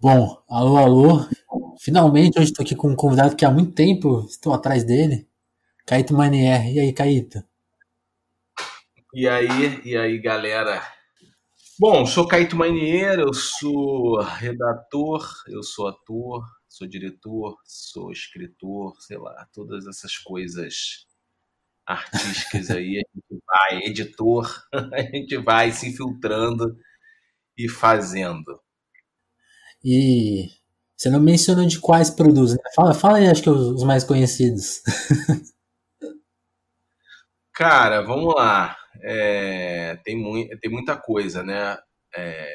Bom, alô, alô. Finalmente hoje estou aqui com um convidado que há muito tempo estou atrás dele. Caíto Manier. E aí, Caíto? E aí, e aí, galera? Bom, sou Caíto Manier, eu sou redator, eu sou ator, sou diretor, sou escritor, sei lá, todas essas coisas artísticas aí, a gente vai, editor, a gente vai se infiltrando e fazendo. E você não mencionou de quais produtos, né? Fala, fala aí, acho que os mais conhecidos. Cara, vamos lá. É, tem, mu tem muita coisa, né? É,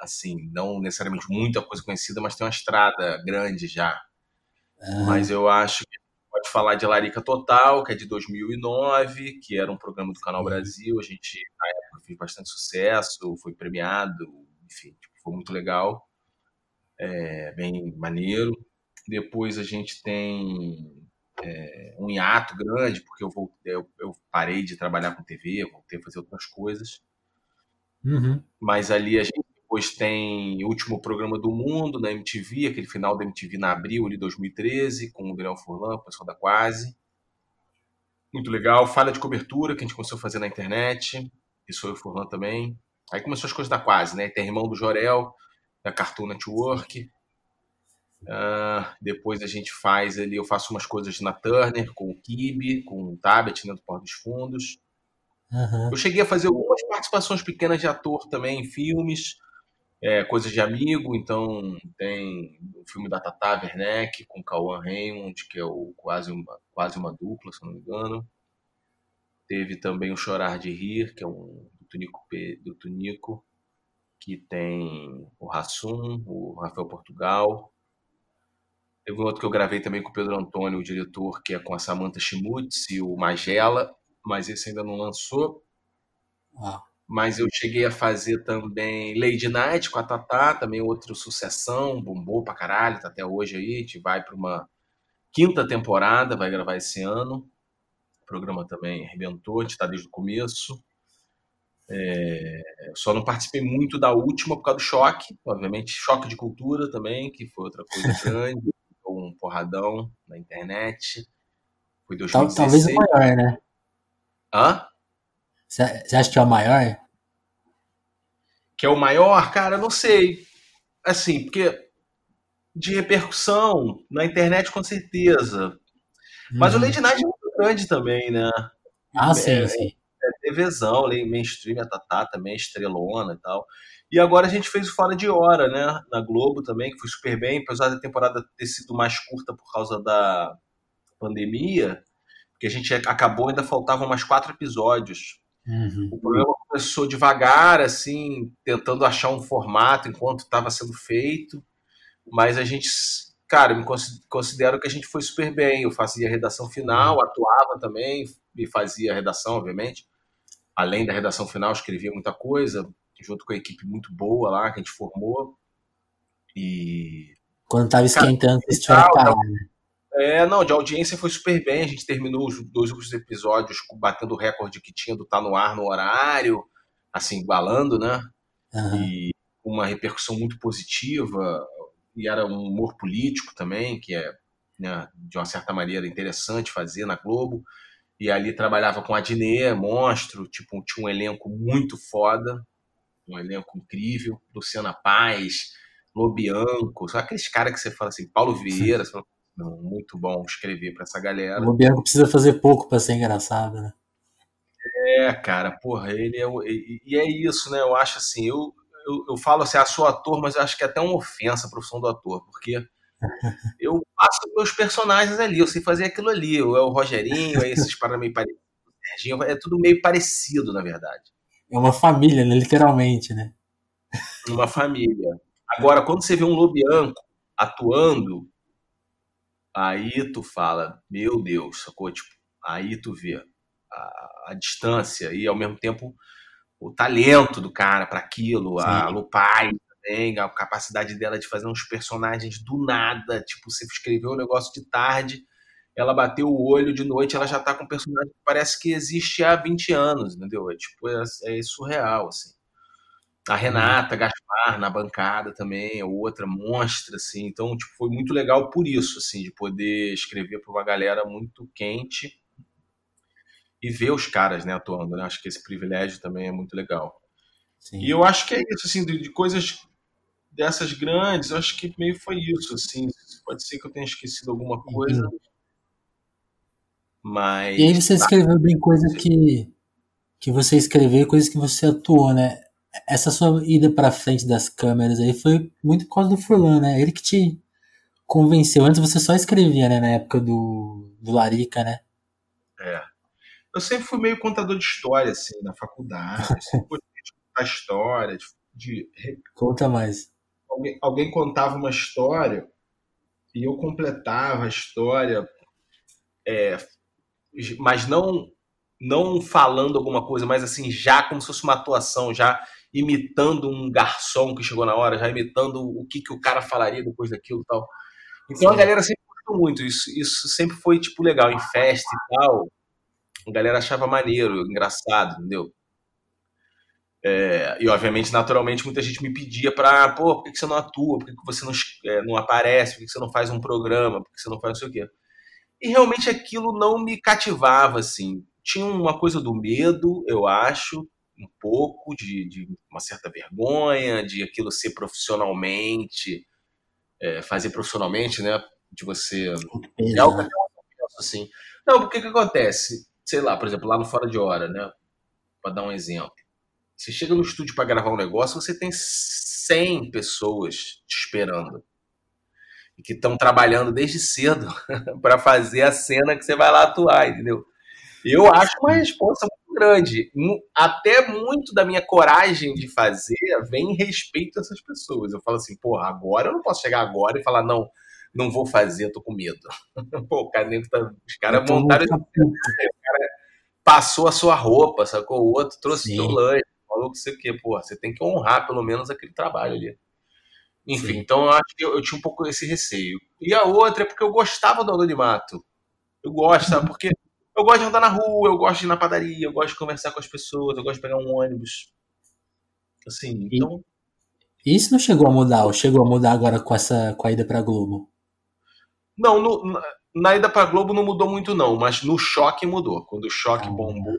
assim, não necessariamente muita coisa conhecida, mas tem uma estrada grande já. Mas eu acho que pode falar de Larica Total, que é de 2009, que era um programa do Canal Brasil. A gente, na época, fez bastante sucesso, foi premiado, enfim, tipo, foi muito legal é, bem maneiro. Depois a gente tem é, um hiato grande, porque eu, voltei, eu, eu, parei de trabalhar com TV, voltei a fazer outras coisas. Uhum. Mas ali a gente depois tem o último programa do mundo na MTV, aquele final da MTV na abril de 2013, com o Adriano Furlan, o pessoal da Quase. Muito legal. Falha de cobertura que a gente começou a fazer na internet. Isso eu e o Furlan também. Aí começou as coisas da Quase, né? Tem irmão do Jorel, da Cartoon Network. Uh, depois a gente faz ali, eu faço umas coisas na Turner, com o Kibe, com o Tablet, né, do Porto dos Fundos. Uhum. Eu cheguei a fazer algumas participações pequenas de ator também em filmes, é, coisas de amigo, então tem o filme da Tata Werneck com Cauã Raymond, que é o quase uma, quase uma dupla, se não me engano. Teve também o Chorar de Rir, que é um do Tunico, do Tunico que tem o Rassum, o Rafael Portugal. Teve um outro que eu gravei também com o Pedro Antônio, o diretor, que é com a Samantha Schmutz e o Magela, mas esse ainda não lançou. Ah. Mas eu cheguei a fazer também Lady Night com a Tatá, também outro sucessão, bombou pra caralho, tá até hoje aí. A gente vai para uma quinta temporada, vai gravar esse ano. O programa também arrebentou, a gente tá desde o começo. É, só não participei muito da última por causa do choque, obviamente, choque de cultura também, que foi outra coisa grande, um porradão na internet. Foi 2016. Talvez o maior, né? Hã? Você acha que é o maior? Que é o maior? Cara, não sei. Assim, porque de repercussão na internet com certeza. Mas o uhum. Lady Night é muito grande também, né? Ah, sim, é, sim é TVzão, mainstream, a Tatá também, estrelona e tal. E agora a gente fez o Fora de Hora, né? Na Globo também, que foi super bem, apesar da temporada ter sido mais curta por causa da pandemia, porque a gente acabou, ainda faltavam mais quatro episódios. Uhum. O programa começou devagar, assim, tentando achar um formato enquanto estava sendo feito, mas a gente, cara, eu me considero que a gente foi super bem. Eu fazia a redação final, atuava também, e fazia a redação, obviamente além da redação final, escrevia muita coisa, junto com a equipe muito boa lá, que a gente formou. E. Quando tava esquentando, vocês tiveram parado, né? É, não, de audiência foi super bem. A gente terminou os dois últimos episódios batendo o recorde que tinha do Tá no Ar no horário, assim, igualando, né? Uhum. E uma repercussão muito positiva. E era um humor político também, que é, né, de uma certa maneira, interessante fazer na Globo. E ali trabalhava com a Adnê, monstro, tipo, tinha um elenco muito foda, um elenco incrível, Luciana Paz, Lobianco, só aqueles caras que você fala assim, Paulo Vieira, fala, não, muito bom escrever para essa galera. O Lobianco precisa fazer pouco para ser engraçado, né? É, cara, porra, ele é. E, e é isso, né? Eu acho assim, eu, eu, eu falo assim, ah, sou ator, mas eu acho que é até uma ofensa a profissão do ator, porque eu faço meus personagens ali, eu sei fazer aquilo ali. É o Rogerinho, é esses para meio parecidos. É tudo meio parecido, na verdade. É uma família, né? literalmente, né? Uma família. Agora, quando você vê um Lobianco atuando, aí tu fala, meu Deus, sacou? Tipo, aí tu vê a, a distância e, ao mesmo tempo, o talento do cara para aquilo, Sim. a Lupai, também, a capacidade dela de fazer uns personagens do nada. Tipo, você escreveu um negócio de tarde, ela bateu o olho de noite, ela já tá com um personagem que parece que existe há 20 anos, entendeu? É tipo, é, é surreal, assim. A Renata Gaspar na bancada também, é outra monstra, assim. Então, tipo, foi muito legal por isso, assim, de poder escrever para uma galera muito quente e ver os caras, né, atuando, né? Acho que esse privilégio também é muito legal. Sim. E eu acho que é isso, assim, de, de, coisas dessas grandes, eu acho que meio foi isso, assim. Pode ser que eu tenha esquecido alguma coisa. Uhum. Mas. E aí você escreveu bem coisas que, que você escreveu, coisas que você atuou, né? Essa sua ida para frente das câmeras aí foi muito por causa do Furlan, né? Ele que te convenceu. Antes você só escrevia, né? Na época do, do Larica, né? É. Eu sempre fui meio contador de história, assim, na faculdade. sempre gostei de contar história, de, de... Conta mais. Alguém, alguém contava uma história e eu completava a história, é, mas não não falando alguma coisa, mas assim, já como se fosse uma atuação, já imitando um garçom que chegou na hora, já imitando o que, que o cara falaria depois daquilo e tal. Então Sim. a galera sempre gostou muito, isso, isso sempre foi, tipo, legal, em festa e tal, a galera achava maneiro, engraçado, entendeu? É, e obviamente, naturalmente, muita gente me pedia pra, pô, por que, que você não atua? Por que, que você não, é, não aparece? Por que, que você não faz um programa? Por que você não faz não sei o quê? E realmente aquilo não me cativava, assim. Tinha uma coisa do medo, eu acho, um pouco, de, de uma certa vergonha, de aquilo ser profissionalmente, é, fazer profissionalmente, né? De você. É algo que assim. Não, porque que acontece? Sei lá, por exemplo, lá no Fora de Hora, né? Para dar um exemplo. Você chega no estúdio para gravar um negócio, você tem 100 pessoas te esperando. E que estão trabalhando desde cedo para fazer a cena que você vai lá atuar, entendeu? Eu acho uma resposta muito grande. Até muito da minha coragem de fazer vem em respeito a essas pessoas. Eu falo assim, porra, agora eu não posso chegar agora e falar, não, não vou fazer, tô com medo. Pô, o cara, tá, os caras montaram. O cara passou a sua roupa, sacou? O outro trouxe Sim. o lanche falou que você que, pô, você tem que honrar pelo menos aquele trabalho ali. Enfim, Sim. então eu acho que eu, eu, tinha um pouco esse receio. E a outra é porque eu gostava do anonimato. Eu gosto, sabe? Porque eu gosto de andar na rua, eu gosto de ir na padaria, eu gosto de conversar com as pessoas, eu gosto de pegar um ônibus. Assim, então. E isso não chegou a mudar, ou chegou a mudar agora com essa com a ida pra Globo? Não, no, na ida pra Globo não mudou muito, não, mas no choque mudou. Quando o choque ah. bombou,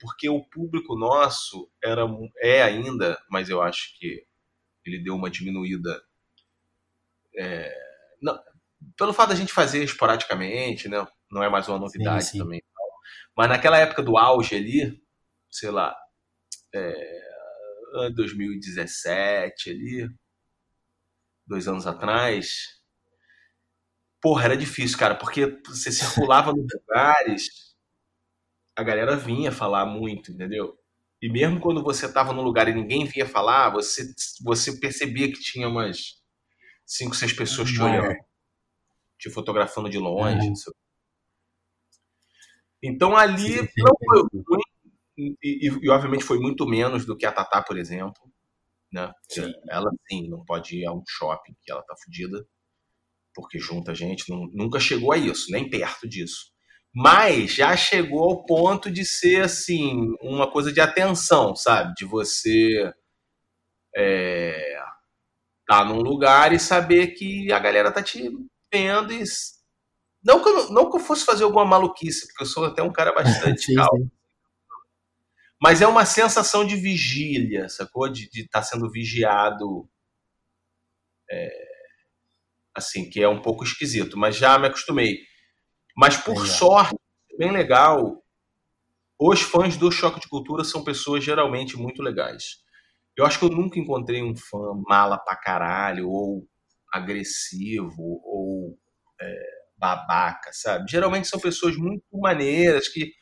porque o público nosso era é ainda, mas eu acho que ele deu uma diminuída. É, não, pelo fato da gente fazer esporadicamente, né? Não é mais uma novidade sim, sim. também. Mas naquela época do auge ali, sei lá, é, 2017 ali, dois anos atrás, porra, era difícil, cara, porque você circulava nos lugares a galera vinha falar muito, entendeu? E mesmo quando você estava no lugar e ninguém vinha falar, você, você percebia que tinha umas cinco, seis pessoas te olhando, te fotografando de longe. Uhum. Então ali não foi ruim, e, e, e, obviamente foi muito menos do que a Tatá, por exemplo. Né? Sim. Ela sim não pode ir a um shopping que ela tá fodida, porque junta gente, não, nunca chegou a isso, nem perto disso mas já chegou ao ponto de ser assim uma coisa de atenção, sabe? De você é, tá num lugar e saber que a galera tá te vendo e não que eu, não que eu fosse fazer alguma maluquice, porque eu sou até um cara bastante calmo. Mas é uma sensação de vigília, sacou? De estar tá sendo vigiado. É, assim, que é um pouco esquisito, mas já me acostumei. Mas por sorte, bem legal, os fãs do Choque de Cultura são pessoas geralmente muito legais. Eu acho que eu nunca encontrei um fã mala pra caralho, ou agressivo, ou é, babaca, sabe? Geralmente são pessoas muito maneiras, que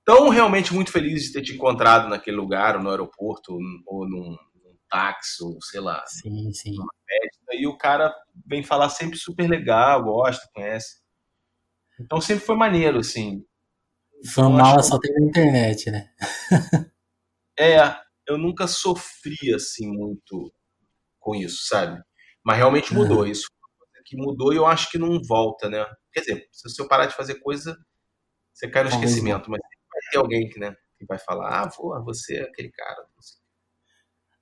estão realmente muito felizes de ter te encontrado naquele lugar, ou no aeroporto, ou num, num táxi, ou sei lá, sim, sim. numa festa. E o cara vem falar sempre super legal, gosta, conhece. Então sempre foi maneiro, assim. Fã mala só tem na internet, né? é, eu nunca sofri, assim, muito com isso, sabe? Mas realmente mudou. Uhum. Isso que mudou e eu acho que não volta, né? Quer dizer, se eu parar de fazer coisa, você cai no esquecimento, mas vai ter alguém que, né, que vai falar, ah, pô, você é aquele cara.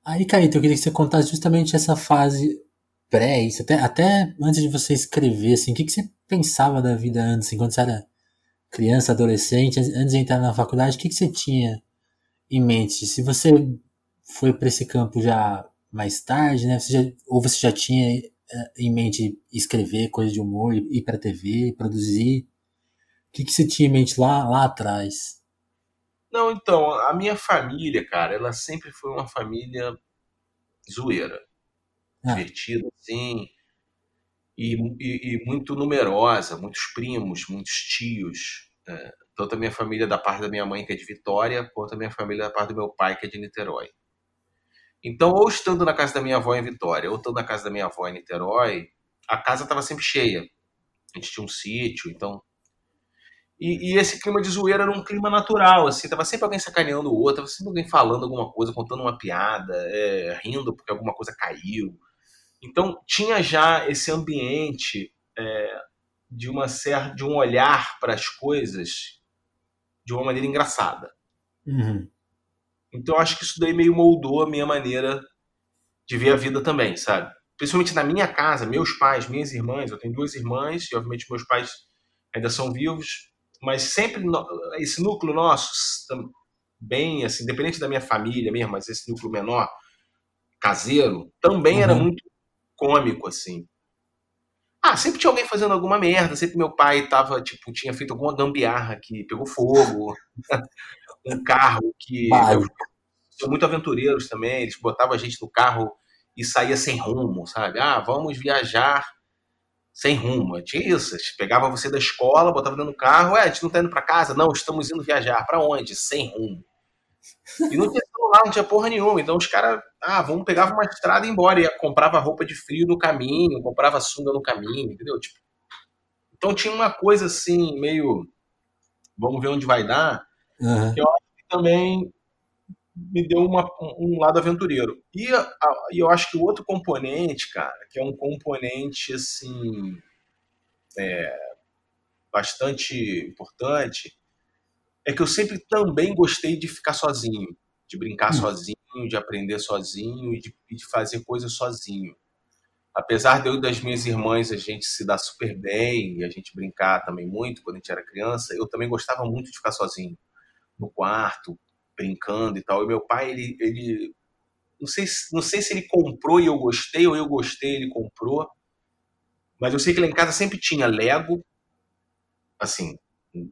Aí, Caíto, eu queria que você contasse justamente essa fase pré, isso, até, até antes de você escrever, assim, o que, que você pensava da vida antes, enquanto você era criança, adolescente, antes de entrar na faculdade, o que, que você tinha em mente? Se você foi para esse campo já mais tarde, né? Você já, ou você já tinha eh, em mente escrever coisa de humor, ir para TV, produzir? O que, que você tinha em mente lá, lá atrás? Não, então, a minha família, cara, ela sempre foi uma família zoeira. Ah. Divertida, assim. E, e, e, muito numerosa, muitos primos, muitos tios. É, tanto a minha família da parte da minha mãe, que é de Vitória, quanto a minha família da parte do meu pai, que é de Niterói. Então, ou estando na casa da minha avó em Vitória, ou estando na casa da minha avó em Niterói, a casa estava sempre cheia. A gente tinha um sítio, então. E, e, esse clima de zoeira era um clima natural, assim, tava sempre alguém sacaneando o outro, tava sempre alguém falando alguma coisa, contando uma piada, é, rindo porque alguma coisa caiu. Então tinha já esse ambiente é, de uma certa, de um olhar para as coisas de uma maneira engraçada. Uhum. Então acho que isso daí meio moldou a minha maneira de ver a vida também, sabe? Principalmente na minha casa, meus pais, minhas irmãs, eu tenho duas irmãs e obviamente meus pais ainda são vivos, mas sempre esse núcleo nosso, bem assim, independente da minha família mesmo, mas esse núcleo menor, caseiro, também uhum. era muito cômico assim. Ah, sempre tinha alguém fazendo alguma merda, sempre meu pai tava, tipo, tinha feito alguma gambiarra que pegou fogo, um carro que. São muito aventureiros também, eles botavam a gente no carro e saía sem rumo, sabe? Ah, vamos viajar sem rumo. Tinha isso. Eles pegavam você da escola, botava dentro do carro, é, a gente não tá indo para casa? Não, estamos indo viajar. para onde? Sem rumo. E não tinha celular, não tinha porra nenhuma. Então os caras, ah, vamos pegar uma estrada e ir embora. E comprava roupa de frio no caminho, comprava sunga no caminho, entendeu? Tipo, então tinha uma coisa assim, meio. Vamos ver onde vai dar. Uhum. Que eu acho que também me deu uma, um lado aventureiro. E, a, e eu acho que o outro componente, cara, que é um componente assim. É, bastante importante, é que eu sempre também gostei de ficar sozinho, de brincar hum. sozinho, de aprender sozinho e de, de, fazer coisas sozinho. Apesar de eu e das minhas irmãs a gente se dar super bem e a gente brincar também muito quando a gente era criança, eu também gostava muito de ficar sozinho no quarto, brincando e tal. E meu pai, ele, ele não sei, não sei se ele comprou e eu gostei ou eu gostei e ele comprou, mas eu sei que lá em casa sempre tinha Lego, assim,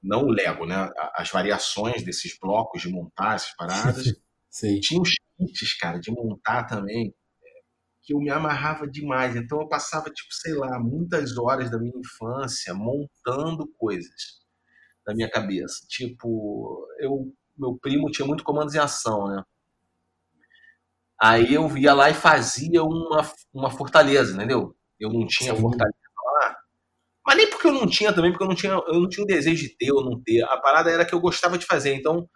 não o Lego, né? As variações desses blocos de montar essas paradas. Sim. Tinha os kits, cara, de montar também, que eu me amarrava demais. Então eu passava, tipo, sei lá, muitas horas da minha infância montando coisas da minha cabeça. Tipo, eu, meu primo tinha muito comandos em ação, né? Aí eu ia lá e fazia uma, uma fortaleza, entendeu? Eu não tinha Sim. fortaleza mas nem porque eu não tinha também, porque eu não tinha, eu não tinha o desejo de ter ou não ter. A parada era que eu gostava de fazer. Então,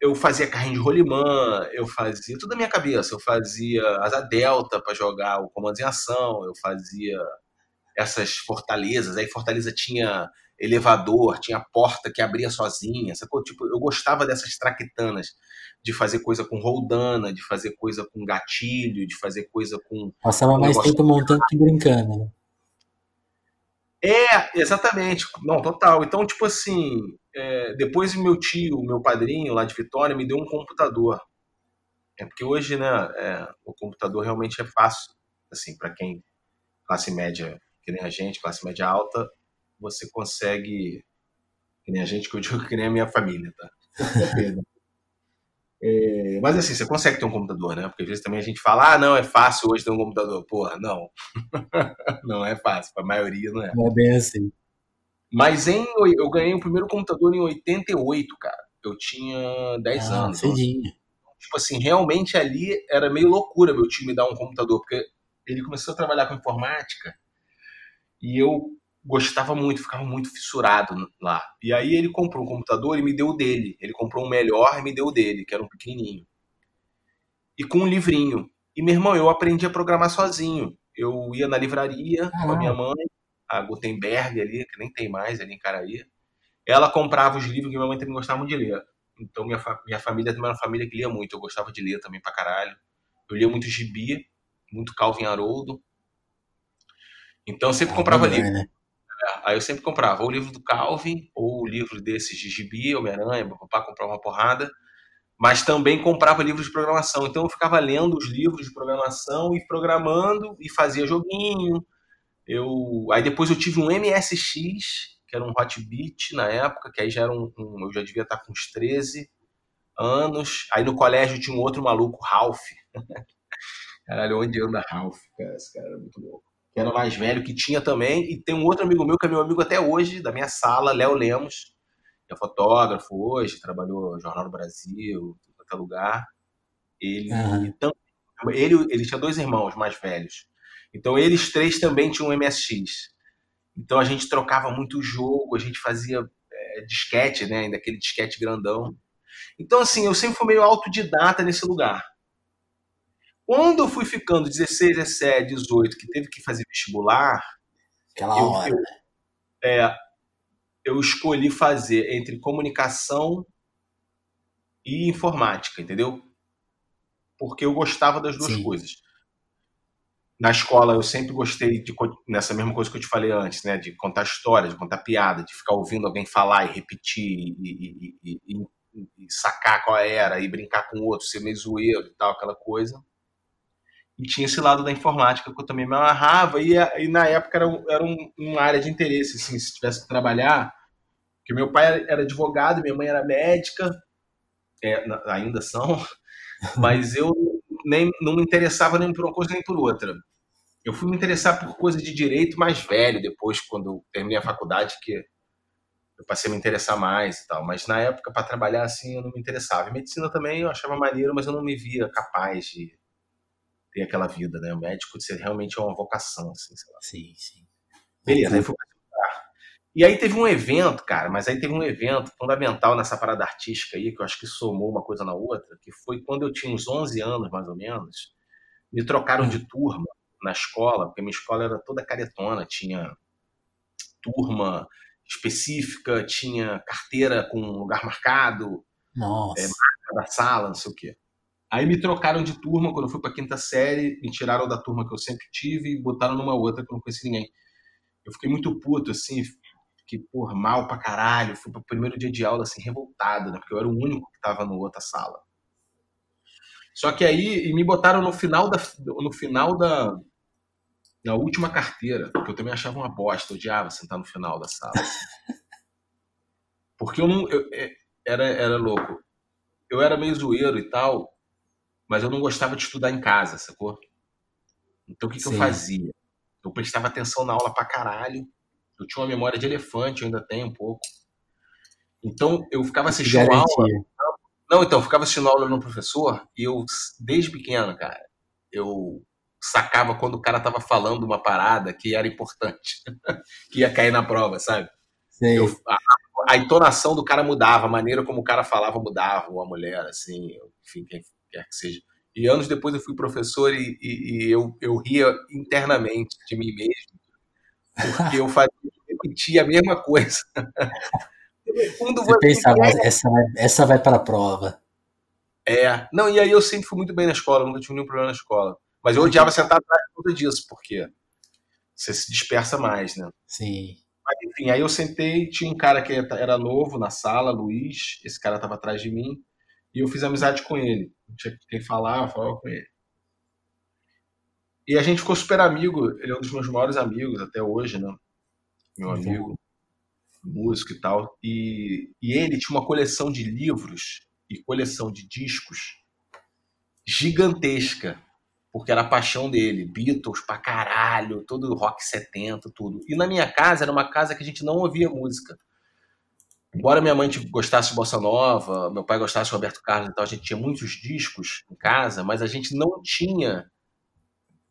eu fazia carrinho de rolimã, eu fazia tudo na minha cabeça. Eu fazia asa delta para jogar o comando em ação, eu fazia essas fortalezas. Aí fortaleza tinha elevador, tinha porta que abria sozinha, sacou? Tipo, eu gostava dessas traquitanas, de fazer coisa com roldana, de fazer coisa com gatilho, de fazer coisa com. Passava mais tempo montando que brincando, né? É, exatamente. Não, total. Então, tipo assim, é, depois meu tio, meu padrinho lá de Vitória, me deu um computador. É porque hoje, né, é, o computador realmente é fácil, assim, para quem classe média, que nem a gente, classe média alta, você consegue, que nem a gente, que eu digo que nem a minha família, tá? É, mas assim, você consegue ter um computador, né? Porque às vezes também a gente fala, ah, não, é fácil hoje ter um computador. Porra, não. não é fácil, para a maioria não é. Não é bem assim. Mas em, eu ganhei o primeiro computador em 88, cara. Eu tinha 10 ah, anos. Cedinho. Tipo assim, realmente ali era meio loucura meu time dar um computador, porque ele começou a trabalhar com informática e eu gostava muito, ficava muito fissurado lá. E aí ele comprou um computador e me deu o dele. Ele comprou um melhor e me deu o dele, que era um pequenininho. E com um livrinho. E meu irmão, eu aprendi a programar sozinho. Eu ia na livraria ah. com a minha mãe, a Gutenberg ali, que nem tem mais ali em Caraí. Ela comprava os livros que minha mãe também gostava muito de ler. Então minha, fa minha família também era uma família que lia muito. Eu gostava de ler também pra caralho. Eu lia muito gibi, muito Calvin Haroldo. Então eu sempre ah, comprava livro. Né? Aí eu sempre comprava o livro do Calvin, ou o livro desses de gibi, Homem-Aranha, papá comprava uma porrada, mas também comprava livros de programação. Então eu ficava lendo os livros de programação e programando e fazia joguinho. Eu, aí depois eu tive um MSX, que era um Hot Beat na época, que aí já era um, um eu já devia estar com uns 13 anos. Aí no colégio tinha um outro maluco, Ralph. Caralho, onde anda Ralph? Cara, esse cara era muito louco que era mais velho, que tinha também, e tem um outro amigo meu, que é meu amigo até hoje, da minha sala, Léo Lemos, que é fotógrafo hoje, trabalhou no Jornal do Brasil, em qualquer lugar. Ele, uhum. ele, ele tinha dois irmãos mais velhos. Então eles três também tinham um MSX. Então a gente trocava muito jogo, a gente fazia é, disquete, né? Ainda aquele disquete grandão. Então, assim, eu sempre fui meio autodidata nesse lugar. Quando eu fui ficando 16, 17, 18, que teve que fazer vestibular. Aquela eu, hora. Eu, é, eu escolhi fazer entre comunicação e informática, entendeu? Porque eu gostava das duas Sim. coisas. Na escola eu sempre gostei de nessa mesma coisa que eu te falei antes, né, de contar história, de contar piada, de ficar ouvindo alguém falar e repetir e, e, e, e sacar qual era e brincar com o outro, ser meio zoeiro e tal, aquela coisa e tinha esse lado da informática que eu também me amarrava, e, e na época era, era um, uma área de interesse, assim, se tivesse que trabalhar, porque meu pai era advogado, minha mãe era médica, é, ainda são, mas eu nem não me interessava nem por uma coisa nem por outra. Eu fui me interessar por coisa de direito mais velho, depois, quando eu terminei a faculdade, que eu passei a me interessar mais e tal. Mas na época, para trabalhar assim, eu não me interessava. E medicina também eu achava maneiro, mas eu não me via capaz de ter aquela vida, né? O médico você realmente é uma vocação, assim, sei lá. Sim, sim. Beleza, aí fui e aí teve um evento, cara, mas aí teve um evento fundamental nessa parada artística aí, que eu acho que somou uma coisa na outra, que foi quando eu tinha uns 11 anos, mais ou menos, me trocaram de turma na escola, porque minha escola era toda caretona, tinha turma específica, tinha carteira com lugar marcado, Nossa. É, marca da sala, não sei o quê. Aí me trocaram de turma quando eu fui para quinta série, me tiraram da turma que eu sempre tive e botaram numa outra que eu não conheci ninguém. Eu fiquei muito puto, assim, fiquei, porra, mal pra caralho. Fui pro primeiro dia de aula, assim, revoltado, né? Porque eu era o único que tava na outra sala. Só que aí, e me botaram no final da, no final da, da última carteira, que eu também achava uma bosta, eu odiava sentar no final da sala. Assim. Porque eu não. Eu, é, era, era louco. Eu era meio zoeiro e tal, mas eu não gostava de estudar em casa, sacou? Então o que, que eu fazia? Eu prestava atenção na aula pra caralho. Eu tinha uma memória de elefante, eu ainda tenho um pouco. Então eu ficava assistindo Garantia. aula. Não, então, eu ficava assistindo aula no professor e eu, desde pequeno, cara, eu sacava quando o cara tava falando uma parada que era importante, que ia cair na prova, sabe? Eu, a, a, entonação do cara mudava, a maneira como o cara falava mudava, ou a mulher, assim, enfim, quer que seja. E anos depois eu fui professor e, e, e eu, eu ria internamente de mim mesmo, porque eu fazia, repetia a mesma coisa. Fundo, você, pensava, essa vai, essa vai para a prova. É, não, e aí eu sempre fui muito bem na escola, nunca tive nenhum problema na escola. Mas eu odiava sentar atrás por conta disso, porque você se dispersa mais, né? Sim. Mas enfim, aí eu sentei, tinha um cara que era novo na sala, Luiz, esse cara estava atrás de mim, e eu fiz amizade com ele. Tinha quem falar, eu falava com ele. E a gente ficou super amigo. Ele é um dos meus maiores amigos até hoje, né? Meu uhum. amigo, músico e tal. E, e ele tinha uma coleção de livros e coleção de discos gigantesca, porque era a paixão dele. Beatles pra caralho, todo rock 70, tudo. E na minha casa era uma casa que a gente não ouvia música embora minha mãe tipo, gostasse de bossa nova, meu pai gostasse de Roberto Carlos e tal, a gente tinha muitos discos em casa, mas a gente não tinha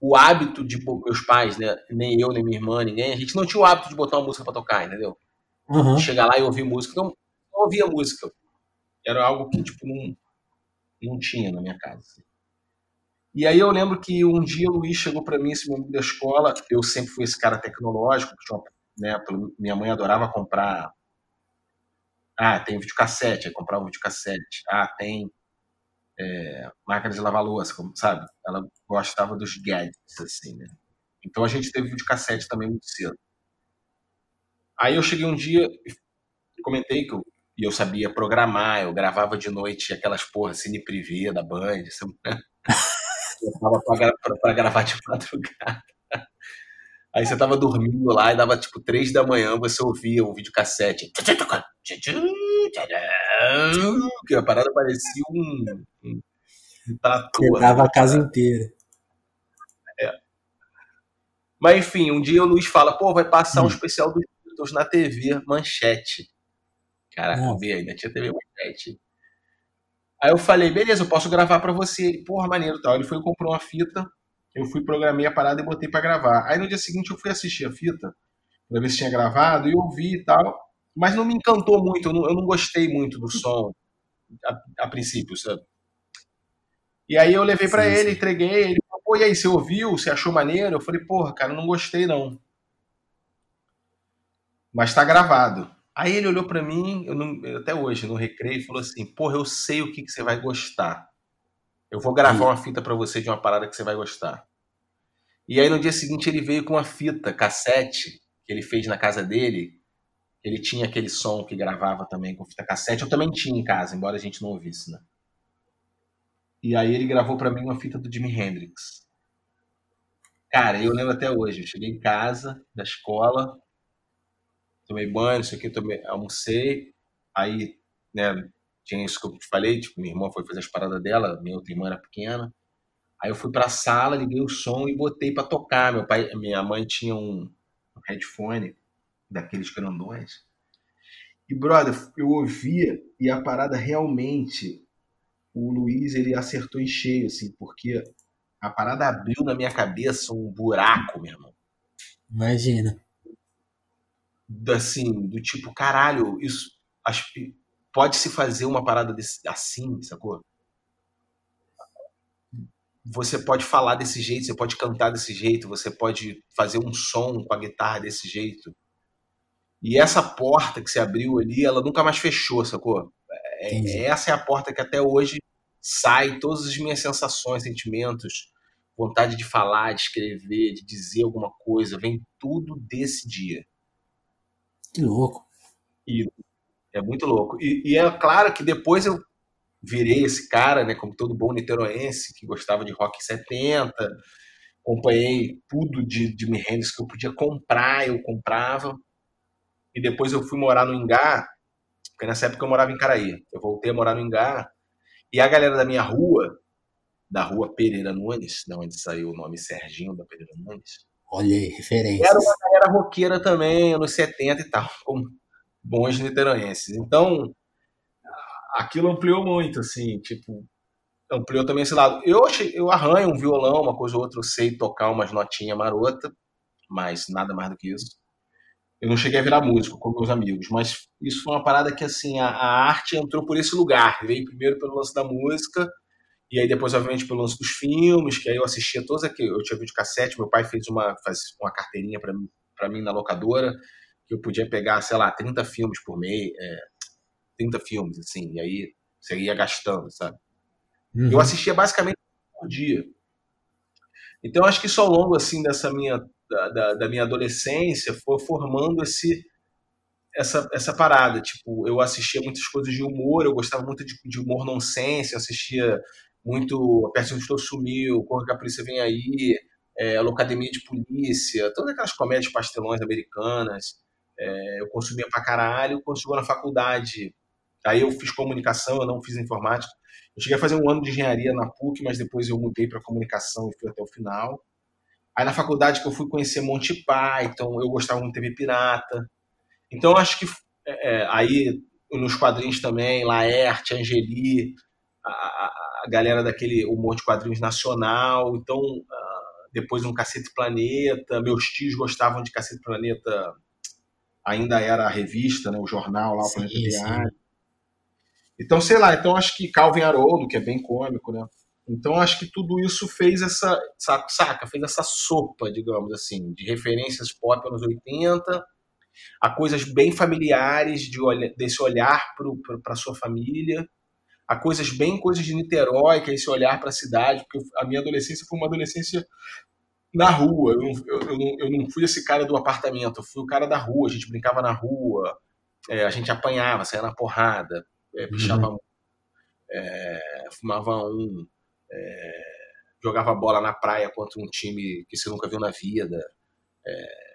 o hábito de meus pais, né, nem eu nem minha irmã, ninguém, a gente não tinha o hábito de botar uma música para tocar, entendeu? Uhum. Chegar lá e ouvir música, então não ouvia música. Era algo que tipo não não tinha na minha casa. Assim. E aí eu lembro que um dia o Luiz chegou para mim, esse momento da escola, eu sempre fui esse cara tecnológico, uma, né, minha mãe adorava comprar ah, tem videocassete, aí comprava um videocassete. Ah, tem é, máquina de lavar louça, sabe? Ela gostava dos gadgets, assim, né? Então a gente teve videocassete também muito cedo. Aí eu cheguei um dia e comentei que eu, e eu sabia programar, eu gravava de noite aquelas porra cine da Band, né? eu tava pra, pra, pra gravar de madrugada. Aí você tava dormindo lá e dava tipo três da manhã, você ouvia um videocassete. Que a parada parecia um, um, um trator. Dava a casa inteira. É. Mas enfim, um dia o Luiz fala, pô, vai passar hum. um especial dos Beatles na TV, manchete. Caraca, eu vi ainda tinha TV manchete. Aí eu falei, beleza, eu posso gravar para você. Ele, porra, maneiro tal. Ele foi e comprou uma fita eu fui programei a parada e botei para gravar. Aí no dia seguinte eu fui assistir a fita para ver se tinha gravado e ouvi e tal, mas não me encantou muito, eu não, eu não gostei muito do som a, a, princípio, sabe? E aí eu levei para ele, entreguei, ele falou, pô, e aí, você ouviu? Você achou maneiro? Eu falei, porra, cara, não gostei não. Mas tá gravado. Aí ele olhou para mim, eu não, até hoje, no recreio, e falou assim, porra, eu sei o que, que você vai gostar. Eu vou gravar uma fita para você de uma parada que você vai gostar. E aí no dia seguinte ele veio com uma fita cassete que ele fez na casa dele. Ele tinha aquele som que gravava também com fita cassete. Eu também tinha em casa, embora a gente não ouvisse, né? E aí ele gravou para mim uma fita do Jimi Hendrix. Cara, eu lembro até hoje. Eu cheguei em casa da escola, tomei banho, não sei o que, tomei, almocei. Aí, né, tinha isso que eu te falei, tipo, minha irmã foi fazer as paradas dela, minha outra irmã era pequena. Aí eu fui pra sala, liguei o som e botei para tocar. Meu pai, minha mãe tinha um, headphone daqueles grandões. E, brother, eu ouvia e a parada realmente, o Luiz, ele acertou em cheio, assim, porque a parada abriu na minha cabeça um buraco, meu irmão. Imagina. Assim, do tipo, caralho, isso, acho, pode se fazer uma parada desse, assim, sacou? Você pode falar desse jeito, você pode cantar desse jeito, você pode fazer um som com a guitarra desse jeito. E essa porta que se abriu ali, ela nunca mais fechou, sacou? É, essa é a porta que até hoje sai todas as minhas sensações, sentimentos, vontade de falar, de escrever, de dizer alguma coisa, vem tudo desse dia. Que louco. E é muito louco. E, e, é claro que depois eu virei esse cara, né, como todo bom niteroense, que gostava de rock 70, acompanhei tudo de, de Me Hendrix que eu podia comprar, eu comprava. E depois eu fui morar no Ingá, porque nessa época eu morava em Caraí. Eu voltei a morar no Ingá, e a galera da minha rua, da rua Pereira Nunes, da onde saiu o nome Serginho da Pereira Nunes. Olha aí, referência. Era uma galera roqueira também, anos 70 e tal, como bons niteroenses. Então, aquilo ampliou muito, assim, tipo, ampliou também esse lado. Eu, eu arranho um violão, uma coisa ou outra, eu sei tocar umas notinhas marota, mas nada mais do que isso. Eu não cheguei a virar músico com meus amigos, mas isso foi uma parada que, assim, a, a arte entrou por esse lugar. Veio primeiro pelo lance da música, e aí depois, obviamente, pelo lance dos filmes, que aí eu assistia todos aqueles. Eu tinha vídeo cassete, meu pai fez uma, faz uma carteirinha para mim, mim na locadora, eu podia pegar, sei lá, 30 filmes por mês, é, 30 filmes, assim, e aí você ia gastando, sabe? Uhum. Eu assistia basicamente por dia. Então, acho que isso ao longo, assim, dessa minha, da, da, da minha adolescência, foi formando esse, essa, essa parada. Tipo, eu assistia muitas coisas de humor, eu gostava muito de, de humor nonsense, eu assistia muito A Perto Estou Sumiu, Corre que a Polícia Vem Aí, é, Locademia de Polícia, todas aquelas comédias pastelões americanas é, eu consumia pra caralho. Quando chegou na faculdade, aí eu fiz comunicação, eu não fiz informática. Eu cheguei a fazer um ano de engenharia na PUC, mas depois eu mudei para comunicação e fui até o final. Aí na faculdade que eu fui conhecer Monty Python, eu gostava muito de TV Pirata. Então acho que é, é, aí nos quadrinhos também, Laerte, Angeli, a, a, a, galera daquele humor de quadrinhos nacional. Então, uh, depois um Cacete Planeta, meus tios gostavam de Cacete Planeta ainda era a revista, né, o jornal lá, o Planeta Diário. Então, sei lá, então acho que Calvin Haroldo, que é bem cômico, né? Então acho que tudo isso fez essa, saca, fez essa sopa, digamos assim, de referências pop anos 80, a coisas bem familiares de olha, desse olhar para sua família, a coisas bem coisas de Niterói, que é esse olhar para a cidade, porque a minha adolescência foi uma adolescência na rua. Eu não, eu, não, eu não fui esse cara do apartamento, eu fui o cara da rua. A gente brincava na rua, é, a gente apanhava, saía na porrada, é, pichava, uhum. é, fumava um, é, jogava bola na praia contra um time que você nunca viu na vida. É,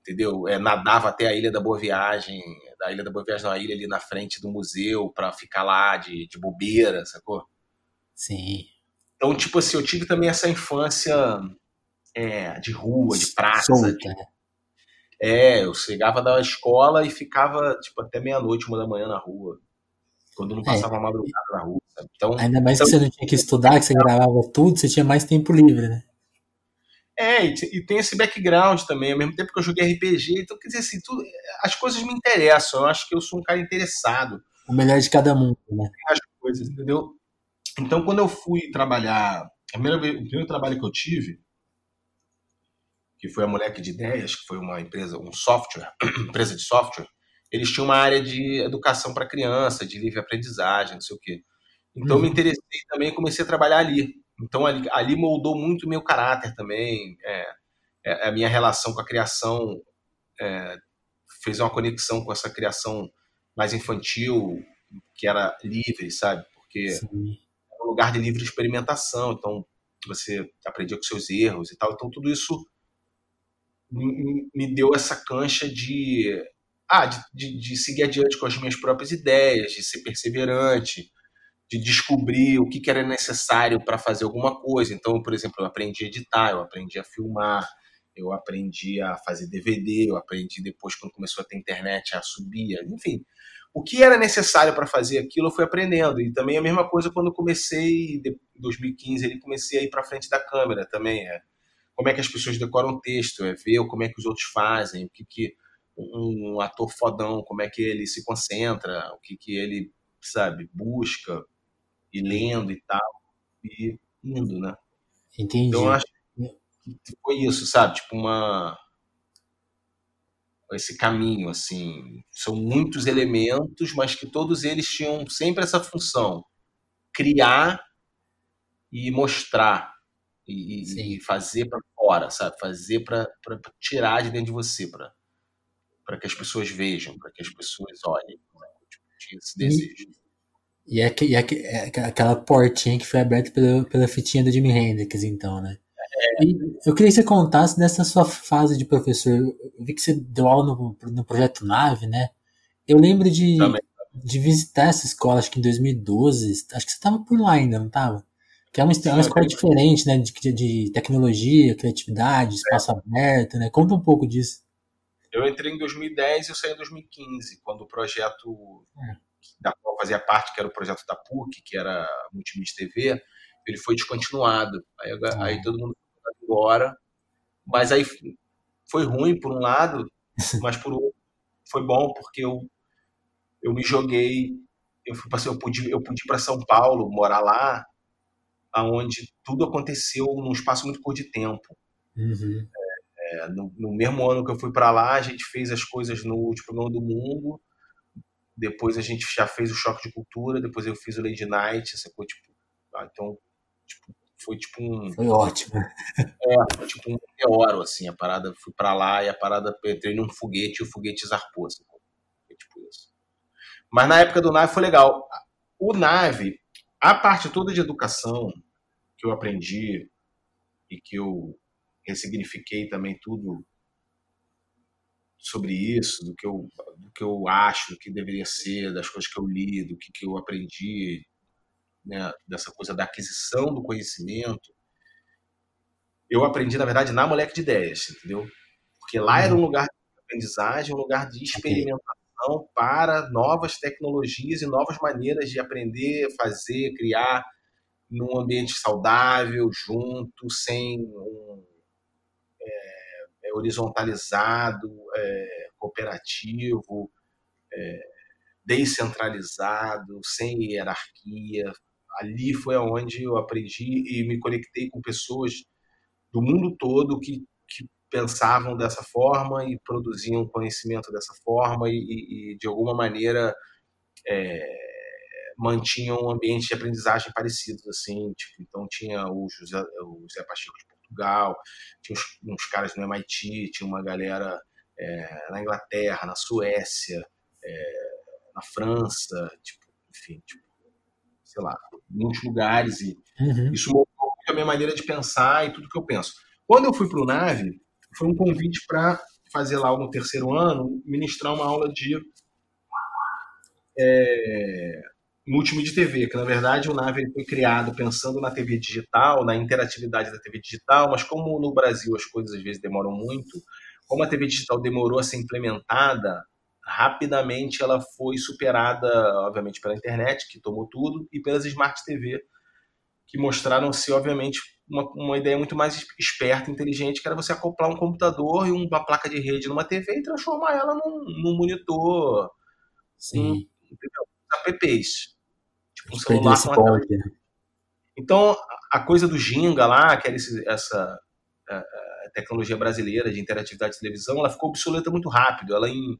entendeu? É, nadava até a Ilha da Boa Viagem, da Ilha da Boa Viagem, na ilha ali na frente do museu, para ficar lá de, de bobeira, sacou? Sim. Então, tipo assim, eu tive também essa infância é, de rua, de praça. Solta, de... Né? É, eu chegava da escola e ficava, tipo, até meia-noite, uma da manhã na rua. Quando não é. passava é. madrugada na rua. Sabe? Então, Ainda mais então, que você não tinha que estudar, que você gravava tudo, você tinha mais tempo livre, né? É, e, tem esse background também, ao mesmo tempo que eu joguei RPG, então quer dizer assim, tudo, as coisas me interessam, eu acho que eu sou um cara interessado. O melhor de cada mundo, né? As coisas, entendeu? Então quando eu fui trabalhar, a primeira o primeiro trabalho que eu tive, que foi a Moleque de Ideias, que foi uma empresa, um software, empresa de software, eles tinham uma área de educação para criança, de livre aprendizagem, não sei o quê. Então uhum. me interessei também e comecei a trabalhar ali. Então ali, ali moldou muito o meu caráter também, é, é, a minha relação com a criação é, fez uma conexão com essa criação mais infantil, que era livre, sabe? Porque Sim. era um lugar de livre experimentação, então você aprendia com seus erros e tal. Então tudo isso me deu essa cancha de, ah, de, de, de seguir adiante com as minhas próprias ideias, de ser perseverante, de descobrir o que, que era necessário para fazer alguma coisa. Então, por exemplo, eu aprendi a editar, eu aprendi a filmar, eu aprendi a fazer DVD, eu aprendi depois, quando começou a ter internet, a subir, enfim. O que era necessário para fazer aquilo, eu fui aprendendo. E também a mesma coisa quando comecei, em 2015, ele comecei a ir para frente da câmera também. É. Como é que as pessoas decoram o texto, é ver como é que os outros fazem, o que, que um ator fodão, como é que ele se concentra, o que, que ele, sabe, busca e lendo e tal, e indo, né? Entendi. Então, eu acho que foi isso, sabe? Tipo, uma. Esse caminho, assim. São muitos elementos, mas que todos eles tinham sempre essa função: criar e mostrar. E, e fazer para fora, sabe? Fazer para tirar de dentro de você, para que as pessoas vejam, para que as pessoas olhem. Né? Tipo, esse desejo. E é, e é, é, aquela portinha que foi aberta pela, pela fitinha do Jimi Hendrix, então, né? É. E eu queria que você contasse dessa sua fase de professor. Eu vi que você deu aula no, no Projeto Nave, né? Eu lembro de, de visitar essa escola, acho que em 2012. Acho que você estava por lá ainda, não estava? Que é uma, Sim, uma escola diferente, né? De, de, tecnologia, criatividade, espaço é. aberto, né? Conta um pouco disso. Eu entrei em 2010 e eu saí em 2015, quando o projeto é da qual fazia parte, que era o projeto da PUC, que era Multimídia TV, ele foi descontinuado. Aí, ah. aí todo mundo foi embora. Mas aí foi ruim por um lado, mas por outro foi bom porque eu eu me joguei, eu fui passei, eu pude eu pude ir para São Paulo, morar lá, aonde tudo aconteceu num espaço muito curto de tempo. Uhum. É, no, no, mesmo ano que eu fui para lá, a gente fez as coisas no último programa do mundo depois a gente já fez o Choque de Cultura, depois eu fiz o Lady Night, sacou? Tipo, ah, então, tipo, foi tipo um. Foi ótimo. É, foi tipo um meteoro, assim, a parada, fui pra lá e a parada, entrei num foguete e o foguete zarpou, sacou? Foi tipo isso. Mas na época do Nave foi legal. O Nave, a parte toda de educação que eu aprendi e que eu ressignifiquei também tudo sobre isso, do que eu, do que eu acho que deveria ser, das coisas que eu li, do que, que eu aprendi, né, dessa coisa da aquisição do conhecimento, eu aprendi, na verdade, na Moleque de Ideias, entendeu? Porque lá era um uhum. lugar de aprendizagem, um lugar de experimentação para novas tecnologias e novas maneiras de aprender, fazer, criar num ambiente saudável, junto, sem um horizontalizado, é, cooperativo, é, descentralizado, sem hierarquia. Ali foi onde eu aprendi e me conectei com pessoas do mundo todo que, que pensavam dessa forma e produziam conhecimento dessa forma e, e de alguma maneira é, mantinham um ambiente de aprendizagem parecidos, assim, tipo, então tinha o José, o José Pacheco de Portugal, tinha uns, uns caras no MIT, tinha uma galera é, na Inglaterra, na Suécia, é, na França, tipo, enfim, tipo, sei lá, muitos lugares e uhum. isso mudou a minha maneira de pensar e tudo que eu penso. Quando eu fui para o Nave, foi um convite para fazer lá no terceiro ano, ministrar uma aula de é, TV, que na verdade o Nave foi criado pensando na TV digital, na interatividade da TV digital, mas como no Brasil as coisas às vezes demoram muito, como a TV digital demorou a ser implementada, rapidamente ela foi superada, obviamente, pela internet, que tomou tudo, e pelas Smart TV, que mostraram ser, obviamente, uma, uma ideia muito mais esperta, inteligente, que era você acoplar um computador e uma placa de rede numa TV e transformar ela num, num monitor. Sim. apps. Tipo um celular com uma né? Então, a coisa do Ginga lá, que era esse, essa a, a tecnologia brasileira de interatividade de televisão, ela ficou obsoleta muito rápido. Ela em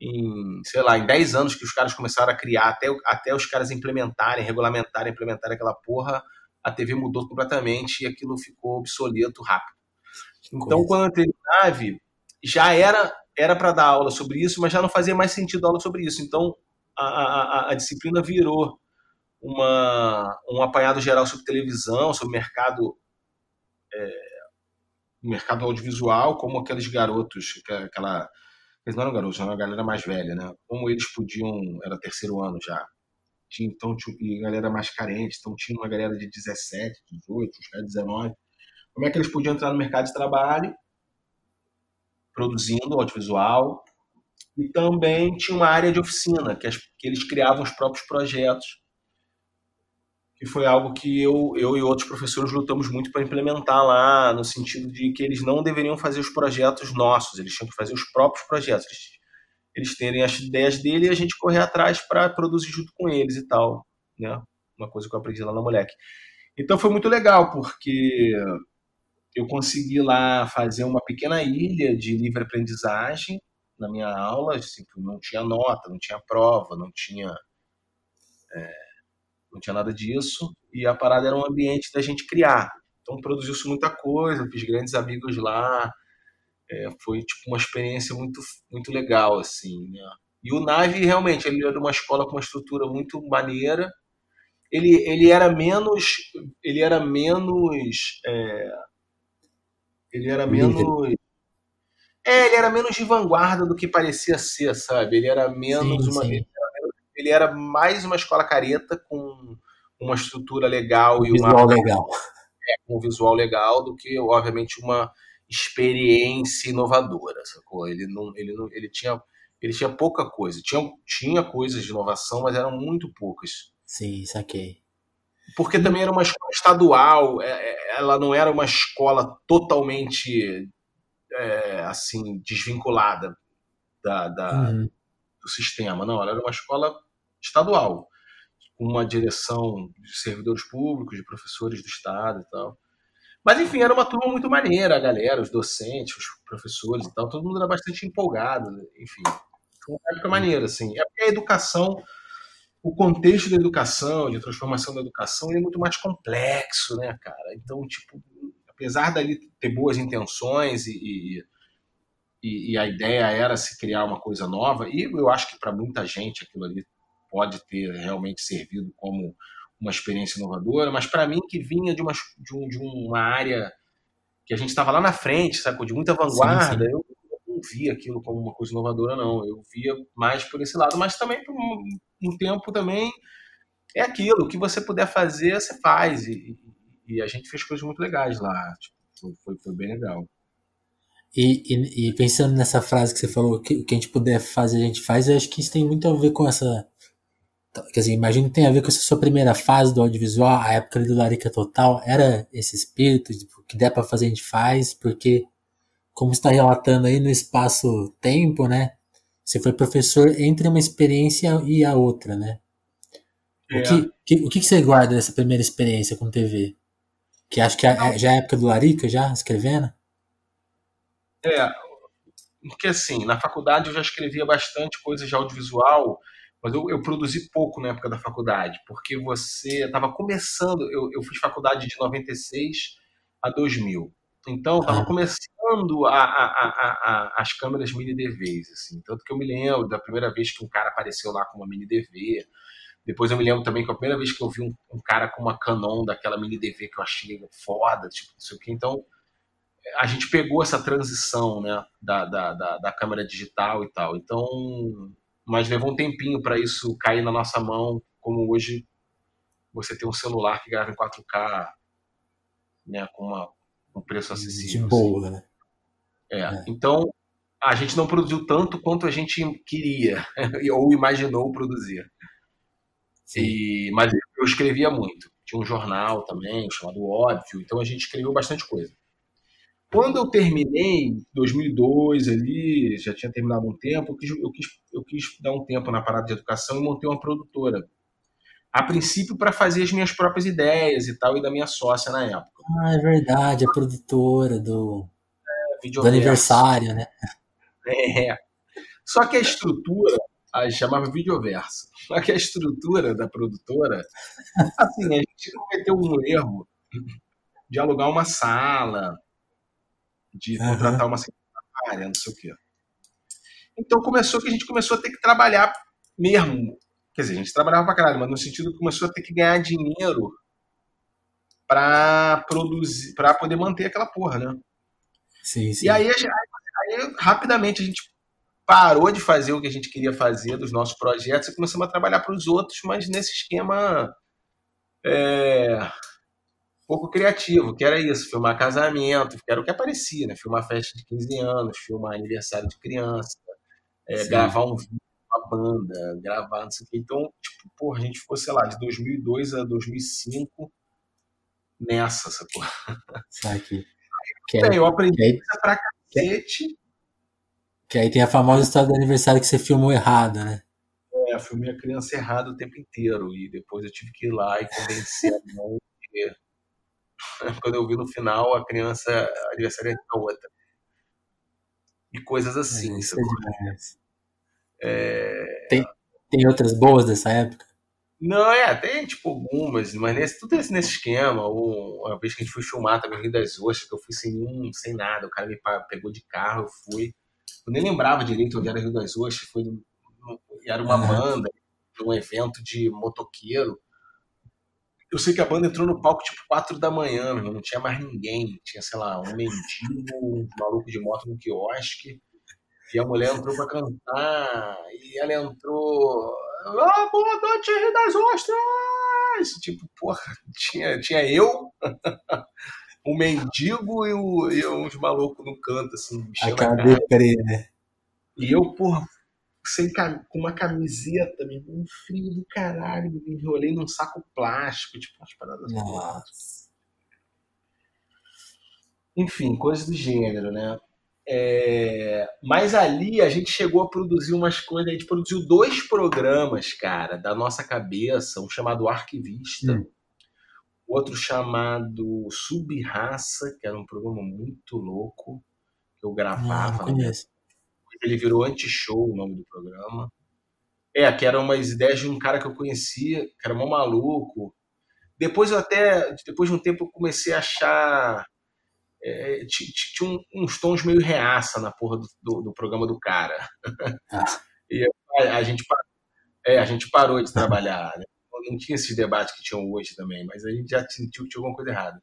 em, sei lá, em 10 anos que os caras começaram a criar, até, até os caras implementarem, regulamentarem, implementarem aquela porra, a TV mudou completamente e aquilo ficou obsoleto rápido. Então, quando eu entrei na nave, já era era para dar aula sobre isso, mas já não fazia mais sentido aula sobre isso. Então, a, a, a disciplina virou uma, um apanhado geral sobre televisão, sobre mercado é, mercado audiovisual, como aqueles garotos, aquela eles não eram garotos, eram uma galera mais velha, né? Como eles podiam, era terceiro ano já. Tinha, então, tinha, galera mais carente, então tinha uma galera de 17, 18, uns caras de 19. Como é que eles podiam entrar no mercado de trabalho, produzindo audiovisual, e também tinha uma área de oficina, que, as, que eles criavam os próprios projetos que foi algo que eu, eu e outros professores lutamos muito para implementar lá, no sentido de que eles não deveriam fazer os projetos nossos, eles tinham que fazer os próprios projetos. Eles, eles terem as ideias dele e a gente correr atrás para produzir junto com eles e tal. Né? Uma coisa que eu aprendi lá na moleque. Então foi muito legal, porque eu consegui lá fazer uma pequena ilha de livre aprendizagem na minha aula, assim, não tinha nota, não tinha prova, não tinha. É, não tinha nada disso, e a parada era um ambiente da gente criar. Então produziu-se muita coisa, fiz grandes amigos lá, é, foi tipo uma experiência muito, muito legal, assim, né? E o Nave, realmente, ele era uma escola com uma estrutura muito maneira, ele, ele era menos ele era menos é, ele era menos é, ele era menos de vanguarda do que parecia ser, sabe? Ele era menos sim, uma sim ele era mais uma escola careta com uma estrutura legal um e visual uma legal. É, um visual legal do que obviamente uma experiência inovadora, sacou? Ele não, ele não, ele tinha, ele tinha pouca coisa. Tinha, tinha coisas de inovação, mas eram muito poucas. Sim, saquei. Porque também era uma escola estadual, é, é, ela não era uma escola totalmente é, assim desvinculada da, da uhum. do sistema. Não, ela era uma escola estadual, com uma direção de servidores públicos, de professores do Estado e tal. Mas, enfim, era uma turma muito maneira, a galera, os docentes, os professores e tal, todo mundo era bastante empolgado, enfim. Foi uma época maneira, assim. É porque a educação, o contexto da educação, de transformação da educação, é muito mais complexo, né, cara? Então, tipo, apesar dali ter boas intenções e, e, e a ideia era se criar uma coisa nova, e eu acho que para muita gente aquilo ali pode ter realmente servido como uma experiência inovadora, mas para mim que vinha de uma, de, um, de uma área que a gente estava lá na frente, sacou? De muita vanguarda, sim, sim. eu não via aquilo como uma coisa inovadora, não. Eu via mais por esse lado, mas também por um, um tempo também é aquilo, o que você puder fazer, você faz. E, e a gente fez coisas muito legais lá. Tipo, foi, foi, bem legal. E, e, e, pensando nessa frase que você falou, que o que a gente puder fazer, a gente faz, eu acho que isso tem muito a ver com essa Quer dizer, imagino que tem a ver com essa sua primeira fase do audiovisual, a época do Larica Total, era esse espírito, tipo, que der para fazer a gente faz, porque, como está relatando aí no espaço-tempo, né? Você foi professor entre uma experiência e a outra, né? É. O, que, que, o que você guarda dessa primeira experiência com TV? Que acho que é, já é a época do Larica, já, escrevendo? É, porque assim, na faculdade eu já escrevia bastante coisas de audiovisual, mas eu, eu, produzi pouco na época da faculdade, porque você estava começando, eu, eu fiz faculdade de 96 a 2000. Então, estava ah. começando a, a, a, as câmeras mini DVs, assim. Tanto que eu me lembro da primeira vez que um cara apareceu lá com uma mini DV. Depois eu me lembro também que a primeira vez que eu vi um, um cara com uma Canon daquela mini DV que eu achei foda, tipo, não sei o que. Então, a gente pegou essa transição, né, da, da, da, da câmera digital e tal. Então, mas levou um tempinho para isso cair na nossa mão, como hoje você tem um celular que grava em 4K, né, com uma um preço acessível. De boa, né? É. é. Então, a gente não produziu tanto quanto a gente queria ou imaginou produzir. E, mas eu escrevia muito. Tinha um jornal também, chamado Óbvio, então a gente escreveu bastante coisa. Quando eu terminei, 2002 ali, já tinha terminado um tempo, eu quis, eu quis, eu quis dar um tempo na parada de educação e montei uma produtora a princípio para fazer as minhas próprias ideias e tal, e da minha sócia na época. Ah, é verdade, a produtora do, é, do aniversário, né? É. Só que a estrutura, a chamava Videoverso, só que a estrutura da produtora, assim, a gente cometeu um erro de alugar uma sala, de contratar uhum. uma secretária, não sei o quê. Então começou que a gente começou a ter que trabalhar mesmo Quer dizer, a gente trabalhava pra caralho, mas no sentido que começou a ter que ganhar dinheiro para produzir, para poder manter aquela porra, né? Sim, sim. E aí, aí, aí, rapidamente a gente parou de fazer o que a gente queria fazer dos nossos projetos e começamos a trabalhar para os outros, mas nesse esquema é, pouco criativo, que era isso, filmar casamento, que era o que aparecia, né? Filmar festa de 15 anos, filmar aniversário de criança, é, gravar um vídeo uma banda, gravar, não sei o quê. Então, tipo, porra, a gente ficou, sei lá, de 2002 a 2005 nessa, sacou? Sabe que é, eu aprendi que aí, pra cacete. Que aí tem a famosa história do aniversário que você filmou errado, né? É, eu filmei a criança errada o tempo inteiro. E depois eu tive que ir lá e convencer a mãe. Quando eu vi no final, a criança, a aniversário era outra. E coisas assim. É, isso é é... Tem, tem outras boas dessa época? Não, é, tem tipo algumas, mas nesse, tudo nesse, nesse esquema. Uma vez que a gente foi filmar também Rio das Ostras, que eu fui sem um, sem nada, o cara me pegou de carro, eu fui. Eu nem lembrava direito onde era Rio das Ostras, foi era uma banda, um evento de motoqueiro. Eu sei que a banda entrou no palco tipo 4 da manhã, não tinha mais ninguém. Tinha, sei lá, um mendigo, um maluco de moto no quiosque. E a mulher entrou para cantar, e ela entrou. Ah, boa noite, Rio das Ostras! Tipo, porra, tinha, tinha eu, o mendigo e, o, e uns malucos no canto, assim, a cara deprê, né? E eu, porra, sem, com uma camiseta, um frio do caralho, me enrolei num saco plástico, tipo, umas paradas Nossa. Enfim, coisas do gênero, né? É, mas ali a gente chegou a produzir umas coisas, a gente produziu dois programas, cara, da nossa cabeça, um chamado Arquivista, hum. outro chamado Subraça, que era um programa muito louco, que eu gravava. Hum, né? Ele virou Anti-Show o nome do programa. É, que eram umas ideias de um cara que eu conhecia, que era mó maluco. Depois eu até, depois de um tempo, eu comecei a achar é, tinha uns tons meio reaça na porra do, do, do programa do cara. Ah. e a, a, gente, é, a gente parou de trabalhar. Né? Não tinha esses debates que tinham hoje também, mas a gente já sentiu que tinha alguma coisa errada.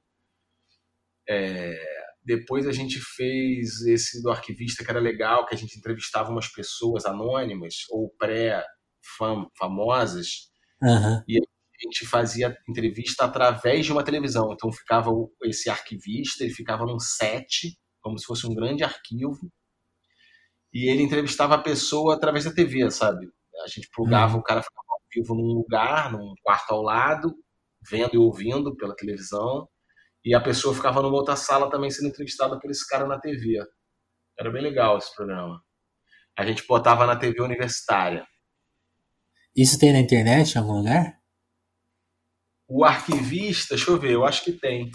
É, depois a gente fez esse do arquivista que era legal, que a gente entrevistava umas pessoas anônimas ou pré-famosas. Uhum. E a gente fazia entrevista através de uma televisão. Então ficava esse arquivista, ele ficava num set, como se fosse um grande arquivo, e ele entrevistava a pessoa através da TV, sabe? A gente plugava, hum. o cara ficava ao vivo num lugar, num quarto ao lado, vendo e ouvindo pela televisão, e a pessoa ficava numa outra sala também sendo entrevistada por esse cara na TV. Era bem legal esse programa. A gente botava na TV universitária. Isso tem na internet em algum lugar? O arquivista, deixa eu ver, eu acho que tem.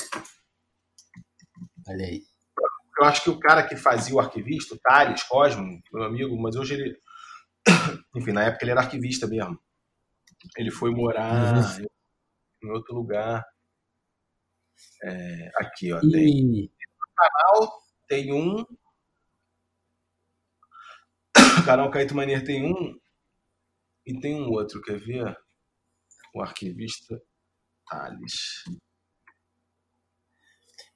Olha aí. Eu acho que o cara que fazia o arquivista, o Thales Cosmo, meu amigo, mas hoje ele Enfim, na época ele era arquivista mesmo. Ele foi morar uhum. em outro lugar. É, aqui, ó. E... Tem, no canal tem um. O canal Caíto Manier tem um. E tem um outro, quer ver? O arquivista Thales.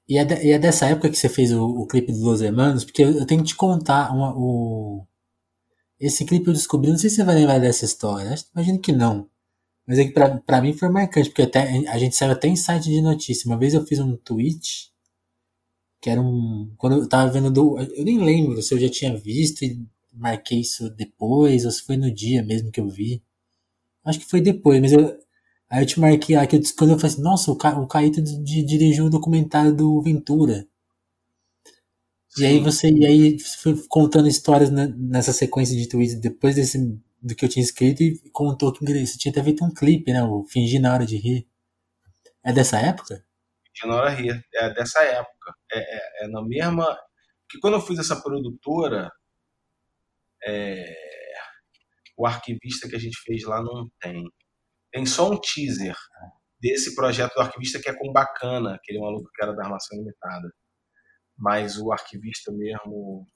E é, de, e é dessa época que você fez o, o clipe dos Los Hermanos, porque eu, eu tenho que te contar uma, o, esse clipe eu descobri, não sei se você vai lembrar dessa história, imagino que não. Mas é que pra, pra mim foi marcante, porque até, a gente saiu até em site de notícia. Uma vez eu fiz um tweet, que era um. Quando eu tava vendo do. Eu nem lembro se eu já tinha visto e marquei isso depois, ou se foi no dia mesmo que eu vi. Acho que foi depois, mas eu, Aí eu te marquei lá, que eu, quando eu falei assim, nossa, o, Ca, o Caíto dirigiu o um documentário do Ventura. Sim. E aí você, e aí foi contando histórias nessa sequência de tweets depois desse, do que eu tinha escrito e contou que você tinha até feito um clipe, né? O Fingir na hora de rir. É dessa época? Fingir na hora de rir, é dessa época. É, é, é na mesma. Porque quando eu fiz essa produtora, é, o arquivista que a gente fez lá não tem. Tem só um teaser desse projeto do arquivista que é com Bacana, aquele maluco que era da Armação Limitada. Mas o arquivista mesmo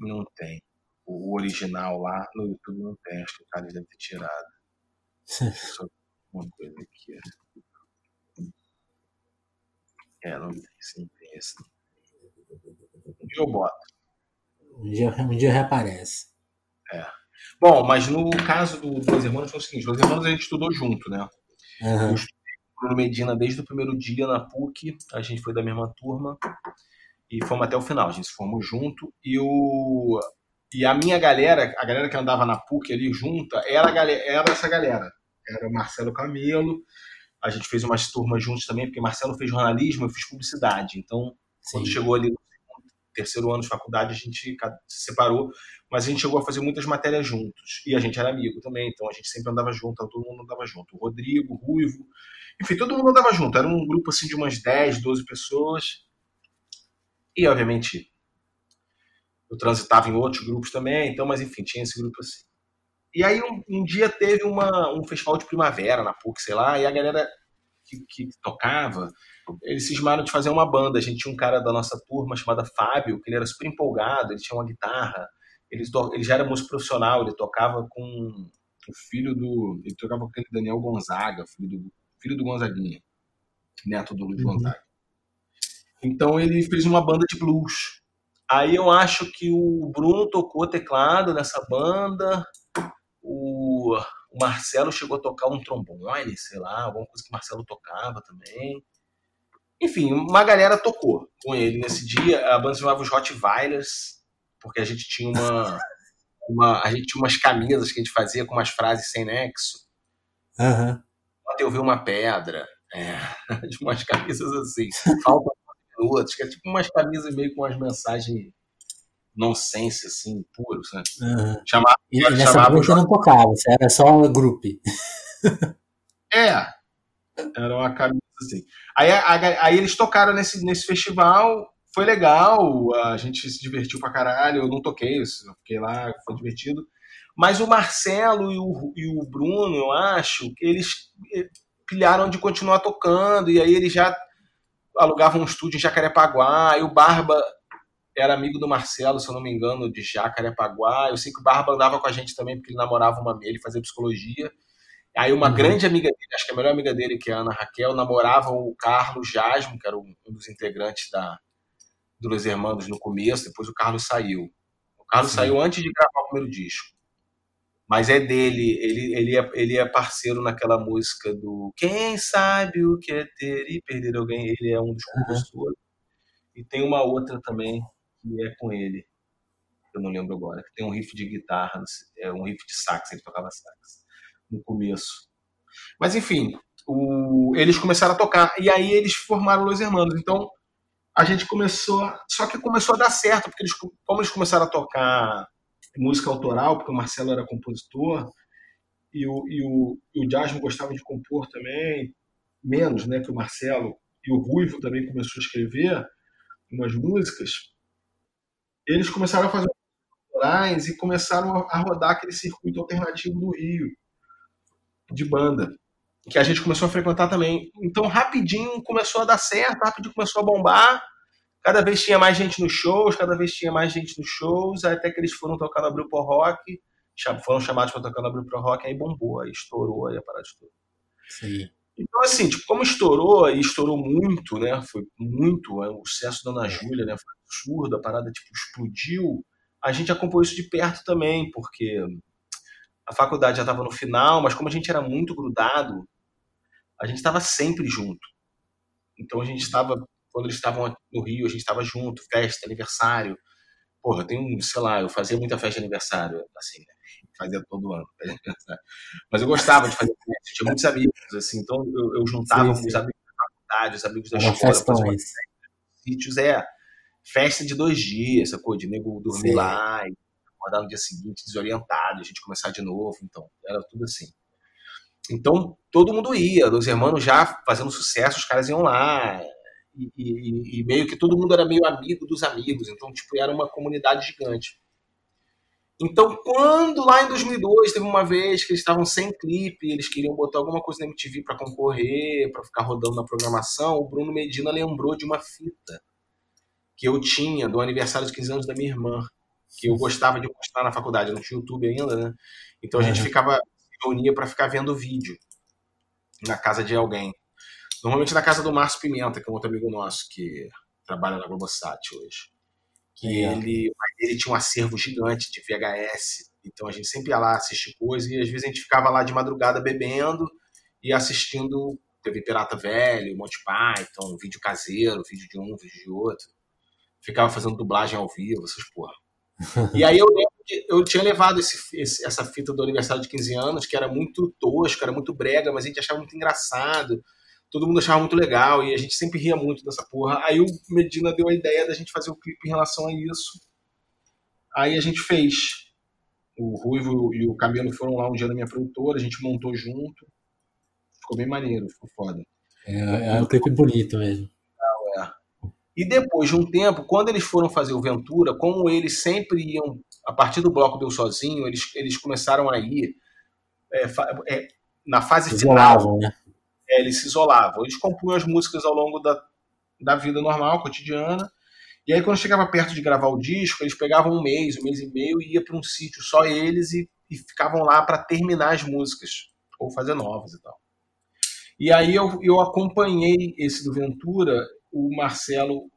não tem. O original lá no YouTube não tem, acho que o cara deve ter tirado. Só uma coisa aqui. É, não tem, sim, tem esse. Um dia eu boto. Um dia, um dia reaparece. É. Bom, mas no caso do Dois Irmãos foi o seguinte: Dois Irmãos a gente estudou junto, né? Uhum. Eu estudei com o Medina desde o primeiro dia na PUC, a gente foi da mesma turma e fomos até o final, a gente fomos junto e o e a minha galera, a galera que andava na PUC ali junta, era, galera, era essa galera. Era o Marcelo Camelo, a gente fez umas turmas juntos também, porque Marcelo fez jornalismo, eu fiz publicidade. Então, Sim. quando chegou ali no terceiro ano de faculdade, a gente se separou, mas a gente chegou a fazer muitas matérias juntos. E a gente era amigo também, então a gente sempre andava junto, todo mundo andava junto. O Rodrigo, o Ruivo, enfim, todo mundo andava junto. Era um grupo assim de umas 10, 12 pessoas. E, obviamente, eu transitava em outros grupos também, então, mas enfim, tinha esse grupo assim. E aí um, um dia teve uma, um festival de primavera na PUC, sei lá, e a galera que, que tocava eles cismaram de fazer uma banda. A gente tinha um cara da nossa turma chamado Fábio, que ele era super empolgado, ele tinha uma guitarra, ele, ele já era músico profissional, ele tocava com o filho do. Ele tocava com aquele Daniel Gonzaga, filho do, filho do Gonzaguinha, neto do Luiz uhum. Gonzaga. Então ele fez uma banda de blues. Aí eu acho que o Bruno tocou teclado nessa banda, o, Marcelo chegou a tocar um trombone, sei lá, alguma coisa que o Marcelo tocava também. Enfim, uma galera tocou com ele nesse dia. A banda se chamava os Rottweilers, porque a gente tinha uma, uma, a gente tinha umas camisas que a gente fazia com umas frases sem nexo. Uhum. Ontem eu vi uma pedra. É, de umas camisas assim. Falta minutos, que é tipo umas camisas meio com umas mensagens nonsense, assim, puros, né? Uhum. Chamava, e nessa chamava você não tocava, era só grupo. é, era uma camisa assim. Aí, a, aí eles tocaram nesse, nesse festival, foi legal, a gente se divertiu pra caralho, eu não toquei, eu fiquei lá, foi divertido. Mas o Marcelo e o, e o Bruno, eu acho, eles eh, pilharam de continuar tocando, e aí eles já alugavam um estúdio em Jacarepaguá, e o Barba era amigo do Marcelo, se eu não me engano, de Jacarepaguá. Eu sei que o Barba andava com a gente também, porque ele namorava uma ele fazia psicologia. Aí uma uhum. grande amiga dele, acho que a melhor amiga dele, que é a Ana Raquel, namorava o Carlos Jasmo, que era um dos integrantes da, do Los Hermanos no começo, depois o Carlos saiu. O Carlos Sim. saiu antes de gravar o primeiro disco. Mas é dele, ele, ele, é, ele é parceiro naquela música do Quem sabe o que é ter e perder alguém, ele é um dos compositores. Uhum. E tem uma outra também que é com ele, eu não lembro agora, que tem um riff de guitarra, é um riff de sax, ele tocava sax no começo. Mas enfim, o, eles começaram a tocar e aí eles formaram Los Hermanos. Então a gente começou, só que começou a dar certo, porque eles, como eles começaram a tocar música autoral, porque o Marcelo era compositor e o, e o, e o Jasmine gostava de compor também, menos né, que o Marcelo, e o Ruivo também começou a escrever umas músicas, eles começaram a fazer Moraes e começaram a rodar aquele circuito alternativo do Rio de banda, que a gente começou a frequentar também. Então, rapidinho começou a dar certo, rapidinho começou a bombar. Cada vez tinha mais gente nos shows, cada vez tinha mais gente nos shows, até que eles foram tocar no Abril Pro Rock, foram chamados para tocar no Abril Pro Rock, aí bombou, aí estourou, aí a parada estourou. Sim. Então, assim, tipo, como estourou, e estourou muito, né? Foi muito, é, o sucesso da Ana Júlia, né? Foi absurdo, a parada, tipo, explodiu. A gente acompanhou isso de perto também, porque a faculdade já estava no final, mas como a gente era muito grudado, a gente estava sempre junto. Então a gente estava, quando eles estavam no Rio, a gente estava junto, festa, aniversário. Porra, tem um, sei lá, eu fazia muita festa de aniversário, assim, né? fazia todo ano. Mas eu gostava de fazer festa, tinha muitos amigos, assim, então eu, eu juntava sim, sim. os amigos da faculdade, os amigos da escola, fazia sítios, é festa de dois dias, sacou? De nego dormir sim. lá e acordar no dia seguinte desorientado, a gente começar de novo, então era tudo assim. Então todo mundo ia, os irmãos já fazendo sucesso, os caras iam lá, e, e, e, meio que todo mundo era meio amigo dos amigos, então tipo era uma comunidade gigante. Então, quando lá em 2002 teve uma vez que eles estavam sem clipe, eles queriam botar alguma coisa na MTV para concorrer, para ficar rodando na programação, o Bruno Medina lembrou de uma fita que eu tinha do aniversário de 15 anos da minha irmã, que eu gostava de mostrar na faculdade, não tinha YouTube ainda, né? Então a gente ficava reunia para ficar vendo vídeo na casa de alguém. Normalmente na casa do Márcio Pimenta, que é um outro amigo nosso que trabalha na Globosat hoje que é. ele, ele tinha um acervo gigante de VHS, então a gente sempre ia lá assistir coisas e às vezes a gente ficava lá de madrugada bebendo e assistindo TV Pirata Velho, Monty Python, vídeo caseiro, vídeo de um, vídeo de outro. Ficava fazendo dublagem ao vivo, essas porra. e aí eu lembro que eu tinha levado esse, esse, essa fita do aniversário de 15 anos, que era muito tosco, era muito brega, mas a gente achava muito engraçado todo mundo achava muito legal e a gente sempre ria muito dessa porra. Aí o Medina deu a ideia da gente fazer o clipe em relação a isso. Aí a gente fez. O Ruivo e o Camilo foram lá um dia na minha produtora, a gente montou junto. Ficou bem maneiro, ficou foda. É, é um clipe bonito mesmo. É. E depois de um tempo, quando eles foram fazer o Ventura, como eles sempre iam, a partir do bloco Deu Sozinho, eles, eles começaram a ir é, é, na fase final. Né? É, eles se isolavam. Eles compunham as músicas ao longo da, da vida normal, cotidiana. E aí, quando chegava perto de gravar o disco, eles pegavam um mês, um mês e meio e ia para um sítio só eles e, e ficavam lá para terminar as músicas ou fazer novas e tal. E aí eu, eu acompanhei esse do Ventura, o Marcelo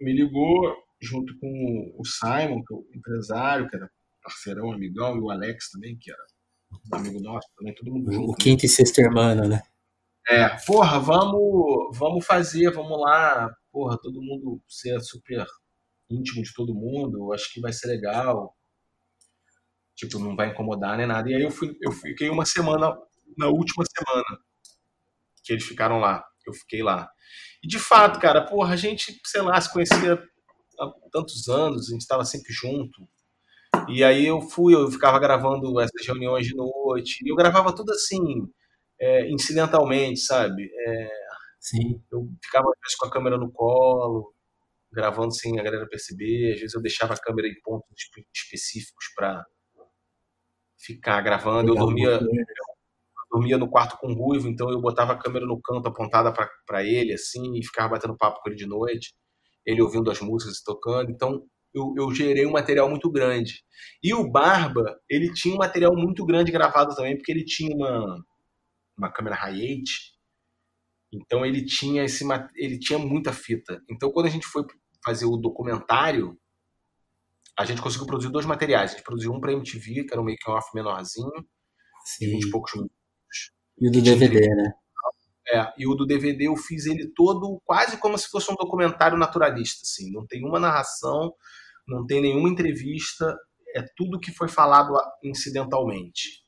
me ligou junto com o Simon, que é o empresário, que era parceirão, amigão, e o Alex também, que era amigo nosso também, todo mundo junto. O quinto e sexto irmão, né? É, porra, vamos, vamos fazer, vamos lá, porra, todo mundo ser super íntimo de todo mundo, acho que vai ser legal. Tipo, não vai incomodar nem nada. E aí eu, fui, eu fiquei uma semana, na última semana que eles ficaram lá, eu fiquei lá. E de fato, cara, porra, a gente, sei lá, se conhecia há tantos anos, a gente estava sempre junto. E aí eu fui, eu ficava gravando essas reuniões de noite, e eu gravava tudo assim, é, incidentalmente, sabe? É, Sim. Eu ficava às vezes com a câmera no colo, gravando sem a galera perceber. Às vezes eu deixava a câmera em pontos específicos para ficar gravando. Eu dormia, eu dormia no quarto com o Ruivo, então eu botava a câmera no canto apontada para ele, assim, e ficava batendo papo com ele de noite. Ele ouvindo as músicas e tocando. Então eu, eu gerei um material muito grande. E o Barba, ele tinha um material muito grande gravado também, porque ele tinha uma uma câmera high-8. Então ele tinha esse ele tinha muita fita. Então quando a gente foi fazer o documentário, a gente conseguiu produzir dois materiais. A gente produziu um para MTV, que era um make-off menorzinho, Sim. de 20 poucos minutos. E o do DVD, né? É, e o do DVD eu fiz ele todo quase como se fosse um documentário naturalista, assim. Não tem uma narração, não tem nenhuma entrevista, é tudo que foi falado incidentalmente.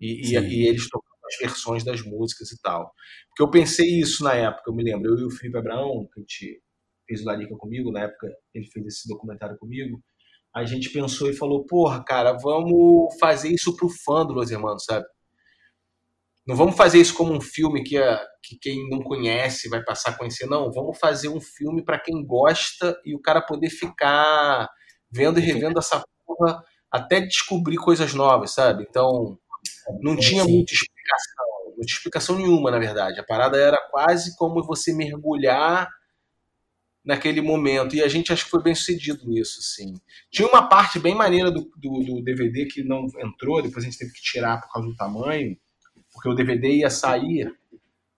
E, e, e eles tocando as versões das músicas e tal. Porque eu pensei isso na época, eu me lembro, eu e o Felipe Abraão, que a gente fez o Larica comigo, na época ele fez esse documentário comigo, a gente pensou e falou, porra, cara, vamos fazer isso pro fã do Los Hermanos, sabe? Não vamos fazer isso como um filme que, a, que quem não conhece vai passar a conhecer, não. Vamos fazer um filme para quem gosta e o cara poder ficar vendo e revendo essa tava até descobrir coisas novas, sabe? Então, não tinha Sim. muita explicação, muita explicação nenhuma, na verdade. A parada era quase como você mergulhar naquele momento. E a gente acho que foi bem sucedido nisso, sim. Tinha uma parte bem maneira do, do, do, DVD que não entrou, depois a gente teve que tirar por causa do tamanho, porque o DVD ia sair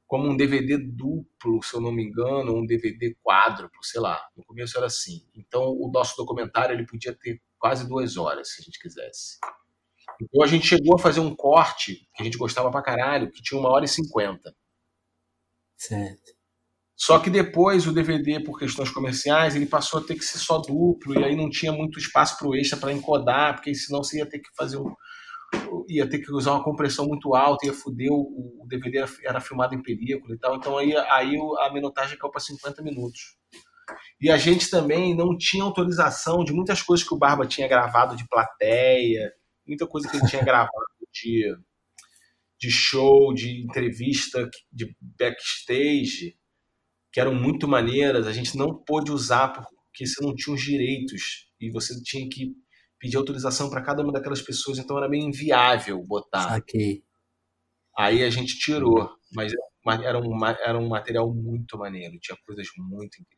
como um DVD duplo, se eu não me engano, um DVD quádruplo, sei lá. No começo era assim. Então o nosso documentário ele podia ter quase duas horas, se a gente quisesse. Então a gente chegou a fazer um corte que a gente gostava pra caralho, que tinha uma hora e cinquenta. Certo. Só que depois o DVD, por questões comerciais, ele passou a ter que ser só duplo, e aí não tinha muito espaço para o extra para encodar, porque senão você ia ter que fazer um. ia ter que usar uma compressão muito alta, ia foder, o, o DVD era, era, filmado em película e tal, então aí, aí a minutagem caiu para 50 minutos. E a gente também não tinha autorização de muitas coisas que o Barba tinha gravado de plateia, muita coisa que ele tinha gravado de, de show, de entrevista, de backstage que eram muito maneiras, a gente não pôde usar porque você não tinha os direitos e você tinha que pedir autorização para cada uma daquelas pessoas, então era meio inviável botar. Saquei. Aí a gente tirou, mas era um, era um material muito maneiro, tinha coisas muito incríveis.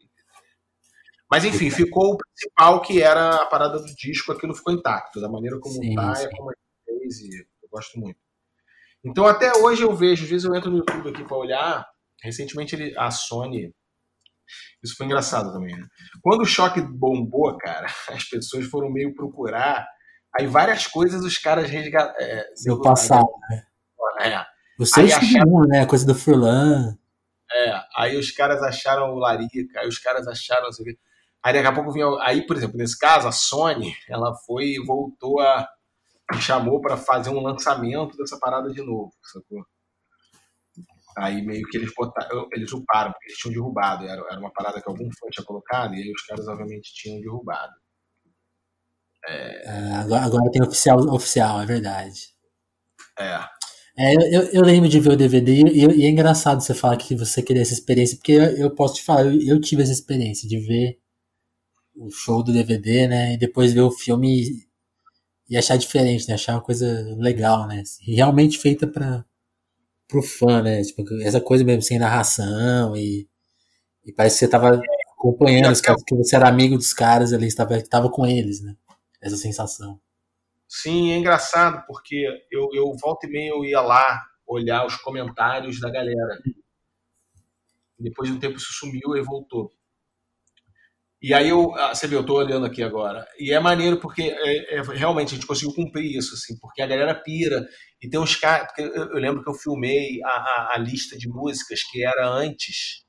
Mas enfim, ficou o principal que era a parada do disco, aquilo ficou intacto, da maneira como sim, tá, é como a gente fez, e eu gosto muito. Então até hoje eu vejo, às vezes eu entro no YouTube aqui para olhar, Recentemente ele, a Sony. Isso foi engraçado também, né? Quando o choque bombou, cara, as pessoas foram meio procurar. Aí várias coisas os caras resgataram. É, Seu passado, né? É. Você é acharam... né? Coisa do Furlan. É, aí os caras acharam o Larica, aí os caras acharam. Assim, aí daqui a pouco vinha. Aí, por exemplo, nesse caso, a Sony, ela foi e voltou a. Me chamou para fazer um lançamento dessa parada de novo, sacou? Aí meio que eles botaram, eles uparam, porque eles tinham derrubado. Era, era uma parada que algum fã tinha colocado, e aí os caras obviamente tinham derrubado. É... É, agora, agora, tem oficial, oficial, é verdade. É. é eu, eu, lembro de ver o DVD e, e, é engraçado você falar que você queria essa experiência, porque eu, eu posso te falar, eu, eu, tive essa experiência de ver o show do DVD, né? E depois ver o filme e, e achar diferente, né? Achar uma coisa legal, né? Realmente feita para pro fã, né? Tipo, essa coisa mesmo sem narração e, e parece que você tava acompanhando os caras, que você era amigo dos caras ali, estava tava com eles, né? Essa sensação. Sim, é engraçado, porque eu, eu volta e meia eu ia lá olhar os comentários da galera. Depois de um tempo isso sumiu e voltou. E aí eu, ah, você vê, eu tô olhando aqui agora. E é maneiro porque é, é, realmente a gente conseguiu cumprir isso, assim, porque a galera pira. E tem uns caras. Eu, eu, lembro que eu filmei a, a, a, lista de músicas que era antes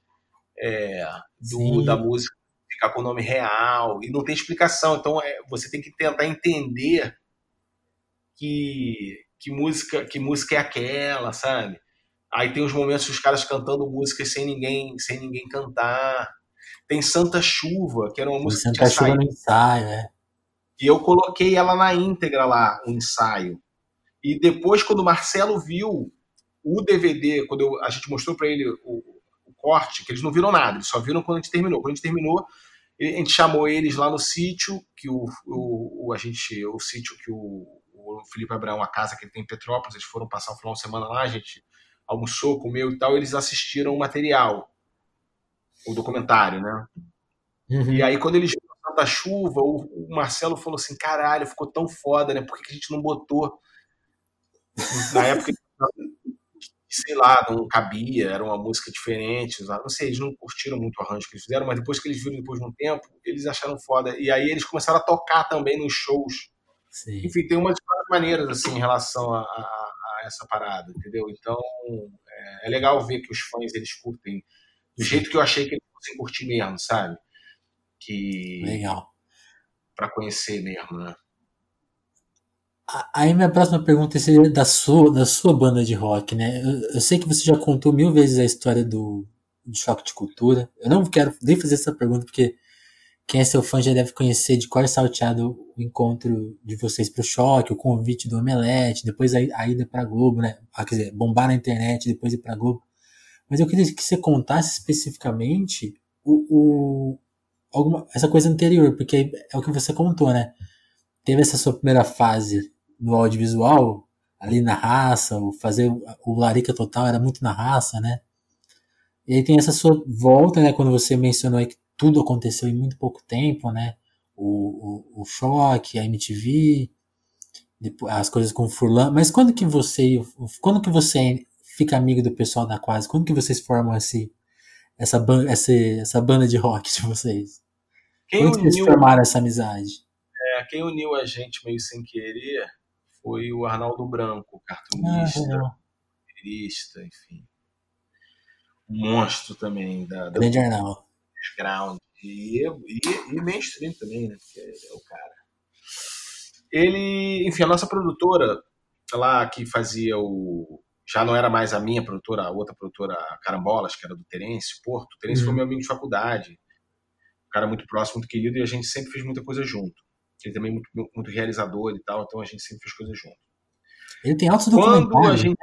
é, do, da música ficar com o nome real. E não tem explicação. Então é, você tem que tentar entender que, que, música, que música é aquela, sabe? Aí tem os momentos os caras cantando músicas sem ninguém, sem ninguém cantar. Tem Santa Chuva, que era uma música Santa que Chuva no ensaio, é. E eu coloquei ela na íntegra lá, o ensaio. E depois, quando o Marcelo viu o DVD, quando eu, a gente mostrou para ele o, o, corte, que eles não viram nada, eles só viram quando a gente terminou. Quando a gente terminou, a gente chamou eles lá no sítio, que o, o, o a gente, o sítio que o, o Felipe Abraão, a casa que ele tem em Petrópolis, eles foram passar o final de semana lá, a gente almoçou, comeu e tal, eles assistiram o material o documentário, né? Uhum. E aí, quando eles viram Santa Chuva, o, o, Marcelo falou assim: caralho, ficou tão foda, né? Por que a gente não botou? Na época, sei lá, não cabia, era uma música diferente. Não sei, eles não curtiram muito o arranjo que eles fizeram, mas depois que eles viram depois de um tempo, eles acharam foda. E aí eles começaram a tocar também nos shows. Sim. Enfim, tem umas maneiras assim em relação a, a, a essa parada, entendeu? Então é, é, legal ver que os fãs eles curtem do jeito que eu achei que eles fossem curtir mesmo, sabe? Que... Legal. Pra conhecer mesmo, né? Aí minha próxima pergunta seria da sua, da sua banda de rock, né? Eu, eu, sei que você já contou mil vezes a história do, do choque de cultura. Eu não quero nem fazer essa pergunta porque quem é seu fã já deve conhecer de qual é salteado o encontro de vocês pro choque, o convite do Omelete, depois a, a ida pra Globo, né? Ah, quer dizer, bombar na internet, depois ir pra Globo. Mas eu queria que você contasse especificamente o, o alguma, essa coisa anterior, porque é o que você contou, né? teve essa sua primeira fase no audiovisual, ali na raça, o fazer o Larica Total era muito na raça, né? E aí tem essa sua volta, né? Quando você mencionou que tudo aconteceu em muito pouco tempo, né? O, o, o choque, a MTV, as coisas com o Furlan. Mas quando que você, quando que você fica amigo do pessoal da Quase? Quando que vocês formam esse, essa, essa, essa banda de rock de vocês? Quem quando uniu, vocês formaram essa amizade? É, quem uniu a gente meio sem querer foi o Arnaldo Branco, cartunista, ah, enfim um monstro também da, da Grande Arnaldo. Ground. E, e, e mainstream também, né? Porque é o cara. Ele, enfim, a nossa produtora, lá que fazia o. Já não era mais a minha produtora, a outra produtora, a Carambolas, que era do Terence Porto. O Terence uhum. foi meu amigo de faculdade. Um cara muito próximo, muito querido, e a gente sempre fez muita coisa junto. Ele também é muito, muito realizador e tal, então a gente sempre fez coisas junto. Ele tem altos documentários. Quando a gente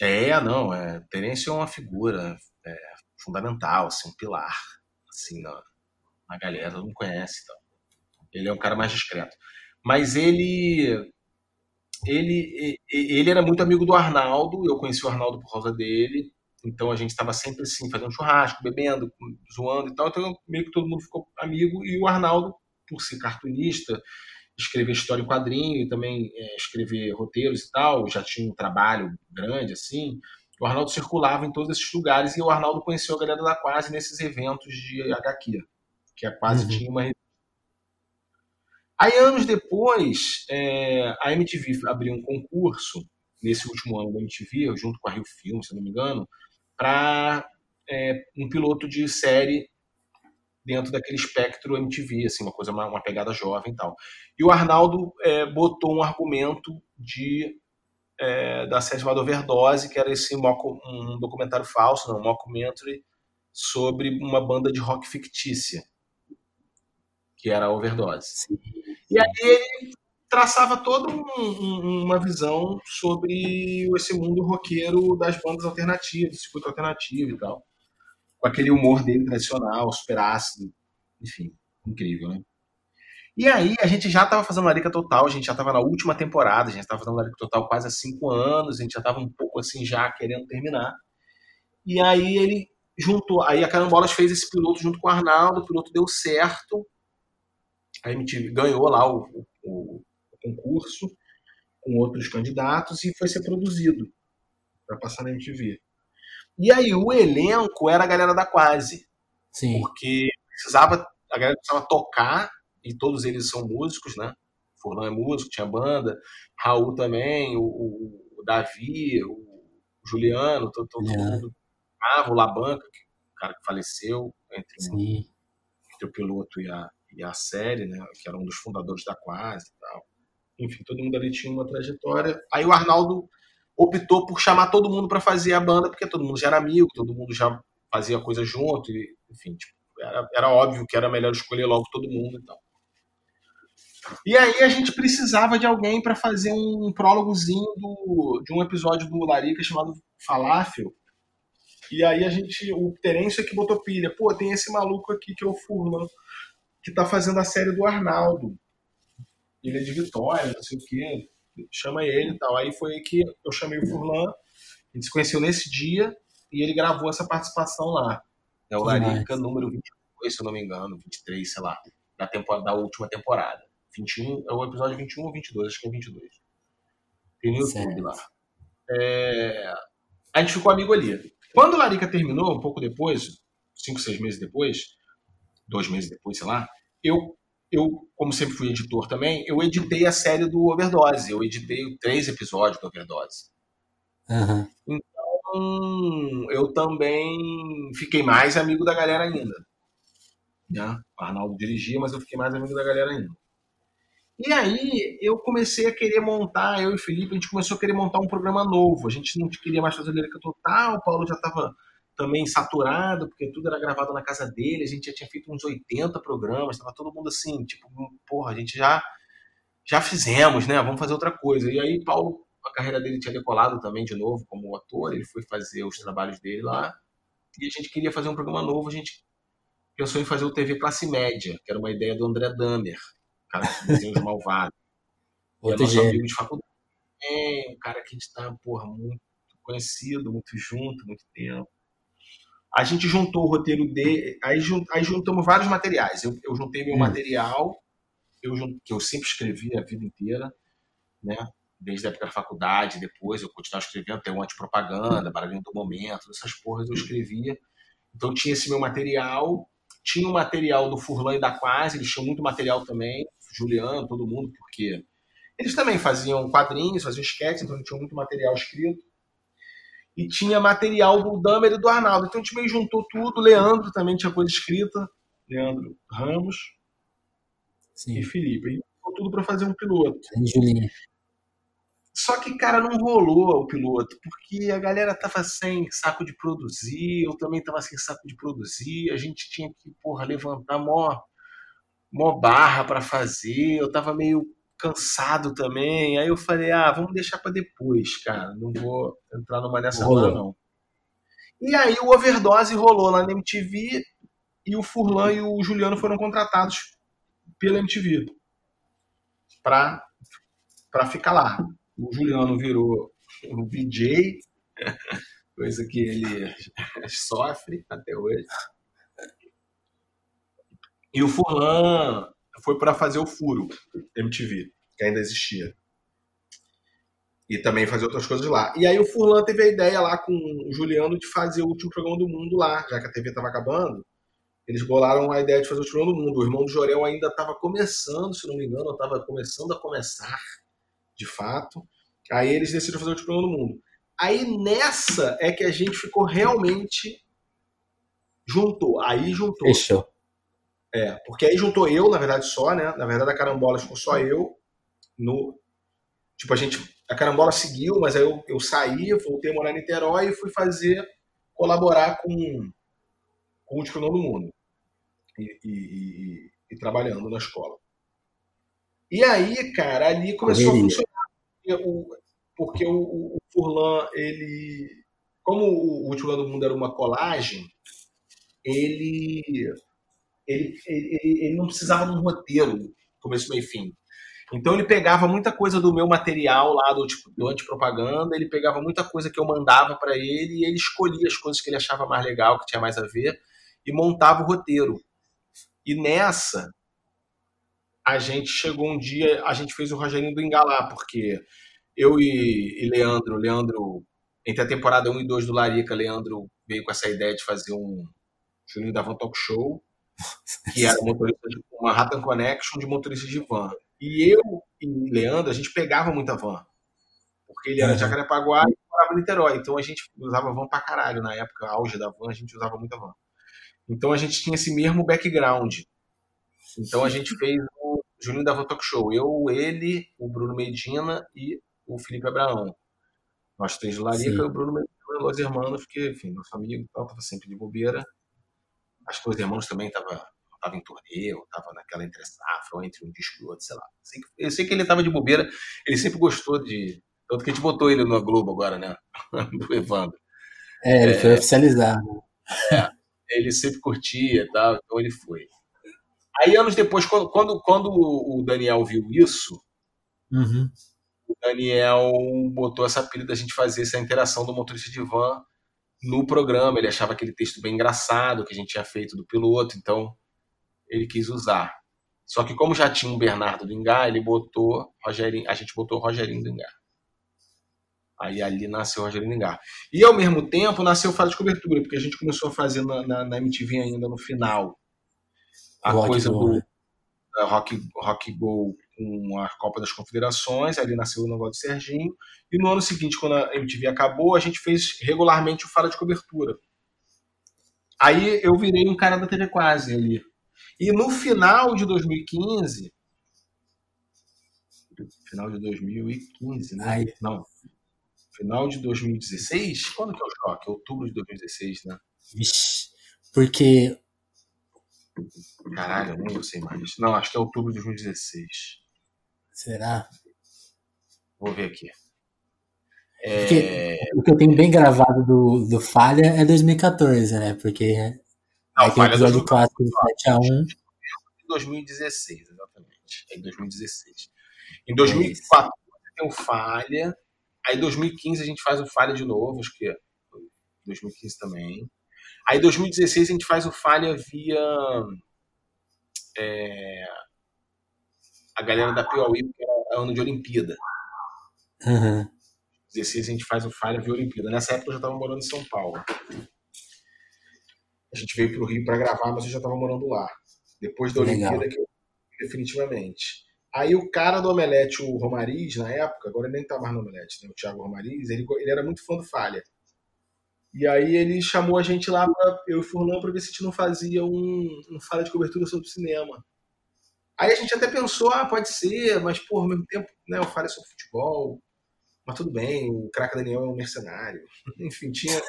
é, não, é, Terence é uma figura é, fundamental, assim, um pilar, assim, na, na galera, todo mundo conhece, então. Ele é um cara mais discreto. Mas ele, ele, ele era muito amigo do Arnaldo, eu conheci o Arnaldo por causa dele, então a gente estava sempre assim, fazendo churrasco, bebendo, zoando e tal, então meio que todo mundo ficou amigo, e o Arnaldo, por ser cartunista, escrever história em quadrinho e também é, escrever roteiros e tal, já tinha um trabalho grande assim. O Arnaldo circulava em todos esses lugares e o Arnaldo conheceu a galera da Quase nesses eventos de HQ, que a Quase uhum. tinha uma Aí, anos depois, é, a MTV abriu um concurso, nesse último ano da MTV, junto com a Rio Filme, se não me engano, para é, um piloto de série dentro daquele espectro MTV, assim, uma coisa, uma, uma pegada jovem e tal. E o Arnaldo é, botou um argumento de é, da série chamada Overdose, que era esse um documentário falso, não, um mockumentary sobre uma banda de rock fictícia, que era a Overdose. Sim. E aí ele traçava toda um, um, uma visão sobre esse mundo roqueiro das bandas alternativas, circuito alternativo e tal com aquele humor dele tradicional, super ácido, enfim, incrível, né? E aí a gente já estava fazendo Larica Total, a gente já estava na última temporada, a gente estava fazendo Larica Total quase há cinco anos, a gente já estava um pouco assim já querendo terminar. E aí ele juntou, aí a Carambolas fez esse piloto junto com o Arnaldo, o piloto deu certo, a MTV ganhou lá o, o, o concurso com outros candidatos e foi ser produzido para passar na MTV. E aí o elenco era a galera da Quase. Sim. Porque precisava, a galera precisava tocar, e todos eles são músicos, né? Furlan é músico, tinha banda, Raul também, o, o Davi, o Juliano, todo, todo é. mundo. Ah, o Labanca, que, o cara que faleceu entre, entre o piloto e a, e a série, né? Que era um dos fundadores da Quase e tal. Enfim, todo mundo ali tinha uma trajetória. Aí o Arnaldo optou por chamar todo mundo para fazer a banda, porque todo mundo já era amigo, todo mundo já fazia coisa junto, e, enfim, tipo, era, era, óbvio que era melhor escolher logo todo mundo então. E aí a gente precisava de alguém para fazer um prólogozinho do, de um episódio do Larica chamado Falafel. E aí a gente, o Terêncio é que botou pilha. Pô, tem esse maluco aqui que é o Furlan, que tá fazendo a série do Arnaldo. Ele é de Vitória, não sei o quê chama ele e tal. Aí foi que eu chamei o Furlan, a gente se conheceu nesse dia e ele gravou essa participação lá. É o Larica número 22, se eu não me engano, 23, sei lá, da, temporada, da última temporada. 21, é o episódio 21 ou 22, acho que é 22. Tem no YouTube lá. É... A gente ficou amigo ali. Quando o Larica terminou, um pouco depois, cinco, seis meses depois, dois meses depois, sei lá, eu eu, como sempre fui editor também, eu editei a série do Overdose. Eu editei três episódios do Overdose. Uhum. Então, eu também fiquei mais amigo da galera ainda. Né? O Arnaldo dirigia, mas eu fiquei mais amigo da galera ainda. E aí, eu comecei a querer montar, eu e o Felipe, a gente começou a querer montar um programa novo. A gente não queria mais fazer Lyrica Total, o Paulo já estava também saturado, porque tudo era gravado na casa dele, a gente já tinha feito uns 80 programas, estava todo mundo assim, tipo, porra, a gente já já fizemos, né? Vamos fazer outra coisa. E aí Paulo, a carreira dele tinha decolado também de novo como ator, ele foi fazer os trabalhos dele lá. E a gente queria fazer um programa novo, a gente pensou em fazer o TV Classe Média, que era uma ideia do André Damer, cara que desenha os malvados. Outro é nosso amigo de faculdade. É, um cara que a gente tá, porra, muito conhecido, muito junto, muito tempo. A gente juntou o roteiro de. Aí, aí juntamos vários materiais. Eu, eu juntei meu hum. material, eu, que eu sempre escrevi a vida inteira, né? Desde a época da faculdade, depois eu continuava escrevendo, até um antipropaganda, barulhinho do momento, essas porras eu escrevia. Então tinha esse meu material, tinha o material do Furlan e da Quase, eles tinham muito material também, Juliano, todo mundo, porque eles também faziam quadrinhos, faziam esquetes, então tinham muito material escrito e tinha material do Damer e do Arnaldo. Então a gente meio juntou tudo. Leandro também tinha coisa escrita. Leandro Ramos Sim. e Felipe. E tudo para fazer um piloto. Só que, cara, não rolou o piloto, porque a galera tava sem saco de produzir, eu também tava sem saco de produzir, a gente tinha que, porra, levantar mó, mó barra para fazer, eu tava meio cansado também. Aí eu falei, ah, vamos deixar para depois, cara. Não vou entrar numa dessa hora, não. E aí o Overdose rolou lá na MTV e o Furlan e o Juliano foram contratados pela MTV para para ficar lá. O Juliano virou um VJ, coisa que ele sofre até hoje. E o Furlan foi para fazer o Furo MTV, que ainda existia. E também fazer outras coisas lá. E aí o Furlan teve a ideia lá com o Juliano de fazer o último programa do mundo lá, já que a TV estava acabando. Eles bolaram a ideia de fazer o último programa do mundo. O irmão do Jorel ainda estava começando, se não me engano, estava começando a começar, de fato. Aí eles decidiram fazer o último programa do mundo. Aí nessa é que a gente ficou realmente juntou. Aí juntou. Fechou. É, porque aí juntou eu, na verdade, só, né? Na verdade, a carambola ficou só eu. No, tipo, a gente. A carambola seguiu, mas aí eu, eu saí, voltei a morar em Niterói e fui fazer, colaborar com, com o Último do Mundo. E, e, e, e, trabalhando na escola. E aí, cara, ali começou a funcionar. Porque o, o, o, Furlan, ele. Como o Último do Mundo era uma colagem, ele ele, ele, ele não precisava de um roteiro, começo, meio e fim. Então ele pegava muita coisa do meu material lá do, tipo, do antipropaganda, ele pegava muita coisa que eu mandava para ele e ele escolhia as coisas que ele achava mais legal, que tinha mais a ver, e montava o roteiro. E nessa, a gente chegou um dia, a gente fez o Rogerinho do Engalar, porque eu e, e Leandro, Leandro, entre a temporada 1 e 2 do Larica, Leandro veio com essa ideia de fazer um Juninho Davon Talk Show, que era motorista de uma Ratan Connection de motorista de van. E eu e Leandro, a gente pegava muita van. Porque ele era de Jacarepaguá e morava em Niterói. Então a gente usava van pra caralho. Na época, auge da van, a gente usava muita van. Então a gente tinha esse mesmo background. Então a gente fez o Juninho da Van Talk Show. Eu, ele, o Bruno Medina e o Felipe Abraão. Nós três de Larica e o Bruno Medina, Los Hermanos, porque, enfim, nosso amigo tal, tava sempre de bobeira. Acho que os irmãos também estavam tava em turnê, ou tava naquela entre safra, ou entre um disco e outro, sei lá. Eu sei que ele tava de bobeira, ele sempre gostou de. Tanto que a gente botou ele no Globo agora, né? Do Evandro. É, ele é, foi oficializar. É, ele sempre curtia e tal, então ele foi. Aí, anos depois, quando, quando, quando o Daniel viu isso, uhum. o Daniel botou essa pilha da gente fazer essa interação do motorista de van no programa. Ele achava aquele texto bem engraçado que a gente tinha feito do piloto, então ele quis usar. Só que como já tinha um Bernardo do Engar, ele botou Rogerinho, a gente botou Rogerinho do Engar. Aí ali nasceu o Rogerinho do Engar. E ao mesmo tempo nasceu Fala de Cobertura, porque a gente começou a fazer na, na, na MTV ainda no final. A rock coisa do né? rock, rock Go com a Copa das Confederações, ali nasceu o negócio do Serginho, e no ano seguinte, quando a MTV acabou, a gente fez regularmente o Fala de Cobertura. Aí eu virei um cara da TV Quase ali. E no final de 2015, final de 2015, né? Ai. Não, final de 2016, quando que é o choque? Outubro de 2016, né? Vixe, porque... Caralho, eu não sei mais. Não, acho que é outubro de 2016. Será? Vou ver aqui. É... O que eu tenho bem gravado do, do Falha é 2014, né? Porque é Não, é aquele episódio clássico do 7 a 1 2016, exatamente. É em 2016. Em 2014 é tem o Falha. Aí em 2015 a gente faz o Falha de novo, acho que 2015 também. Aí em 2016 a gente faz o Falha via é, a galera da Piauí, que era ano de Olimpíada. Uhum. 16 a gente faz o Falha via Olimpíada. Nessa época eu já estava morando em São Paulo. A gente veio para o Rio para gravar, mas eu já estava morando lá. Depois da Olimpíada, que eu, definitivamente. Aí o cara do Omelete, o Romariz, na época, agora ele nem tá mais no Omelete, né? o Thiago Romariz, ele, ele era muito fã do Falha. E aí ele chamou a gente lá, pra, eu e o Furlan, para ver se a gente não fazia um, um Falha de cobertura sobre cinema. Aí a gente até pensou, ah, pode ser, mas, pô, ao mesmo tempo, né, o Falha é sobre futebol, mas tudo bem, o craque Daniel é um mercenário. Enfim, tinha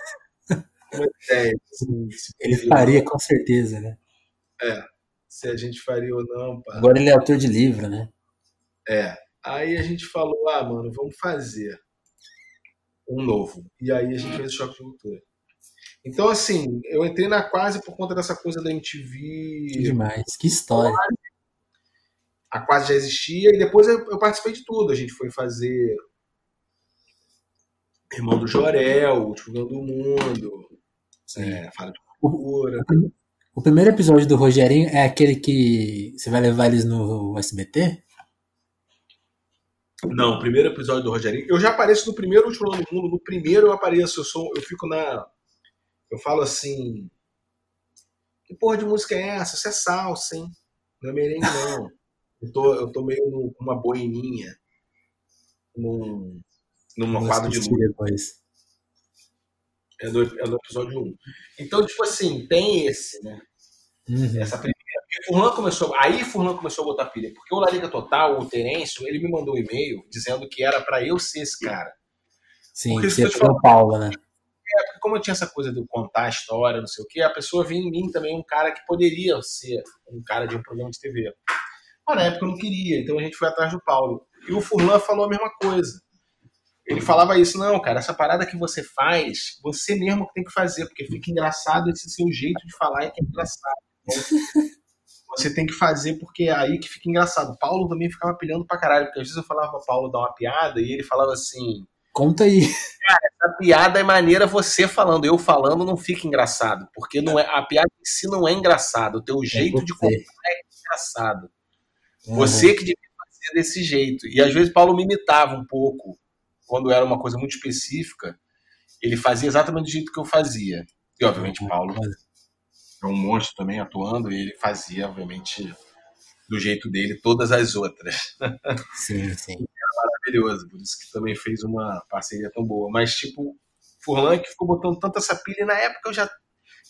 uma ideia. Assim, ele faria, com certeza, né? É, se a gente faria ou não. Pá. Agora ele é autor de livro, né? É. Aí a gente falou, ah, mano, vamos fazer um novo. E aí a gente fez o Choque de Cultura. Então, assim, eu entrei na quase por conta dessa coisa da MTV. Que demais, que história. A quase já existia e depois eu, eu participei de tudo. A gente foi fazer Irmão do Jorel, O Último do Mundo, é, Fala de Cultura. O, primeiro episódio do Rogerinho é aquele que você vai levar eles no SBT? Não, o primeiro episódio do Rogerinho. Eu já apareço no primeiro Último do Mundo. No primeiro eu apareço, eu, sou, eu fico na. Eu falo assim. Que porra de música é essa? Isso é salsa, hein? Não é merengue, não. Eu tô, eu tô meio com uma boininha. Num, numa quadro de luz. Depois. É do, é do episódio 1. Então, tipo assim, tem esse, né? Uhum. Essa primeira. Furlan começou. Aí Furlan começou a botar pilha. Porque o Lariga Total, o Terêncio, ele me mandou um e-mail dizendo que era para eu ser esse cara. Sim, porque ser São Paulo, né? É, como eu tinha essa coisa de contar a história, não sei o quê, a pessoa via em mim também um cara que poderia ser um cara de um programa de TV. Mas na época eu não queria, então a gente foi atrás do Paulo. E o Furlan falou a mesma coisa ele falava isso, não, cara, essa parada que você faz, você mesmo tem que fazer, porque fica engraçado esse seu jeito de falar é que é engraçado. Você tem que fazer porque é aí que fica engraçado. Paulo também ficava pilhando pra caralho, porque às vezes eu falava pra Paulo dar uma piada e ele falava assim. Conta aí. Cara, essa piada é maneira você falando. Eu falando não fica engraçado. Porque não é, a piada em si não é engraçada. O teu é jeito é de contar é engraçado. Uhum. Você que devia fazer desse jeito. E às vezes Paulo me imitava um pouco quando era uma coisa muito específica, ele fazia exatamente do jeito que eu fazia. E, obviamente, uhum. Paulo é um monstro também atuando, e ele fazia, obviamente, do jeito dele todas as outras. Sim, sim. Era maravilhoso, por isso que também fez uma parceria tão boa. Mas, tipo, Furlan que ficou botando tanta essa pilha, e na época eu já,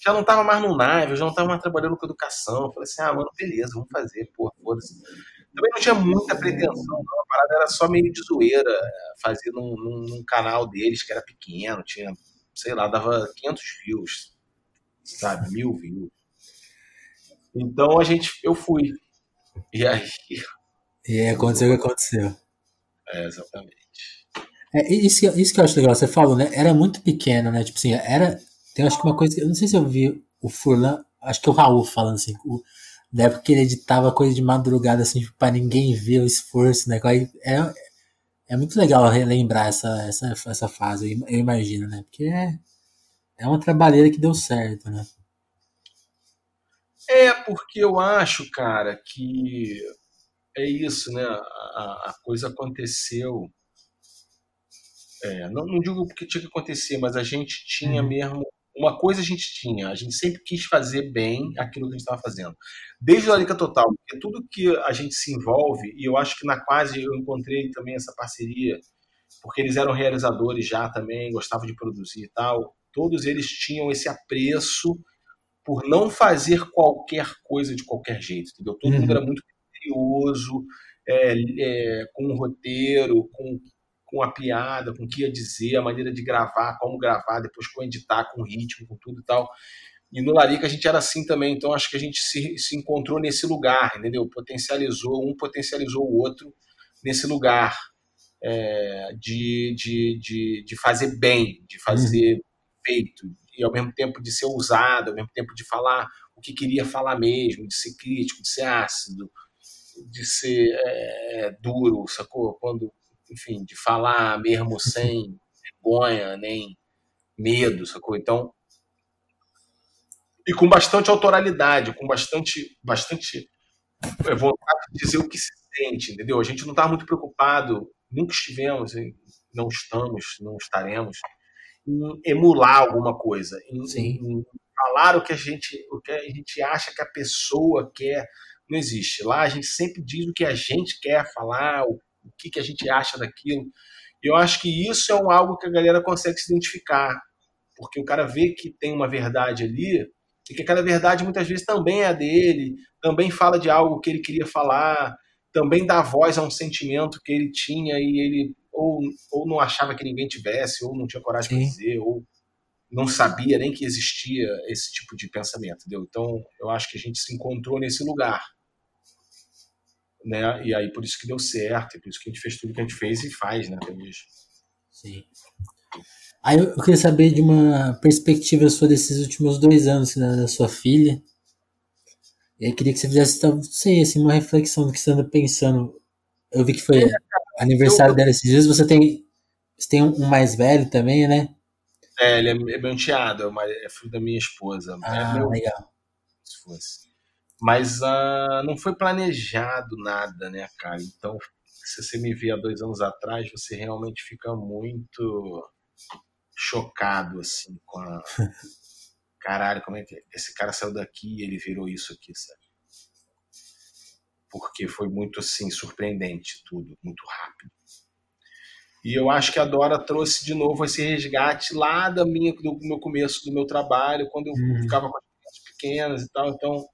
já não estava mais no Nave, eu já não estava mais trabalhando com educação. Eu falei assim, ah, mano, beleza, vamos fazer, porra, foda-se. Também não tinha muita pretensão, não. A parada era só meio de zoeira. Fazia num, num, num, canal deles que era pequeno, tinha, sei lá, dava 500 views, sabe? Mil views. Então a gente, eu fui. E aí. E aí aconteceu o que aconteceu. É, exatamente. É, isso, isso que eu acho legal, você falou, né? Era muito pequeno, né? Tipo assim, era. Tem acho que uma coisa. Eu não sei se eu vi o Furlan, acho que o Raul falando assim. O, da época que ele editava coisa de madrugada, assim, para ninguém ver o esforço, né? É, é muito legal relembrar essa, essa, essa fase, eu imagino, né? Porque é, é uma trabalheira que deu certo, né? É, porque eu acho, cara, que é isso, né? A, a coisa aconteceu. É, não, não digo porque tinha que acontecer, mas a gente tinha uhum. mesmo uma coisa a gente tinha, a gente sempre quis fazer bem aquilo que a gente estava fazendo. Desde a Larica Total, porque tudo que a gente se envolve, e eu acho que na quase eu encontrei também essa parceria, porque eles eram realizadores já também, gostavam de produzir e tal, todos eles tinham esse apreço por não fazer qualquer coisa de qualquer jeito, entendeu? Todo uhum. mundo era muito curioso, é, é, com um roteiro, com com a piada, com o que ia dizer, a maneira de gravar, como gravar, depois com editar, com ritmo, com tudo e tal. E no Larica a gente era assim também, então acho que a gente se, se encontrou nesse lugar, entendeu? Potencializou, um potencializou o outro nesse lugar é, de, de, de, de, fazer bem, de fazer uhum. feito, e ao mesmo tempo de ser ousado, ao mesmo tempo de falar o que queria falar mesmo, de ser crítico, de ser ácido. de ser é, duro, sacou? Quando, enfim, de falar mesmo sem vergonha, nem medo, sacou? Então, e com bastante autoralidade, com bastante, bastante é, vontade de dizer o que se sente, entendeu? A gente não está muito preocupado, nunca estivemos, não estamos, não estaremos, em emular alguma coisa, em, em, falar o que a gente, o que a gente acha que a pessoa quer. Não existe. Lá a gente sempre diz o que a gente quer falar, o, o que, que a gente acha daquilo. Eu acho que isso é um, algo que a galera consegue se identificar, porque o cara vê que tem uma verdade ali e que aquela verdade muitas vezes também é a dele, também fala de algo que ele queria falar, também dá voz a um sentimento que ele tinha e ele ou, ou não achava que ninguém tivesse, ou não tinha coragem de dizer, ou não sabia nem que existia esse tipo de pensamento, entendeu? Então, eu acho que a gente se encontrou nesse lugar. Né? E aí por isso que deu certo, e por isso que a gente fez tudo que a gente fez e faz, né, até mesmo. Sim. Aí eu queria saber de uma perspectiva sua desses últimos dois anos da, da sua filha. E aí queria que você fizesse, não sei, assim, uma reflexão do que você anda pensando. Eu vi que foi é, aniversário eu... dela esses dias. Você tem, você tem um mais velho também, né? É, ele é, é meu enteado, é, é filho da minha esposa. Ah, é meu, legal. Se fosse. Mas uh, não foi planejado nada, né, cara? Então, se você me via dois anos atrás, você realmente fica muito chocado, assim, com a. Caralho, como é que. Esse cara saiu daqui e ele virou isso aqui, sabe? Porque foi muito, assim, surpreendente tudo, muito rápido. E eu acho que a Dora trouxe de novo esse resgate lá da minha, do meu começo do meu trabalho, quando eu uhum. ficava com as crianças pequenas e tal. Então,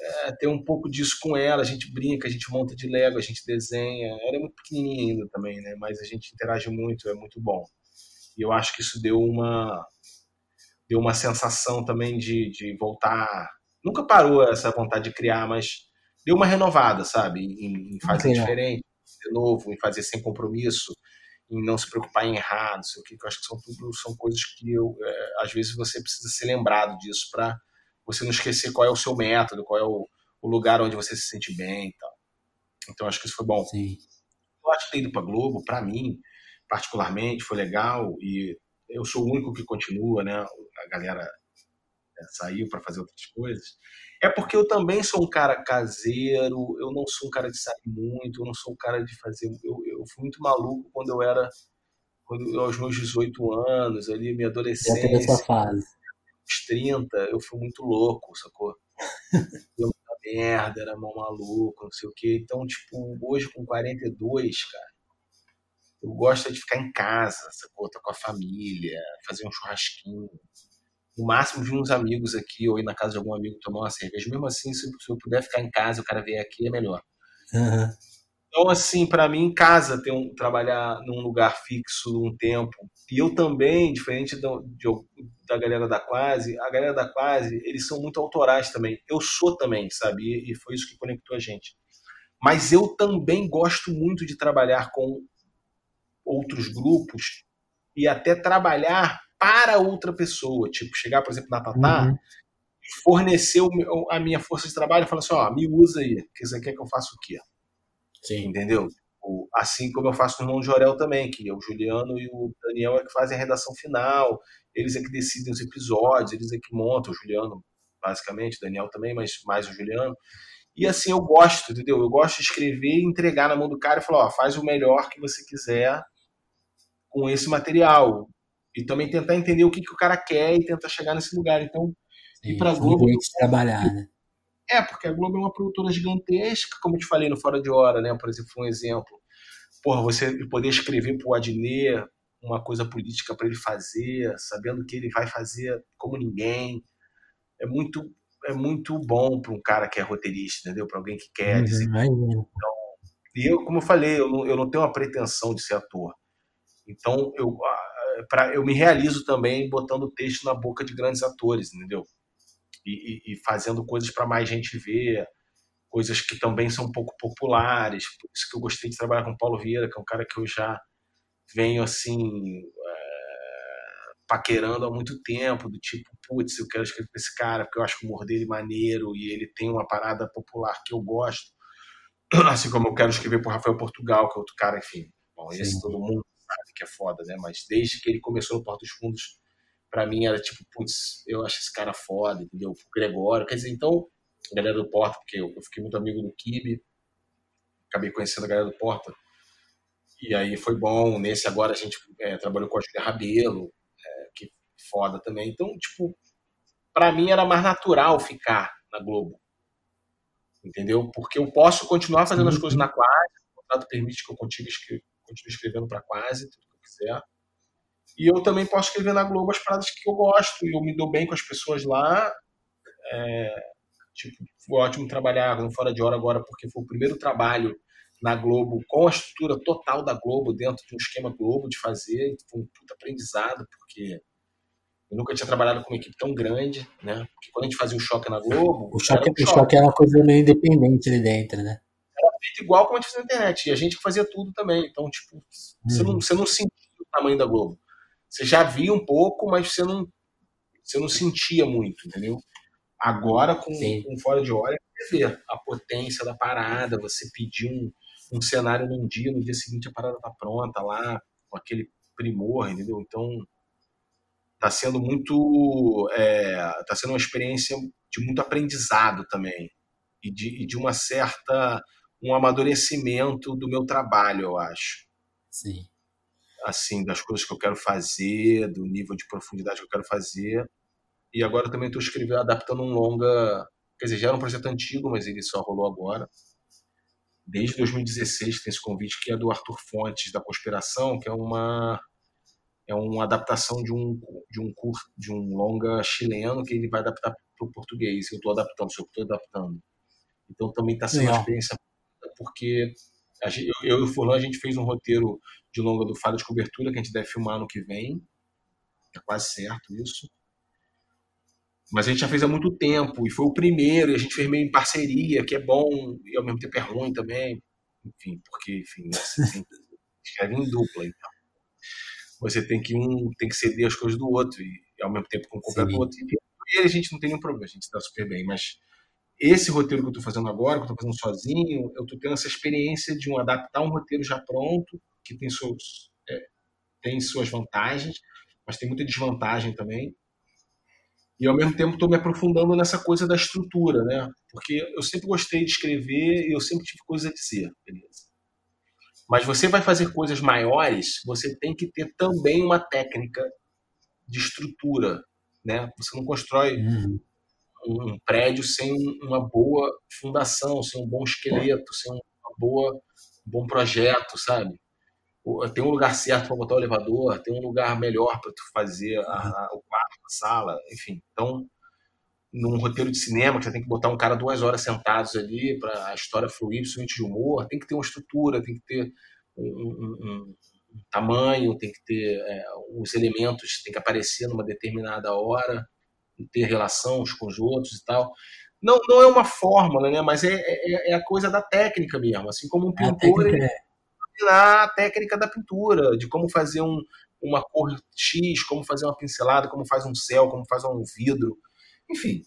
é, ter um pouco disso com ela. A gente brinca, a gente monta de Lego, a gente desenha. Ela é muito pequenininha ainda também, né? Mas a gente interage muito, é muito bom. E eu acho que isso deu uma deu uma sensação também de, de voltar. Nunca parou essa vontade de criar, mas deu uma renovada, sabe? Em, em fazer diferente, de novo, em fazer sem compromisso em não se preocupar em errar, não sei o que, que eu acho que são tudo são coisas que eu, é, às vezes você precisa ser lembrado disso para você não esquecer qual é o seu método, qual é o, o, lugar onde você se sente bem e tal. Então acho que isso foi bom. Sim. Eu acho que ter ido para Globo, para mim, particularmente, foi legal e eu sou o único que continua, né? A galera é, saiu para fazer outras coisas. É porque eu também sou um cara caseiro, eu não sou um cara de sair muito, eu não sou um cara de fazer. Eu, eu fui muito maluco quando eu era. Quando aos meus 18 anos, ali, minha adolescência. Já essa fase. Os 30, eu fui muito louco, sacou? eu muita merda, era mal maluco, não sei o quê. Então, tipo, hoje com 42, cara, eu gosto de ficar em casa, sacou? Tô com a família, fazer um churrasquinho, no máximo vi uns amigos aqui ou ir na casa de algum amigo tomar uma cerveja. Mesmo assim, se, eu puder ficar em casa, o cara vier aqui, é melhor. Uhum. Então, assim, para mim, em casa, ter um, trabalhar num lugar fixo, um tempo. E eu também, diferente do, de, da galera da classe, a galera da classe, eles são muito autorais também. Eu sou também, sabe? E, foi isso que conectou a gente. Mas eu também gosto muito de trabalhar com outros grupos e até trabalhar para outra pessoa. Tipo, chegar, por exemplo, na Tatá, uhum. fornecer a minha força de trabalho e falar assim: ó, me usa aí, que você quer que eu faça o quê? Sim. Entendeu? Assim como eu faço no Irmão de também, que é o Juliano e o Daniel é que fazem a redação final, eles é que decidem os episódios, eles é que montam, o Juliano, basicamente, o Daniel também, mas mais o Juliano. E assim, eu gosto, entendeu? Eu gosto de escrever e entregar na mão do cara e falar, ó, faz o melhor que você quiser com esse material e também tentar entender o que, que o cara quer e tentar chegar nesse lugar. Então, Sim, ir para Globo. Trabalhar, né? É, porque a Globo é uma produtora gigantesca, como eu te falei no Fora de Hora, né? Por exemplo, um exemplo. Porra, você poder escrever para o Adnet uma coisa política para ele fazer, sabendo que ele vai fazer como ninguém, é muito é muito bom para um cara que é roteirista, entendeu? Para alguém que quer uhum, dizer. Então, e eu, como eu falei, eu não, eu não tenho uma pretensão de ser ator. Então, eu, pra, eu me realizo também botando texto na boca de grandes atores, entendeu? E, e, fazendo coisas para mais gente ver, coisas que também são um pouco populares. Por isso que eu gostei de trabalhar com o Paulo Vieira, que é um cara que eu já venho assim é, paquerando há muito tempo, do tipo, putz, eu quero escrever com esse cara porque eu acho o humor dele maneiro e ele tem uma parada popular que eu gosto. Assim como eu quero escrever pro Rafael Portugal, que é outro cara, enfim. Bom, esse Sim. todo mundo sabe que é foda, né? Mas desde que ele começou no Porto dos Fundos, para mim era tipo, putz, eu acho esse cara foda, entendeu? O Gregório, quer dizer, então, a galera do Porta, porque eu, eu fiquei muito amigo do Kibe, acabei conhecendo a galera do Porta, e aí foi bom. Nesse agora a gente é, trabalhou com a Julia Rabelo, é, que foda também. Então, tipo, para mim era mais natural ficar na Globo. Entendeu? Porque eu posso continuar fazendo as coisas na Quase, o contrato permite que eu continue, continue escrevendo para Quase, tudo que eu quiser. E eu também posso escrever na Globo as paradas que eu gosto, e eu me dou bem com as pessoas lá. É, tipo, foi ótimo trabalhar no Fora de Hora agora, porque foi o primeiro trabalho na Globo, com a estrutura total da Globo, dentro de um esquema Globo de fazer. Foi um puta aprendizado, porque eu nunca tinha trabalhado com uma equipe tão grande, né? Porque quando a gente fazia o choque na Globo. O choque, um o choque era uma coisa meio independente ali dentro, né? Era feito igual como a gente fazia na internet. E a gente fazia tudo também. Então, tipo, você, não, uhum. você não sentia o tamanho da Globo. Você já via um pouco, mas você não, você não sentia muito, entendeu? Agora, com, com fora de hora, você vê a potência da parada, você pedir um, um cenário num dia, no dia seguinte a parada tá pronta lá, com aquele primor, entendeu? Então, tá sendo muito. É, tá sendo uma experiência de muito aprendizado também. E de, e de uma certa. um amadurecimento do meu trabalho, eu acho. Sim. Assim, das coisas que eu quero fazer, do nível de profundidade que eu quero fazer. E agora também estou escrevendo, adaptando um longa. Quer dizer, já era um projeto antigo, mas ele só rolou agora desde 2016 tem esse convite que é do Arthur Fontes da Conspiração, que é uma é uma adaptação de um de um curto, de um longa chileno que ele vai adaptar para o português. Eu estou adaptando, eu estou adaptando. Então também está sendo uma experiência porque gente, eu, eu e o Fulano a gente fez um roteiro de longa do Falha de Cobertura que a gente deve filmar no que vem. É quase certo isso. Mas a gente já fez há muito tempo e foi o primeiro, e a gente fez meio em parceria, que é bom e ao mesmo tempo é ruim também. Enfim, porque, enfim, que escreve em dupla, então. Você tem que um tem que ceder as coisas do outro e, e ao mesmo tempo com o outro. E a gente não tem nenhum problema, a gente está super bem, mas esse roteiro que eu estou fazendo agora, que eu estou fazendo sozinho, eu estou tendo essa experiência de um adaptar um roteiro já pronto, que tem suas, é, tem suas vantagens, mas tem muita desvantagem também e ao mesmo tempo estou me aprofundando nessa coisa da estrutura, né? Porque eu sempre gostei de escrever e eu sempre tive coisas a dizer, beleza. Mas você vai fazer coisas maiores, você tem que ter também uma técnica de estrutura, né? Você não constrói uhum. um prédio sem uma boa fundação, sem um bom esqueleto, sem uma boa, um bom projeto, sabe? Tem um lugar certo para botar o elevador, tem um lugar melhor para tu fazer a, a, o quarto, a sala, enfim. Então, num roteiro de cinema, que você tem que botar um cara duas horas sentados ali para a história fluir, principalmente de humor, tem que ter uma estrutura, tem que ter um, um, um tamanho, tem que ter é, os elementos, tem que aparecer numa determinada hora, ter relação uns com os outros e tal. Não, não é uma fórmula, né? Mas é, é, é a coisa da técnica mesmo. Assim como um pintor. Ele, ensinar a técnica da pintura, de como fazer um, uma cor X, como fazer uma pincelada, como faz um céu, como faz um vidro. Enfim,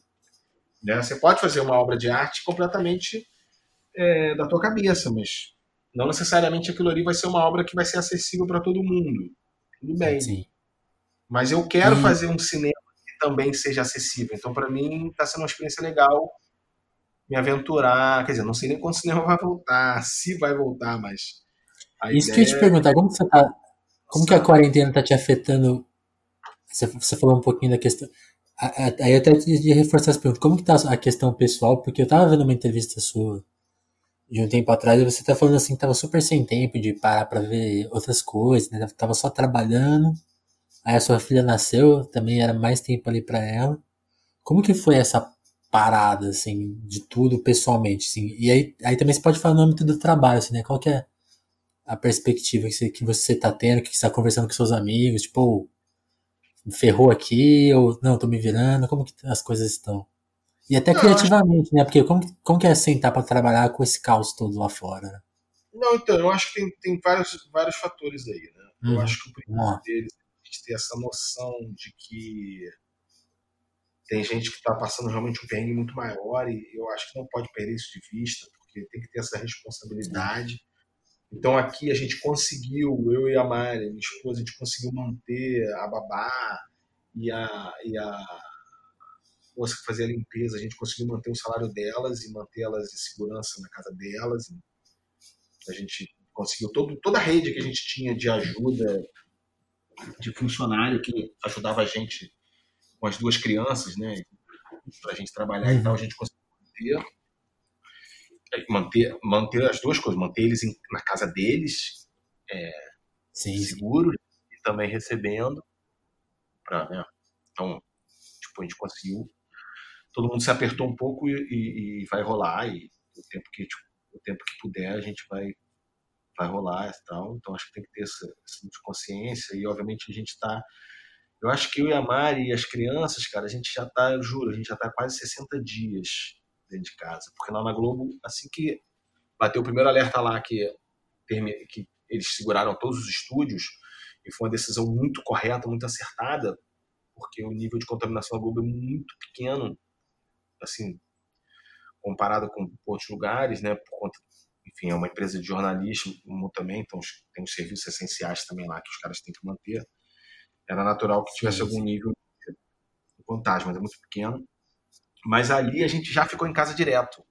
né? você pode fazer uma obra de arte completamente é, da tua cabeça, mas não necessariamente aquilo ali vai ser uma obra que vai ser acessível para todo mundo. Tudo bem. Sim. Mas eu quero fazer um cinema que também seja acessível. Então, para mim, está sendo uma experiência legal me aventurar. Quer dizer, não sei nem quando o cinema vai voltar, se vai voltar, mas a Isso ideia... que eu ia te perguntar, como que você tá. Como que a quarentena tá te afetando? Você, você falou um pouquinho da questão. Aí até de reforçar essa pergunta, como que tá a questão pessoal? Porque eu tava vendo uma entrevista sua de um tempo atrás e você tá falando assim que tava super sem tempo de parar para ver outras coisas, né? Tava só trabalhando. Aí a sua filha nasceu, também era mais tempo ali para ela. Como que foi essa parada, assim, de tudo pessoalmente, assim? E aí, aí também você pode falar no âmbito do trabalho, assim, né? Qual que é a perspectiva que você, que você tá tendo, que você está conversando com seus amigos, tipo, ferrou aqui, ou não, tô me virando, como que as coisas estão? E até não, criativamente, né? Porque como, como que é sentar para trabalhar com esse caos todo lá fora? Né? Não, então, eu acho que tem, tem vários, vários fatores aí, né? Uhum. Eu acho que o primeiro deles é a gente ter essa noção de que tem gente que está passando realmente um perrengue muito maior e eu acho que não pode perder isso de vista, porque tem que ter essa responsabilidade. Então aqui a gente conseguiu, eu e a Mari, minha esposa, a gente conseguiu manter a babá e a, e a moça que fazia a limpeza, a gente conseguiu manter o salário delas e manter elas em segurança na casa delas. A gente conseguiu todo, toda a rede que a gente tinha de ajuda de funcionário que ajudava a gente com as duas crianças, né? Para a gente trabalhar e tal, a gente conseguiu manter, manter, manter as duas coisas, manter eles em, na casa deles, é, seguros e também recebendo. Pra, né? Então, tipo, a gente conseguiu. Todo mundo se apertou um pouco e, e, e vai rolar. E o tempo que tipo, o tempo que puder a gente vai vai rolar e tal. Então acho que tem que ter essa, essa consciência e obviamente a gente está eu acho que eu e a Mari e as crianças, cara, a gente já está, eu juro, a gente já está quase 60 dias dentro de casa. Porque lá na Globo, assim que bateu o primeiro alerta lá que, que eles seguraram todos os estúdios, e foi uma decisão muito correta, muito acertada, porque o nível de contaminação da Globo é muito pequeno, assim, comparado com outros lugares, né, por conta enfim, é uma empresa de jornalismo também, então tem os serviços essenciais também lá que os caras têm que manter. Era natural que tivesse algum nível de vantagem, mas é muito pequeno. Mas ali a gente já ficou em casa direto.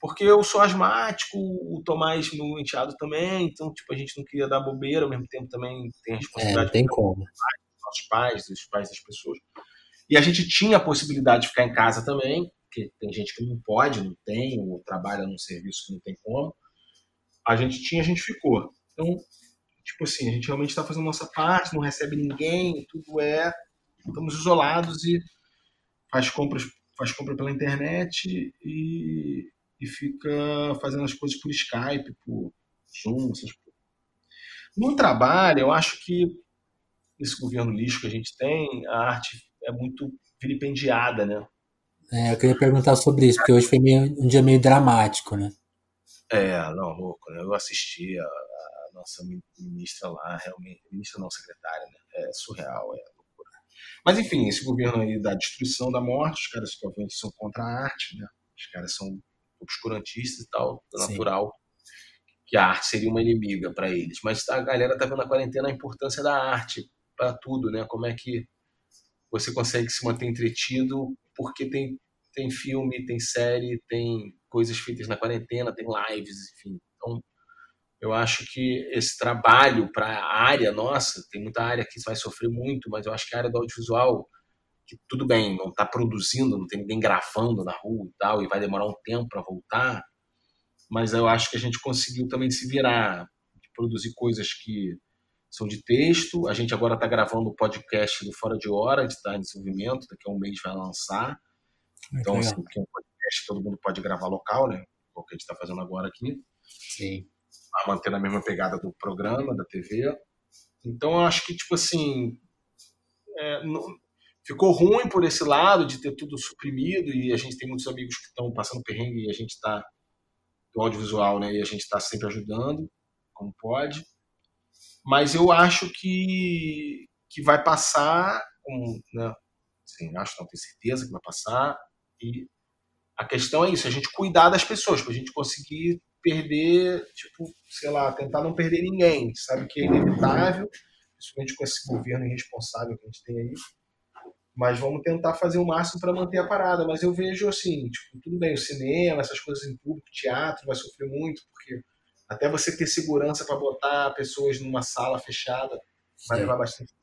Porque eu sou asmático, o Tomás, meu enteado também, então tipo, a gente não queria dar bobeira, ao mesmo tempo também tem a responsabilidade é, tem como. dos nossos pais, dos pais das pessoas. E a gente tinha a possibilidade de ficar em casa também, porque tem gente que não pode, não tem, ou trabalha num serviço que não tem como. A gente tinha, a gente ficou. Então, tipo assim, a gente realmente está fazendo a nossa parte, não recebe ninguém, tudo é. Estamos isolados e faz compras, faz compra pela internet e, e fica fazendo as coisas por Skype, por Zoom, essas coisas. No trabalho, eu acho que esse governo lixo que a gente tem, a arte é muito vilipendiada, né? É, eu queria perguntar sobre isso, porque hoje foi meio, um dia meio dramático, né? É, não, louco, né? Eu assisti a, a, nossa ministra lá, realmente, ministra não, secretária, né? É surreal, é. Mas enfim, esse governo aí da destruição da morte, os caras que obviamente são contra a arte, né? Os caras são obscurantistas e tal, é natural que a arte seria uma inimiga para eles. Mas a galera tá vendo na quarentena a importância da arte para tudo, né? Como é que você consegue se manter entretido porque tem, tem filme, tem série, tem coisas feitas na quarentena, tem lives, enfim. Então, eu acho que esse trabalho para a área nossa, tem muita área que vai sofrer muito, mas eu acho que a área do audiovisual, que tudo bem, não está produzindo, não tem ninguém gravando na rua e tal, e vai demorar um tempo para voltar, mas eu acho que a gente conseguiu também se virar, produzir coisas que são de texto. A gente agora está gravando o podcast do Fora de Hora, de estar em desenvolvimento, daqui a um mês vai lançar. Então, assim, que é um podcast todo mundo pode gravar local, né? O que a gente está fazendo agora aqui. Sim. Mantendo a mesma pegada do programa, da TV. Então, eu acho que, tipo assim, é, não, ficou ruim por esse lado de ter tudo suprimido e a gente tem muitos amigos que estão passando perrengue e a gente está do audiovisual, né? E a gente está sempre ajudando, como pode mas eu acho que, que vai passar, um, né? Assim, acho, não tenho certeza que vai passar, e a questão é isso, a gente cuidar das pessoas, para a gente conseguir perder, tipo, sei lá, tentar não perder ninguém, sabe que é inevitável, principalmente com esse governo irresponsável que a gente tem aí, mas vamos tentar fazer o máximo para manter a parada. Mas eu vejo assim, tipo, tudo bem, o cinema, essas coisas em público, teatro vai sofrer muito, porque até você ter segurança para botar pessoas numa sala fechada vai Sim. levar bastante tempo.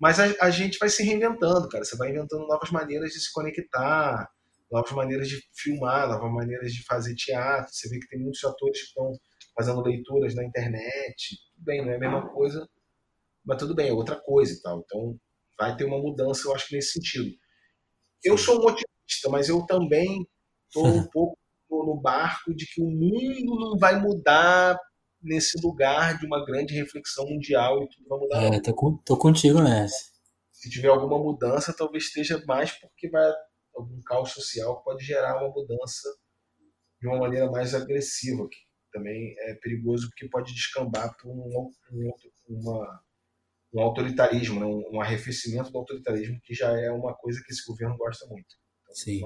Mas a, a, gente vai se reinventando, cara. Você vai inventando novas maneiras de se conectar, novas maneiras de filmar, novas maneiras de fazer teatro. Você vê que tem muitos atores que estão fazendo leituras na internet. Tudo bem, não é a mesma coisa, mas tudo bem, é outra coisa e tal. Então vai ter uma mudança, eu acho que nesse sentido. Eu sou um otimista, mas eu também estou um pouco no barco de que o mundo não vai mudar nesse lugar de uma grande reflexão mundial e tudo vai mudar. É, tô, tô contigo nessa. Se tiver alguma mudança, talvez esteja mais porque vai algum caos social que pode gerar uma mudança de uma maneira mais agressiva, que também é perigoso porque pode descambar para um, um, uma, um autoritarismo, né? um, um arrefecimento do autoritarismo, que já é uma coisa que esse governo gosta muito. Então, Sim.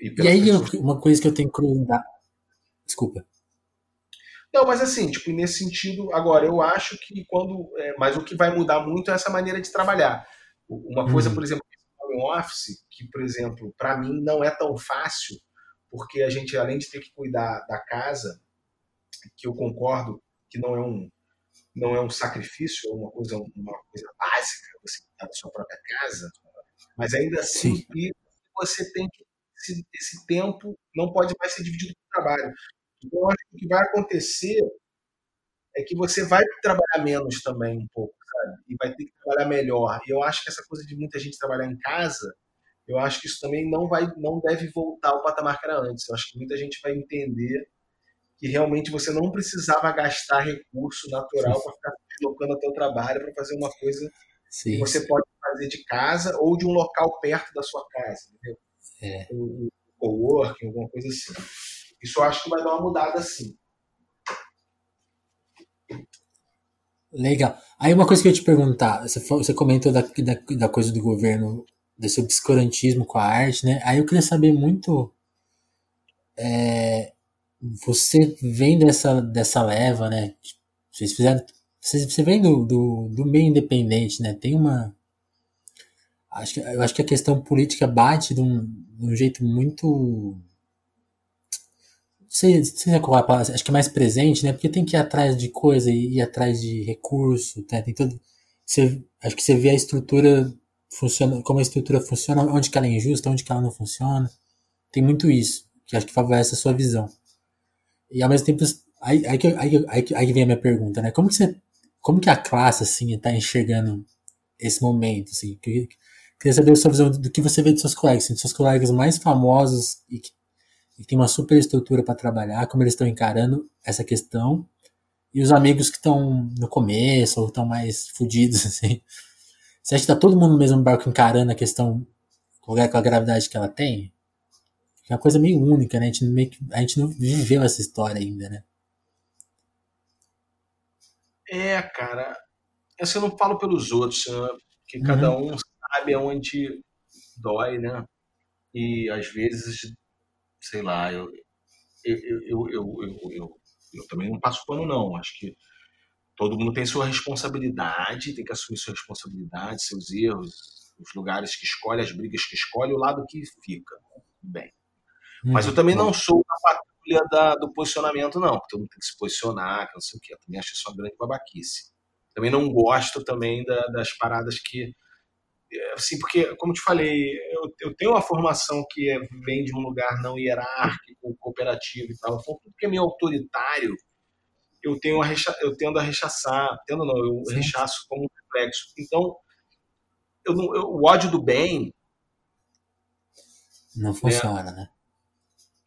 E, e aí, pessoas... uma coisa que eu tenho curiosidade. Desculpa. Não, mas assim, tipo, nesse sentido, agora, eu acho que quando. É, mas o que vai mudar muito é essa maneira de trabalhar. Uma coisa, uhum. por exemplo, home office, que, por exemplo, para mim não é tão fácil, porque a gente, além de ter que cuidar da casa, que eu concordo que não é um, não é um sacrifício, é uma coisa, uma coisa básica, você cuidar da sua própria casa, mas ainda assim, Sim. você tem que. Esse, esse tempo não pode mais ser dividido com o trabalho. Então, acho que o que vai acontecer é que você vai trabalhar menos também um pouco, sabe? E vai ter que trabalhar melhor. E eu acho que essa coisa de muita gente trabalhar em casa, eu acho que isso também não vai, não deve voltar ao patamar que era antes. Eu acho que muita gente vai entender que realmente você não precisava gastar recurso natural para ficar deslocando até o trabalho para fazer uma coisa Sim. que você pode fazer de casa ou de um local perto da sua casa, entendeu? É. Um, um coworking, alguma coisa assim. Isso eu acho que vai dar uma mudada assim. Legal. Aí uma coisa que eu ia te perguntar, você, você comentou da, da, da, coisa do governo, desse obscurantismo com a arte, né? Aí eu queria saber muito. É, você vem dessa, dessa leva, né? Vocês fizeram. Você, você vem do, do, do meio independente, né? Tem uma. Acho que, eu acho que a questão política bate de um, de um jeito muito sei, sei qual é a palavra, acho que é mais presente, né? Porque tem que ir atrás de coisa e ir atrás de recurso, né? Tem todo, você, acho que você vê a estrutura funciona, como a estrutura funciona, onde que ela é injusta, onde que ela não funciona. Tem muito isso, que acho que favorece a sua visão. E ao mesmo tempo, aí, aí, aí, aí, aí vem a minha pergunta, né? Como que você, como que a classe, assim, está enxergando esse momento, assim? Queria saber a sua visão do que você vê de seus colegas, assim, de seus colegas mais famosos e que e tem uma super estrutura para trabalhar, como eles estão encarando essa questão, e os amigos que estão no começo ou estão mais fodidos, assim. Você acha que tá todo mundo no mesmo barco encarando a questão com a gravidade que ela tem? É uma coisa meio única, né? A gente, meio que, a gente não viveu essa história ainda, né? É, cara. Essa eu não falo pelos outros, né? porque uhum. cada um sabe aonde dói, né? E às vezes sei lá, eu, eu, eu, eu, também não passo pano, não. Acho que todo mundo tem sua responsabilidade, tem que assumir sua responsabilidade, seus erros, os lugares que escolhe, as brigas que escolhe, o lado que fica. Bem. Mas eu também não sou a patrulha da, do posicionamento, não, porque todo mundo tem que se posicionar, que não sei o quê. Eu também acho isso uma grande babaquice. Também não gosto também da, das paradas que assim, porque, como te falei, eu, eu, tenho uma formação que é, vem de um lugar não hierárquico, cooperativo e tal. Então, tudo que é meio autoritário, eu, tenho a recha, eu tendo a rechaçar, tendo não, eu Sim. rechaço como um reflexo. Então, eu, eu, o ódio do bem. Não funciona, né? né?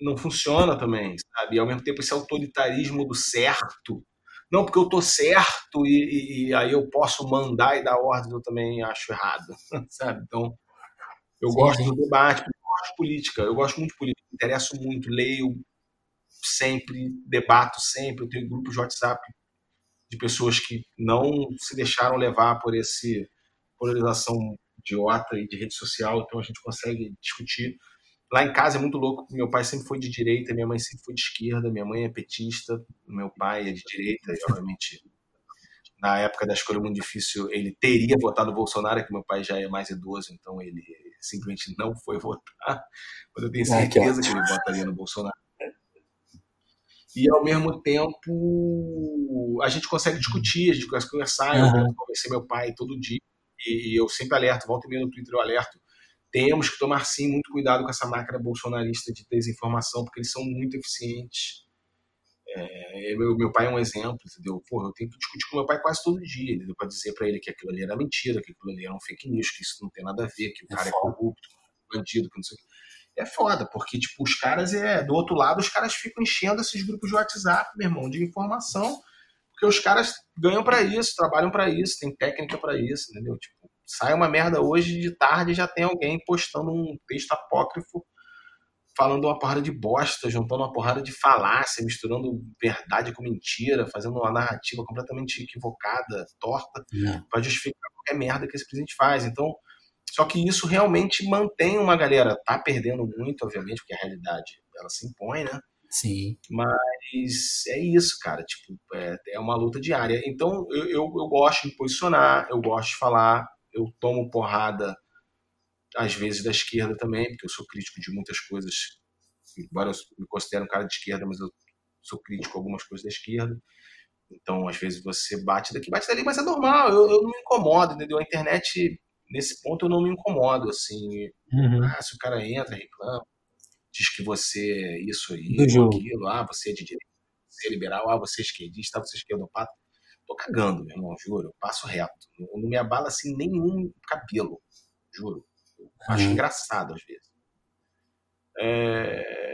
Não funciona também, sabe? E ao mesmo tempo, esse autoritarismo do certo não, porque eu tô certo e, e, e, aí eu posso mandar e dar ordens, eu também acho errado, sabe? Então, eu sim, gosto do debate, eu gosto de política, eu gosto muito de política, me interesso muito, leio sempre, debato sempre, eu tenho grupos de WhatsApp de pessoas que não se deixaram levar por esse polarização idiota e de rede social, então a gente consegue discutir Lá em casa é muito louco, meu pai sempre foi de direita, minha mãe sempre foi de esquerda, minha mãe é petista, meu pai é de direita, e obviamente na época da escolha muito difícil ele teria votado no Bolsonaro, que meu pai já é mais idoso, então ele simplesmente não foi votar, mas eu tenho ah, certeza que ele votaria no Bolsonaro. E ao mesmo tempo a gente consegue discutir, a gente consegue conversar, uhum. eu conversei meu pai todo dia, e eu sempre alerto, volta e meia no Twitter eu alerto, temos que tomar sim muito cuidado com essa máquina bolsonarista de desinformação, porque eles são muito eficientes. É, meu, meu pai é um exemplo, entendeu? Porra, eu tenho que discutir com meu pai quase todo dia, entendeu? Pra dizer para ele que aquilo ali era mentira, que aquilo ali era um fake news, que isso não tem nada a ver, que o é cara é, é corrupto, bandido, que não sei o que. É foda, porque, tipo, os caras, é, do outro lado, os caras ficam enchendo esses grupos de WhatsApp, meu irmão, de informação, porque os caras ganham para isso, trabalham para isso, tem técnica para isso, entendeu? Tipo, sai uma merda hoje, de tarde já tem alguém postando um texto apócrifo falando uma porrada de bosta, juntando uma porrada de falácia, misturando verdade com mentira, fazendo uma narrativa completamente equivocada, torta, para justificar qualquer merda que esse presidente faz. Então, Só que isso realmente mantém uma galera, tá perdendo muito, obviamente, porque a realidade ela se impõe, né? Sim. Mas é isso, cara. Tipo, é, é uma luta diária. Então eu, eu, eu, gosto de me posicionar, eu gosto de falar, eu tomo porrada às vezes da esquerda também, porque eu sou crítico de muitas coisas. Embora eu me considere um cara de esquerda, mas eu sou crítico com algumas coisas da esquerda. Então, às vezes você bate daqui, bate dali, mas é normal, eu, eu não me incomodo, entendeu? A internet, nesse ponto, eu não me incomodo, assim. Uhum. Ah, se o cara entra, reclama, diz que você é isso aí, aquilo, ah, você é de direita, você é liberal, ah, você é esquerdista, você é esquerdopata. Tô cagando, meu irmão, juro, eu passo reto. Não, não me abala assim nenhum cabelo, juro. Eu acho engraçado às vezes. É...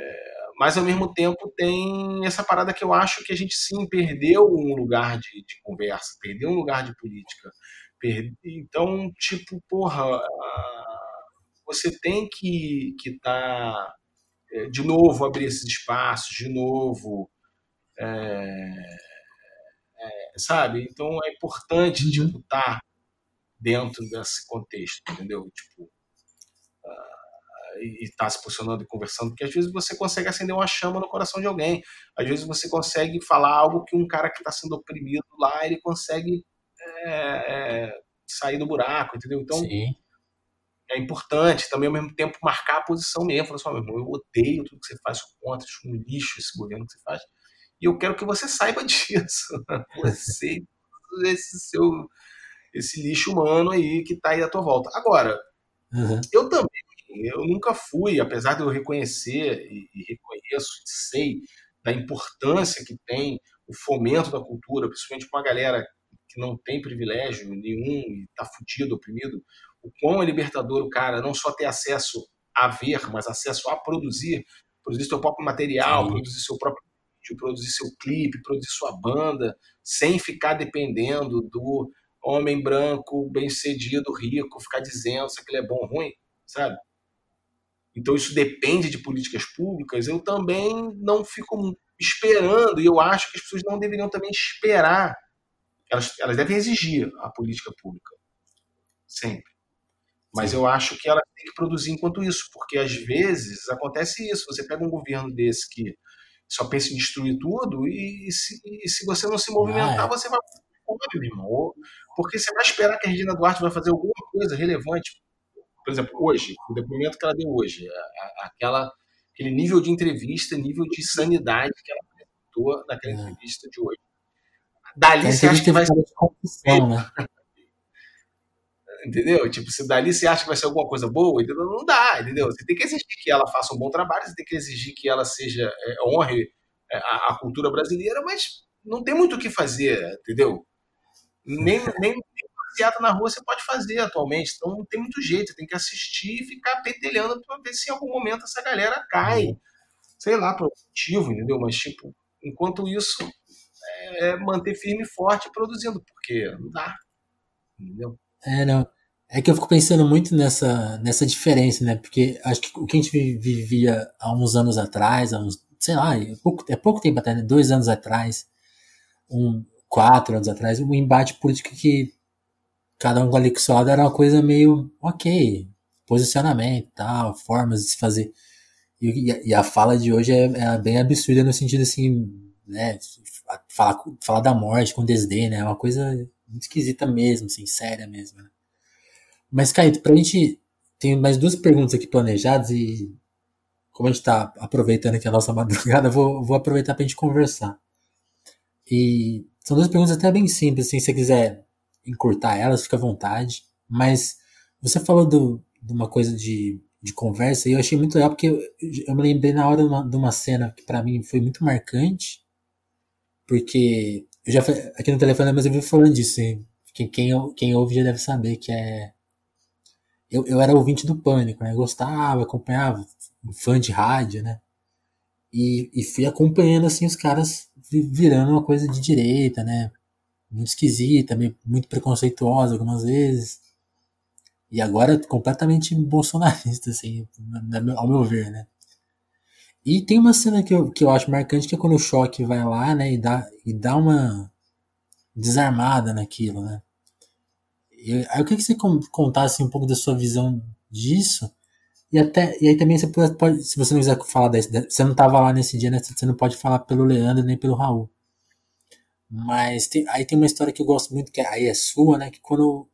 Mas ao mesmo tempo tem essa parada que eu acho que a gente sim perdeu um lugar de, de conversa, perdeu um lugar de política. Perde... Então, tipo, porra, você tem que estar. Que tá é, de novo abrir esses espaços, de novo. É, é, sabe? Então é importante uhum. tipo, estar tá dentro desse contexto, entendeu? Tipo, uh, e estar tá se posicionando e conversando, porque às vezes você consegue acender uma chama no coração de alguém, às vezes você consegue falar algo que um cara que está sendo oprimido lá, ele consegue é, é, sair do buraco, entendeu? Então, Sim é importante também ao mesmo tempo marcar a posição mesmo. Falar assim, oh, meu irmão, eu odeio tudo que você faz, contra, acho um lixo esse governo que você faz. E eu quero que você saiba disso. Você, esse seu, esse lixo humano aí que está aí à tua volta. Agora, uhum. eu também, eu nunca fui, apesar de eu reconhecer e, e reconheço, sei da importância que tem o fomento da cultura, principalmente com a galera que não tem privilégio nenhum e está fudido, oprimido, o quão é libertador o cara não só ter acesso a ver, mas acesso a produzir, produzir seu próprio material, Sim. produzir seu próprio vídeo, produzir seu clipe, produzir sua banda, sem ficar dependendo do homem branco, bem-sucedido, rico, ficar dizendo se aquilo é bom ou ruim, sabe? Então isso depende de políticas públicas. Eu também não fico esperando, e eu acho que as pessoas não deveriam também esperar. Elas, elas devem exigir a política pública. Sempre. Mas Sim. eu acho que ela tem que produzir enquanto isso, porque às vezes acontece isso. Você pega um governo desse que só pensa em destruir tudo, e, e, se, e se, você não se movimentar, ah, é. você vai meu irmão. Porque você vai esperar que a Regina Duarte vai fazer alguma coisa relevante. Por exemplo, hoje, o depoimento que ela deu hoje, aquela, aquele nível de entrevista, nível de sanidade que ela apresentou naquela é. entrevista de hoje. Dali você acha que vai ser. Né? entendeu? Tipo, se dali você acha que vai ser alguma coisa boa, entendeu? não dá, entendeu? Você tem que exigir que ela faça um bom trabalho, você tem que exigir que ela seja é, honre é, a, a, cultura brasileira, mas não tem muito o que fazer, entendeu? Nem, nem, nem passeada na rua você pode fazer atualmente, então não tem muito jeito, você tem que assistir e ficar petelhando para ver se em algum momento essa galera cai, sei lá, por motivo, entendeu? Mas, tipo, enquanto isso, é, é manter firme e forte produzindo, porque não dá, entendeu? É, não. É que eu fico pensando muito nessa, nessa diferença, né? Porque acho que o que a gente vivia há uns anos atrás, há uns, sei lá, é pouco, é pouco tempo até, né? dois anos atrás, um, quatro anos atrás, um embate político que cada um ali que só era uma coisa meio ok, posicionamento tal, formas de se fazer. E, e a fala de hoje é, é, bem absurda no sentido assim, né? Falar, falar da morte com desdém, né? É uma coisa muito esquisita mesmo, assim, séria mesmo. Né? Mas, Caíto, pra gente. Tem mais duas perguntas aqui planejadas e. Como a gente tá aproveitando aqui a nossa madrugada, vou, vou aproveitar pra gente conversar. E são duas perguntas até bem simples, assim, se você quiser encurtar elas, fica à vontade. Mas você falou do, de uma coisa de, de conversa e eu achei muito legal porque eu, eu me lembrei na hora de uma, de uma cena que para mim foi muito marcante, porque eu já aqui no telefone, mas eu vi falando disso. Hein? Quem, quem, quem ouve já deve saber que é. Eu, eu era ouvinte do Pânico, né? Eu gostava, acompanhava, fã de rádio, né? E, e fui acompanhando assim os caras virando uma coisa de direita, né? Muito esquisita, meio, muito preconceituosa algumas vezes. E agora completamente bolsonarista, assim, ao meu ver, né? E tem uma cena que eu, que eu acho marcante, que é quando o choque vai lá, né, e dá, e dá uma desarmada naquilo, né? Eu, eu queria que você contasse um pouco da sua visão disso. E até e aí também você pode, se você não quiser falar desse, você não estava lá nesse dia, né? Você não pode falar pelo Leandro nem pelo Raul. Mas tem, aí tem uma história que eu gosto muito que é, aí é sua, né? Que quando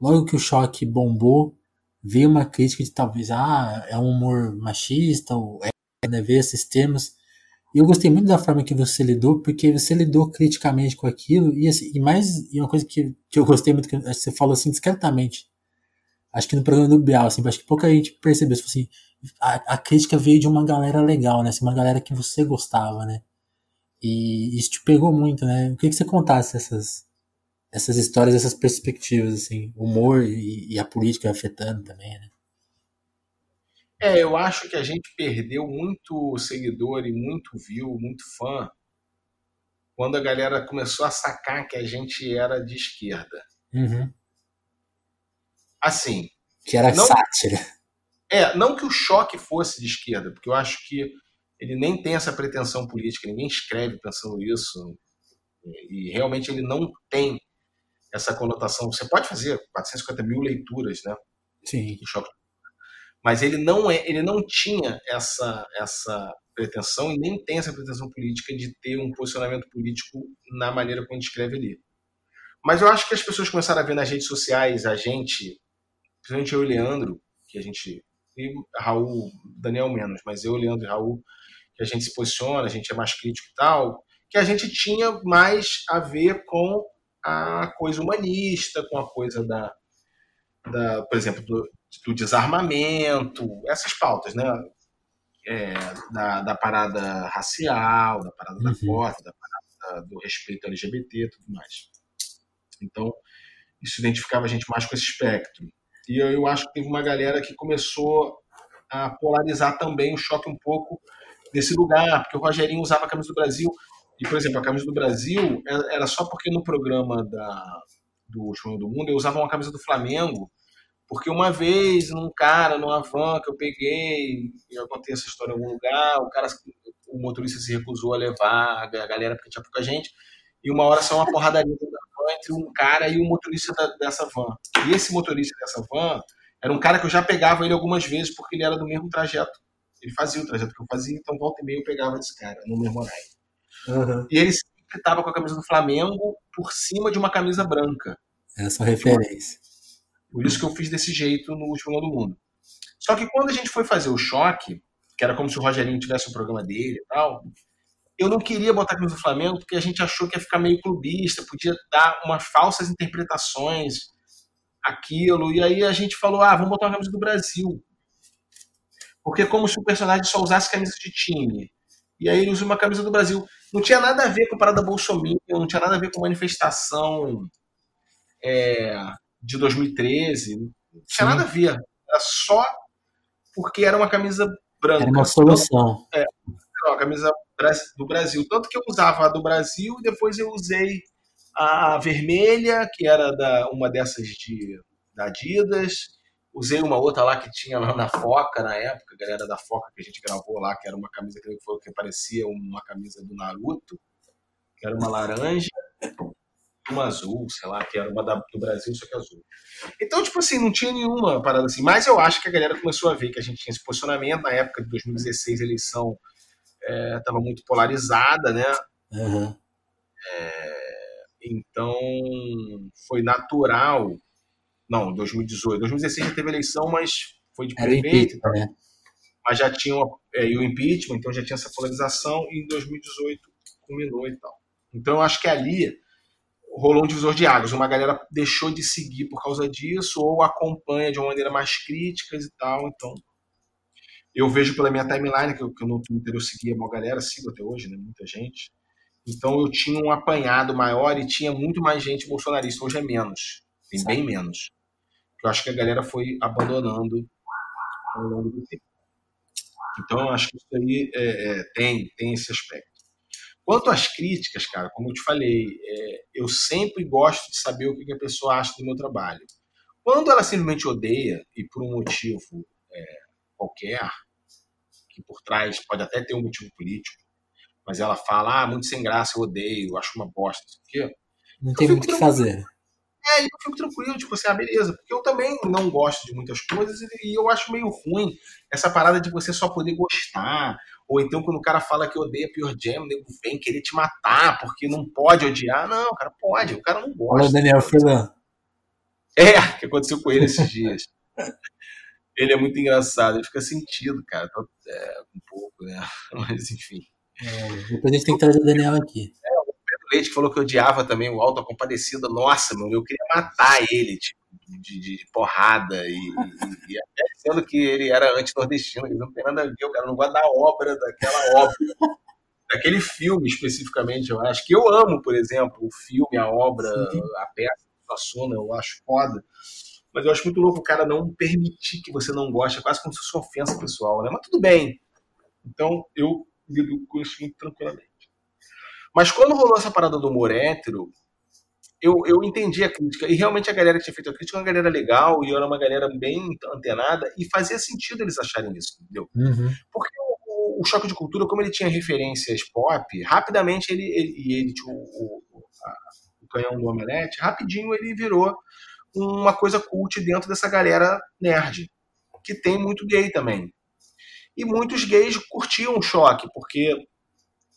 logo que o choque bombou, veio uma crítica de talvez ah é um humor machista ou é né, ver esses termos. E eu gostei muito da forma que você lidou, porque você lidou criticamente com aquilo e, assim, e mais e uma coisa que, que eu gostei muito que você falou assim discretamente acho que no programa do Bial, assim, acho que pouca gente percebeu, tipo assim, a, a, crítica veio de uma galera legal, né, assim, uma galera que você gostava, né, e isso te pegou muito, né, eu queria que você contasse essas, essas histórias, essas perspectivas, assim, humor e, e a política afetando também, né. É, eu acho que a gente perdeu muito seguidor e muito view, muito fã, quando a galera começou a sacar que a gente era de esquerda. Uhum assim. Que era não, sátira. É, não que o choque fosse de esquerda, porque eu acho que ele nem tem essa pretensão política, ninguém escreve pensando isso, e realmente ele não tem essa conotação. Você pode fazer 450 mil leituras, né? Sim. choque. Mas ele não é, ele não tinha essa essa pretensão e nem tem essa pretensão política de ter um posicionamento político na maneira como a gente escreve ali. Mas eu acho que as pessoas começaram a ver nas redes sociais a gente principalmente eu e Leandro, que a gente. E Raul, Daniel menos, mas eu, Leandro e Raul, que a gente se posiciona, a gente é mais crítico e tal, que a gente tinha mais a ver com a coisa humanista, com a coisa da, da por exemplo, do, do desarmamento, essas pautas, né? É, da, da parada racial, da parada uhum. da cota, da parada do respeito LGBT e tudo mais. Então, isso identificava a gente mais com esse espectro. E eu, eu acho que teve uma galera que começou a polarizar também o choque um pouco nesse lugar, porque o Rogerinho usava a camisa do Brasil. E, por exemplo, a camisa do Brasil era só porque no programa da, do João do Mundo eu usava uma camisa do Flamengo, porque uma vez um cara numa van que eu peguei, eu contei essa história em algum lugar, o cara, o motorista se recusou a levar a galera porque tinha pouca gente, e uma hora só uma porradaria entre um cara e o um motorista dessa van. E esse motorista dessa van era um cara que eu já pegava ele algumas vezes porque ele era do mesmo trajeto. Ele fazia o trajeto que eu fazia, então volta e meia eu pegava esse cara no mesmo horário. Uhum. E ele sempre estava com a camisa do Flamengo por cima de uma camisa branca. Essa referência. Por isso que eu fiz desse jeito no último do mundo. Só que quando a gente foi fazer o choque, que era como se o Rogerinho tivesse o programa dele e tal, eu não queria botar a camisa do Flamengo porque a gente achou que ia ficar meio clubista, podia dar umas falsas interpretações aquilo. E aí a gente falou: ah, vamos botar uma camisa do Brasil. Porque é como se o personagem só usasse camisa de time. E aí ele usa uma camisa do Brasil. Não tinha nada a ver com a parada Bolsonaro, não tinha nada a ver com manifestação é, de 2013. Não tinha nada a ver. Era só porque era uma camisa branca. Era uma solução. É, a camisa do Brasil. Tanto que eu usava a do Brasil e depois eu usei a vermelha, que era da, uma dessas de, da Adidas. Usei uma outra lá que tinha lá na Foca na época, a galera da Foca que a gente gravou lá, que era uma camisa que, foi, que parecia uma camisa do Naruto, que era uma laranja, uma azul, sei lá, que era uma da, do Brasil, só que azul. Então, tipo assim, não tinha nenhuma parada assim. Mas eu acho que a galera começou a ver que a gente tinha esse posicionamento. Na época de 2016, eleição estava é, muito polarizada, né? Uhum. É, então foi natural. Não, 2018. 2016 já teve eleição, mas foi de prefeito. Né? Mas já tinha é, o impeachment, então já tinha essa polarização, e em 2018 culminou e tal. Então eu acho que ali rolou um divisor de águas. Uma galera deixou de seguir por causa disso, ou acompanha de uma maneira mais crítica e tal. Então eu vejo pela minha timeline, que eu, que no Twitter eu seguia uma galera, sigo até hoje, né, muita gente. Então eu tinha um apanhado maior e tinha muito mais gente bolsonarista. Hoje é menos, tem bem menos. Eu acho que a galera foi abandonando ao longo do tempo. Então eu acho que isso aí é, é, tem, tem esse aspecto. Quanto às críticas, cara, como eu te falei, é, eu sempre gosto de saber o que a pessoa acha do meu trabalho. Quando ela simplesmente odeia, e por um motivo é, qualquer, que por trás pode até ter um motivo político, mas ela fala, ah, muito sem graça, eu odeio, eu acho uma bosta, isso aqui. Não tem muito o que fazer. É, eu fico tranquilo, tipo assim, ah, beleza. Porque eu também não gosto de muitas coisas e eu acho meio ruim essa parada de você só poder gostar. Ou então quando o cara fala que odeia Pure Jam, o nego vem querer te matar porque não pode odiar. Não, o cara pode, o cara não gosta. Olha o Daniel Furlan. É, que aconteceu com ele esses dias. ele é muito engraçado, ele fica sentido, cara. É, um pouco, né? Mas enfim. É, depois a gente tem que trazer o Daniel aqui. Leite falou que odiava também o Alto Compadecida. Nossa, meu, eu queria matar ele, tipo, de, de, de porrada. E, e, e, até sendo que ele era anti-nordestino, ele não tem nada a ver, o cara não gosta da obra, daquela obra. daquele filme especificamente, eu acho. Que eu amo, por exemplo, o filme, a obra, Sim. a peça, a Sona, eu acho foda. Mas eu acho muito louco o cara não permitir que você não goste, é quase como se fosse uma ofensa pessoal, né? Mas tudo bem. Então, eu lido com isso muito tranquilamente. Mas quando rolou essa parada do humor hétero, eu, eu entendi a crítica. E realmente a galera que tinha feito a crítica era uma galera legal, e era uma galera bem antenada, e fazia sentido eles acharem isso, entendeu? Uhum. Porque o, o, choque de cultura, como ele tinha referências pop, rapidamente ele, ele, ele tinha o, o, a, o canhão do Omelete, rapidinho ele virou uma coisa cult dentro dessa galera nerd, que tem muito gay também. E muitos gays curtiam o choque, porque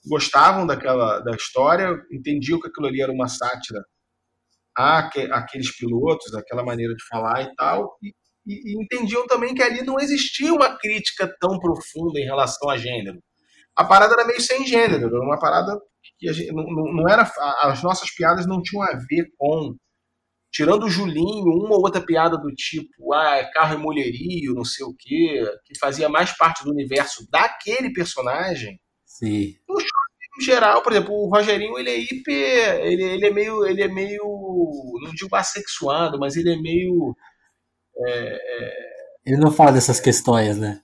gostavam daquela da história, entendiam que aquilo ali era uma sátira aqueles pilotos, aquela maneira de falar e tal, e, e, e entendiam também que ali não existia uma crítica tão profunda em relação a gênero. A parada era meio sem gênero, era uma parada que gente, não, não era as nossas piadas não tinham a ver com tirando o Julinho, uma ou outra piada do tipo, ah, é carro e mulherio, não sei o quê, que fazia mais parte do universo daquele personagem. Sim. No show, geral, por exemplo, o Rogerinho, ele é hiper, ele, ele é meio, ele é meio, não digo assexuado, mas ele é meio... É, é... Ele não fala dessas questões, né?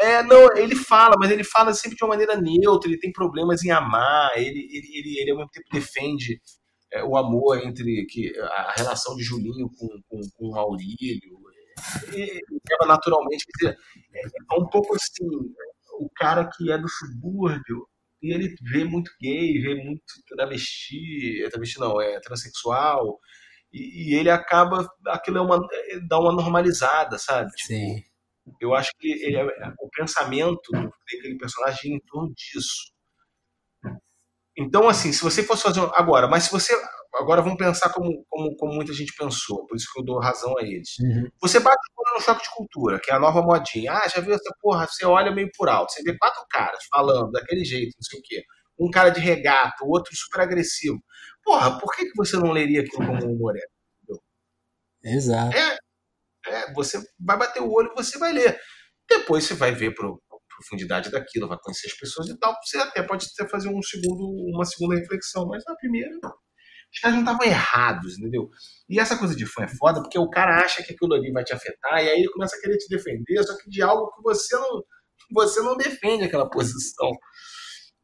É, não, ele fala, mas ele fala sempre de uma maneira neutra, ele tem problemas em amar, ele, ele, ele, ele ao mesmo tempo defende é, o amor entre que a relação de Julinho com, com, com o Aurílio. E, naturalmente, quer dizer, é, é um pouco assim, o cara que é do subúrbio e ele vê muito gay, vê muito travesti, travesti não, é transexual, e, e ele acaba, aquilo é uma, é, dá uma normalizada, sabe? Tipo, Sim. Eu acho que ele, o pensamento daquele personagem em torno disso. Então, assim, se você fosse fazer. Agora, mas se você. Agora vamos pensar como, como, como muita gente pensou, por isso que eu dou razão a eles. Uhum. Você bate no choque de cultura, que é a nova modinha. Ah, já viu essa porra? Você olha meio por alto, você vê quatro caras falando daquele jeito, não sei o quê. Um cara de regata, o outro super agressivo. Porra, por que, que você não leria aquilo como um humor Exato. É, é, você vai bater o olho e você vai ler. Depois você vai ver pro, profundidade daquilo, vai conhecer as pessoas e tal. Você até pode fazer um segundo, uma segunda reflexão, mas na primeira, os caras não estavam errados, entendeu? E essa coisa de fã é foda porque o cara acha que aquilo ali vai te afetar e aí ele começa a querer te defender, só que de algo que você não, você não defende aquela posição.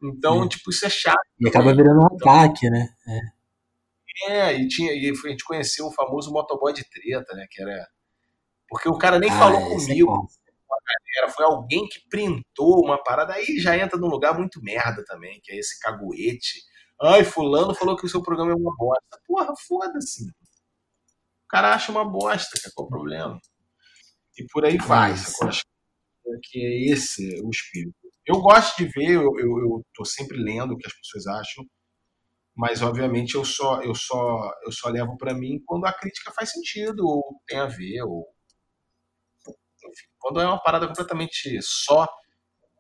Então, é. tipo, isso é chato. E acaba virando um então, ataque, né? É. é, e, tinha, e a gente conheceu o famoso motoboy de treta, né? Que era. Porque o cara nem ah, falou é comigo. É galera, foi alguém que printou uma parada, aí já entra num lugar muito merda também, que é esse caguete. Ai, fulano falou que o seu programa é uma bosta. Porra, foda-se. O cara acha uma bosta, qual é o problema? E por aí vai. Acho que é esse o espírito. Eu gosto de ver, eu, eu, eu tô sempre lendo o que as pessoas acham, mas obviamente eu só eu só eu só levo para mim quando a crítica faz sentido ou tem a ver ou quando é uma parada completamente só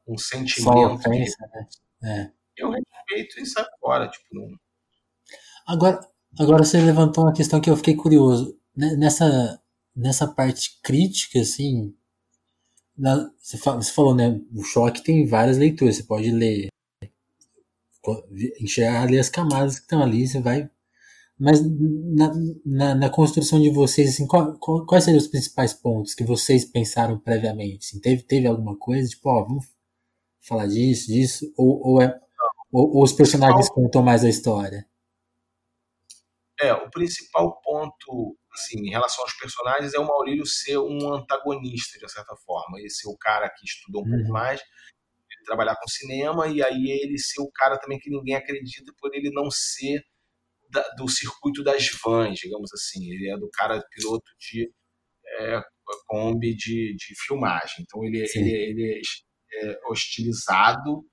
um sentimento. Só ofensa, né? É. Eu respeito e sai fora, tipo, não... Agora, agora você levantou uma questão que eu fiquei curioso. Nessa, nessa parte crítica, assim, na, você, você falou, né? O choque tem várias leituras. Você pode ler, enxergar ali as camadas que estão ali, você vai mas na, na, na, construção de vocês, assim, qual, qual, quais seriam os principais pontos que vocês pensaram previamente? Assim, teve, teve alguma coisa, tipo, ó, vamos falar disso, disso? Ou, ou, é, ou, ou os personagens contam mais a história? É, o principal ponto, assim, em relação aos personagens é o Maurílio ser um antagonista, de certa forma. Ele ser o cara que estudou um uhum. pouco mais, trabalhar com cinema, e aí ele ser o cara também que ninguém acredita por ele não ser da, do circuito das vans, digamos assim. Ele é do cara piloto de é, Kombi de, de filmagem. Então ele, ele, ele é, é hostilizado,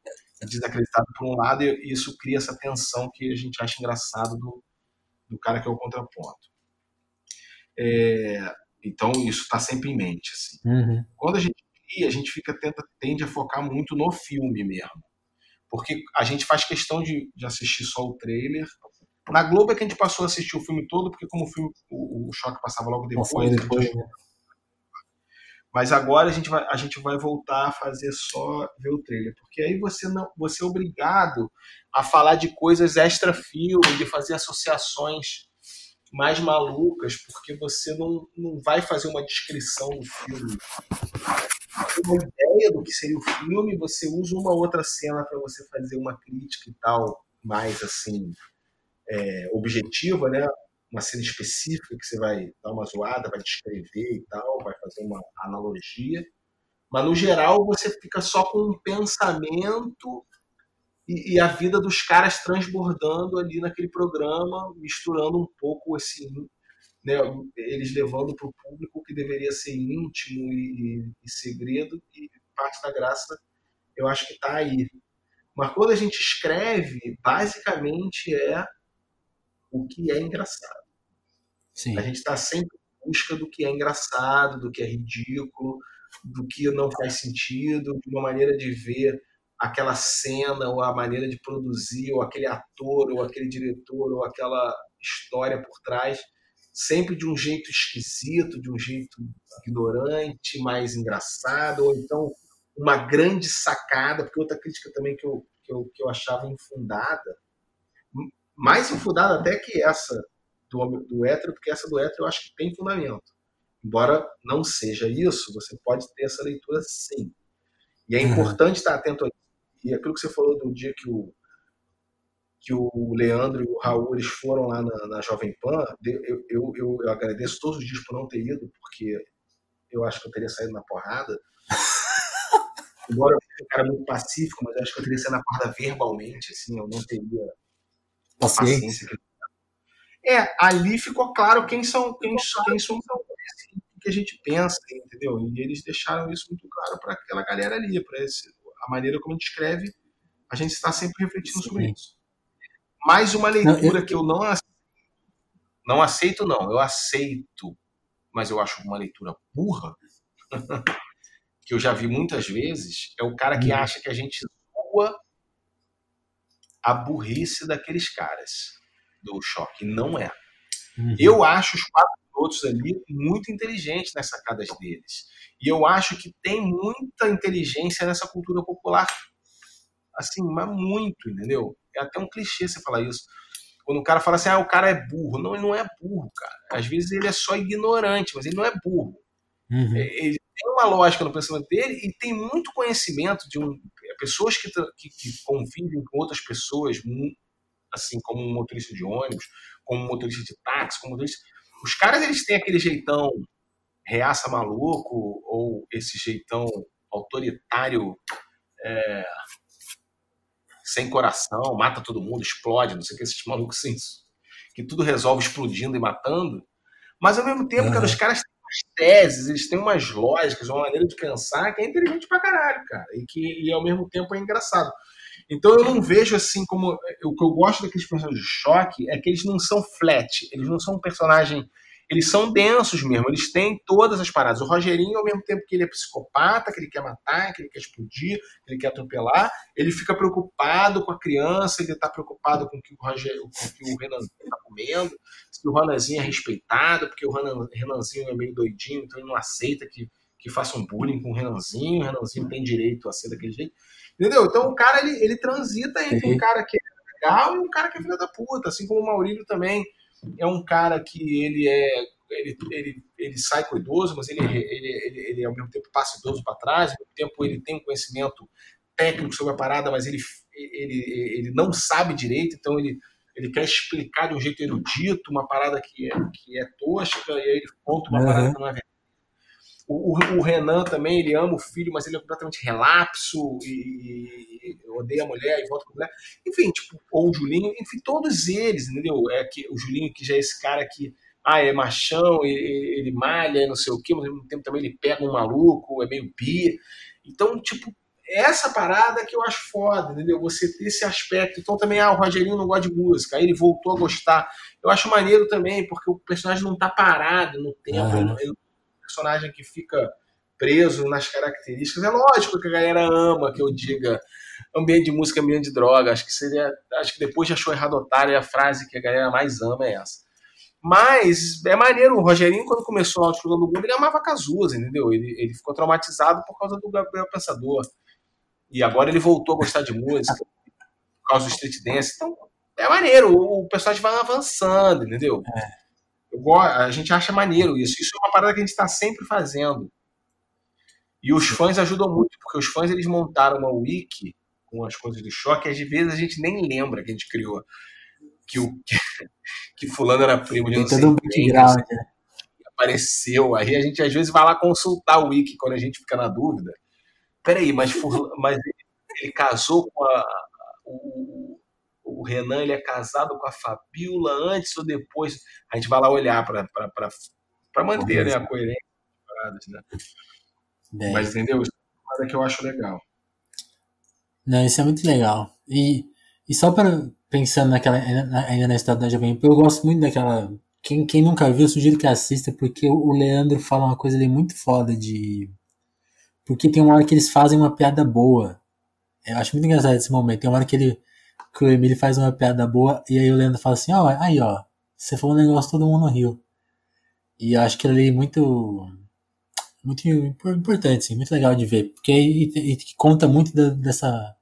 desacreditado por um lado, e isso cria essa tensão que a gente acha engraçado do, do cara que é o contraponto. É, então isso está sempre em mente. Assim. Uhum. Quando a gente cria, a gente fica tenta, tende a focar muito no filme mesmo. Porque a gente faz questão de, de assistir só o trailer. Na Globo é que a gente passou a assistir o filme todo, porque como o filme, o, o choque passava logo depois. depois né? Mas agora a gente, vai, a gente vai voltar a fazer só ver o trailer. Porque aí você não você é obrigado a falar de coisas extra-filme, de fazer associações mais malucas, porque você não, não vai fazer uma descrição do filme. Uma ideia do que seria o filme, você usa uma outra cena para você fazer uma crítica e tal, mais assim, é, objetiva, né? Uma cena específica que você vai dar uma zoada, vai descrever e tal, vai fazer uma analogia. Mas no geral você fica só com um pensamento e, e, a vida dos caras transbordando ali naquele programa, misturando um pouco esse, né, eles levando para o público que deveria ser íntimo e, e, segredo, e parte da graça eu acho que está aí. Mas quando a gente escreve, basicamente é o que é engraçado. Sim. A gente está sempre em busca do que é engraçado, do que é ridículo, do que não faz sentido, de uma maneira de ver aquela cena ou a maneira de produzir ou aquele ator ou aquele diretor ou aquela história por trás sempre de um jeito esquisito, de um jeito ignorante, mais engraçado, ou então uma grande sacada, porque outra crítica também que eu, que eu, que eu achava infundada, mais infundada até que essa do, do hétero, porque essa do hétero eu acho que tem fundamento. Embora não seja isso, você pode ter essa leitura sim. E é uhum. importante estar atento a isso. E aquilo que você falou do dia que o, que o Leandro e o Raul eles foram lá na, na Jovem Pan, eu, eu, eu, eu, agradeço todos os dias por não ter ido, porque eu acho que eu teria saído na porrada. Embora eu seja um cara muito pacífico, mas eu acho que eu teria saído na porrada verbalmente, assim, eu não teria paciência. É, ali ficou claro quem são, quem, quem são o que a gente pensa, entendeu? E eles deixaram isso muito claro para aquela galera ali, para a maneira como a gente escreve, a gente está sempre refletindo Sim. sobre isso. Mais uma leitura não, eu... que eu não aceito, não aceito, não, eu aceito, mas eu acho uma leitura burra, que eu já vi muitas vezes, é o cara que hum. acha que a gente zoa a burrice daqueles caras do choque. Não é. Uhum. Eu acho os quatro outros ali muito inteligentes nas sacadas deles. E eu acho que tem muita inteligência nessa cultura popular. Assim, mas muito, entendeu? É até um clichê você falar isso. Quando o cara fala assim, ah, o cara é burro. Não, ele não é burro, cara. Às vezes ele é só ignorante, mas ele não é burro. Uhum. É, ele tem uma lógica no pensamento dele e tem muito conhecimento de um, pessoas que, que, que convivem com outras pessoas, assim como um motorista de ônibus, como um motorista de táxi, como motorista os caras, eles têm aquele jeitão reaça maluco ou esse jeitão autoritário é, sem coração, mata todo mundo, explode, não sei o que, esses malucos assim, que tudo resolve explodindo e matando. Mas ao mesmo tempo, uhum. cara, os caras teses, eles têm umas lógicas, uma maneira de pensar que é inteligente pra caralho, cara, e que e ao mesmo tempo é engraçado. Então eu não vejo assim como. O que eu gosto daqueles personagens de choque é que eles não são flat, eles não são um personagem. Eles são densos mesmo, eles têm todas as paradas. O Rogerinho, ao mesmo tempo que ele é psicopata, que ele quer matar, que ele quer explodir, que ele quer atropelar, ele fica preocupado com a criança, ele está preocupado com o que o, Roger, com o, que o Renanzinho está comendo, se o Renanzinho é respeitado, porque o Renanzinho é meio doidinho, então ele não aceita que, que faça um bullying com o Renanzinho, o Renanzinho tem direito a ser daquele jeito. Entendeu? Então o cara ele, ele transita entre um cara que é legal e um cara que é filho da puta, assim como o Maurílio também é um cara que ele é ele, ele, ele sai com idoso, mas ele, ele, ele, ele ao mesmo tempo passa idoso para trás, ao mesmo tempo ele tem um conhecimento técnico sobre a parada, mas ele, ele, ele não sabe direito, então ele, ele quer explicar de um jeito erudito uma parada que é, que é tosca, e aí ele conta uma uhum. parada que não é verdade o, o, Renan também, ele ama o filho, mas ele é completamente relapso, e, odeia a mulher e volta com a mulher. Enfim, tipo, ou o Julinho, enfim, todos eles, entendeu? É que o Julinho, que já é esse cara que, ah, é machão, ele, ele malha, não sei o quê, mas ao mesmo tempo também ele pega um maluco, é meio bi. Então, tipo, essa parada que eu acho foda, entendeu? Você ter esse aspecto. Então também, ah, o Rogerinho não gosta de música, aí ele voltou a gostar. Eu acho maneiro também, porque o personagem não tá parado no tempo, uhum. ele, é personagem que fica preso nas características. É lógico que a galera ama que eu diga ambiente de música, ambiente de droga. Acho que seria. Acho que depois de achou errado otário, a frase que a galera mais ama é essa. Mas é maneiro, o Rogerinho, quando começou a Autoescola do Mundo, ele amava Cazuza, entendeu? Ele, ele ficou traumatizado por causa do Gabriel Pensador. E agora ele voltou a gostar de música por causa do street dance. Então, é maneiro, o personagem vai avançando, entendeu? É. Eu, a gente acha maneiro isso. Isso é uma parada que a gente está sempre fazendo. E os fãs ajudam muito, porque os fãs eles montaram uma wiki com as coisas do choque, e às vezes a gente nem lembra que a gente criou. Que o que, que fulano era primo de todo um background, né? Apareceu. Aí a gente às vezes vai lá consultar o wiki quando a gente fica na dúvida. Peraí, mas, mas ele, casou com a. O, o Renan ele é casado com a Fabiola antes ou depois? A gente vai lá olhar para manter né, a coerência das paradas, né? Bem. Mas entendeu? Isso é uma que eu acho legal. Não, isso é muito legal. E, e só para pensando naquela ainda na história da Jovem eu gosto muito daquela. Quem, quem nunca viu, sugiro que assista, porque o Leandro fala uma coisa ali muito foda de. Porque tem uma hora que eles fazem uma piada boa. Eu acho muito engraçado esse momento. Tem uma hora que ele. Que o Emílio faz uma piada boa, e aí o Leandro fala assim, ó, oh, aí ó, você falou um negócio todo mundo riu. E eu acho que ele é muito muito importante, assim, muito legal de ver, porque e, conta muito da, dessa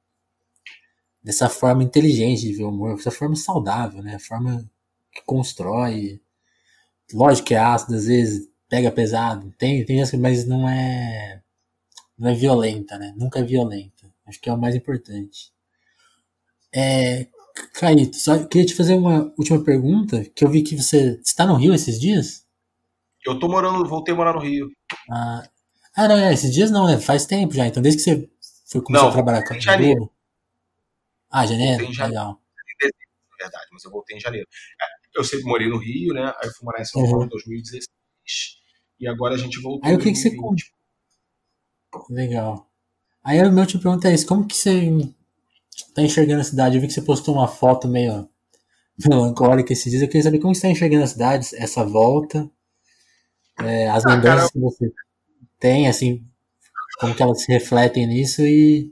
dessa forma inteligente de ver o humor, essa forma saudável, né? A forma que constrói. Lógico que é ácido, às vezes pega pesado, tem, tem mas não é não é violenta, né? Nunca é violenta. Acho que é o mais importante. É, Caíto, só queria te fazer uma última pergunta, que eu vi que você está no Rio esses dias? Eu tô morando, voltei a morar no Rio. Ah, ah não, é, esses dias não, né? Faz tempo já. Então, desde que você foi começar a trabalhar com a janeiro. Ah, janeiro? Em janeiro. Legal. Na verdade, mas eu voltei em janeiro. É, eu sempre morei no Rio, né? Aí fui morar em São uhum. Paulo em 2016. E agora a gente voltou. Aí o que, que você conta? Legal. Aí a minha última pergunta é isso: como que você tá enxergando a cidade? Eu vi que você postou uma foto meio melancólica esses dias. Eu queria saber como você está enxergando a cidade, essa volta é, as ah, lembranças que você tem, assim, como que elas se refletem nisso e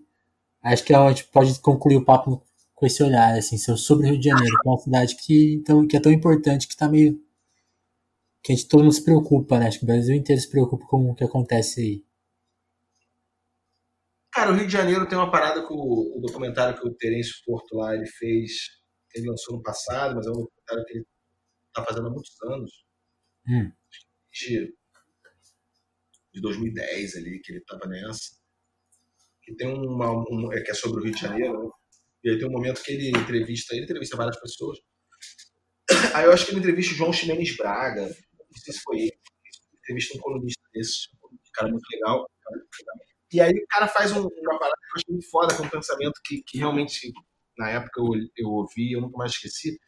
acho que a gente pode concluir o papo com esse olhar, assim, sobre o Rio de Janeiro, que é uma cidade que, tão, que é tão importante que está meio que a gente todo mundo se preocupa, né? Acho que o Brasil inteiro se preocupa com o que acontece aí. Cara, o Rio de Janeiro tem uma parada com o, o documentário que o Terêncio Porto lá ele fez, ele lançou no passado, mas é um documentário que ele está fazendo há muitos anos. Hum de, de 2010 ali, que ele estava nessa. Que tem uma, um, é, que é sobre o Rio de Janeiro, né? E aí tem um momento que ele entrevista, ele entrevista várias pessoas. Aí eu acho que ele entrevista o João Ximenes Braga, não sei se foi ele, entrevista um colunista desse, um cara muito legal. E aí o cara faz um, uma parada que eu achei muito foda, com um pensamento que, que realmente, na época eu, eu ouvi, eu nunca mais esqueci,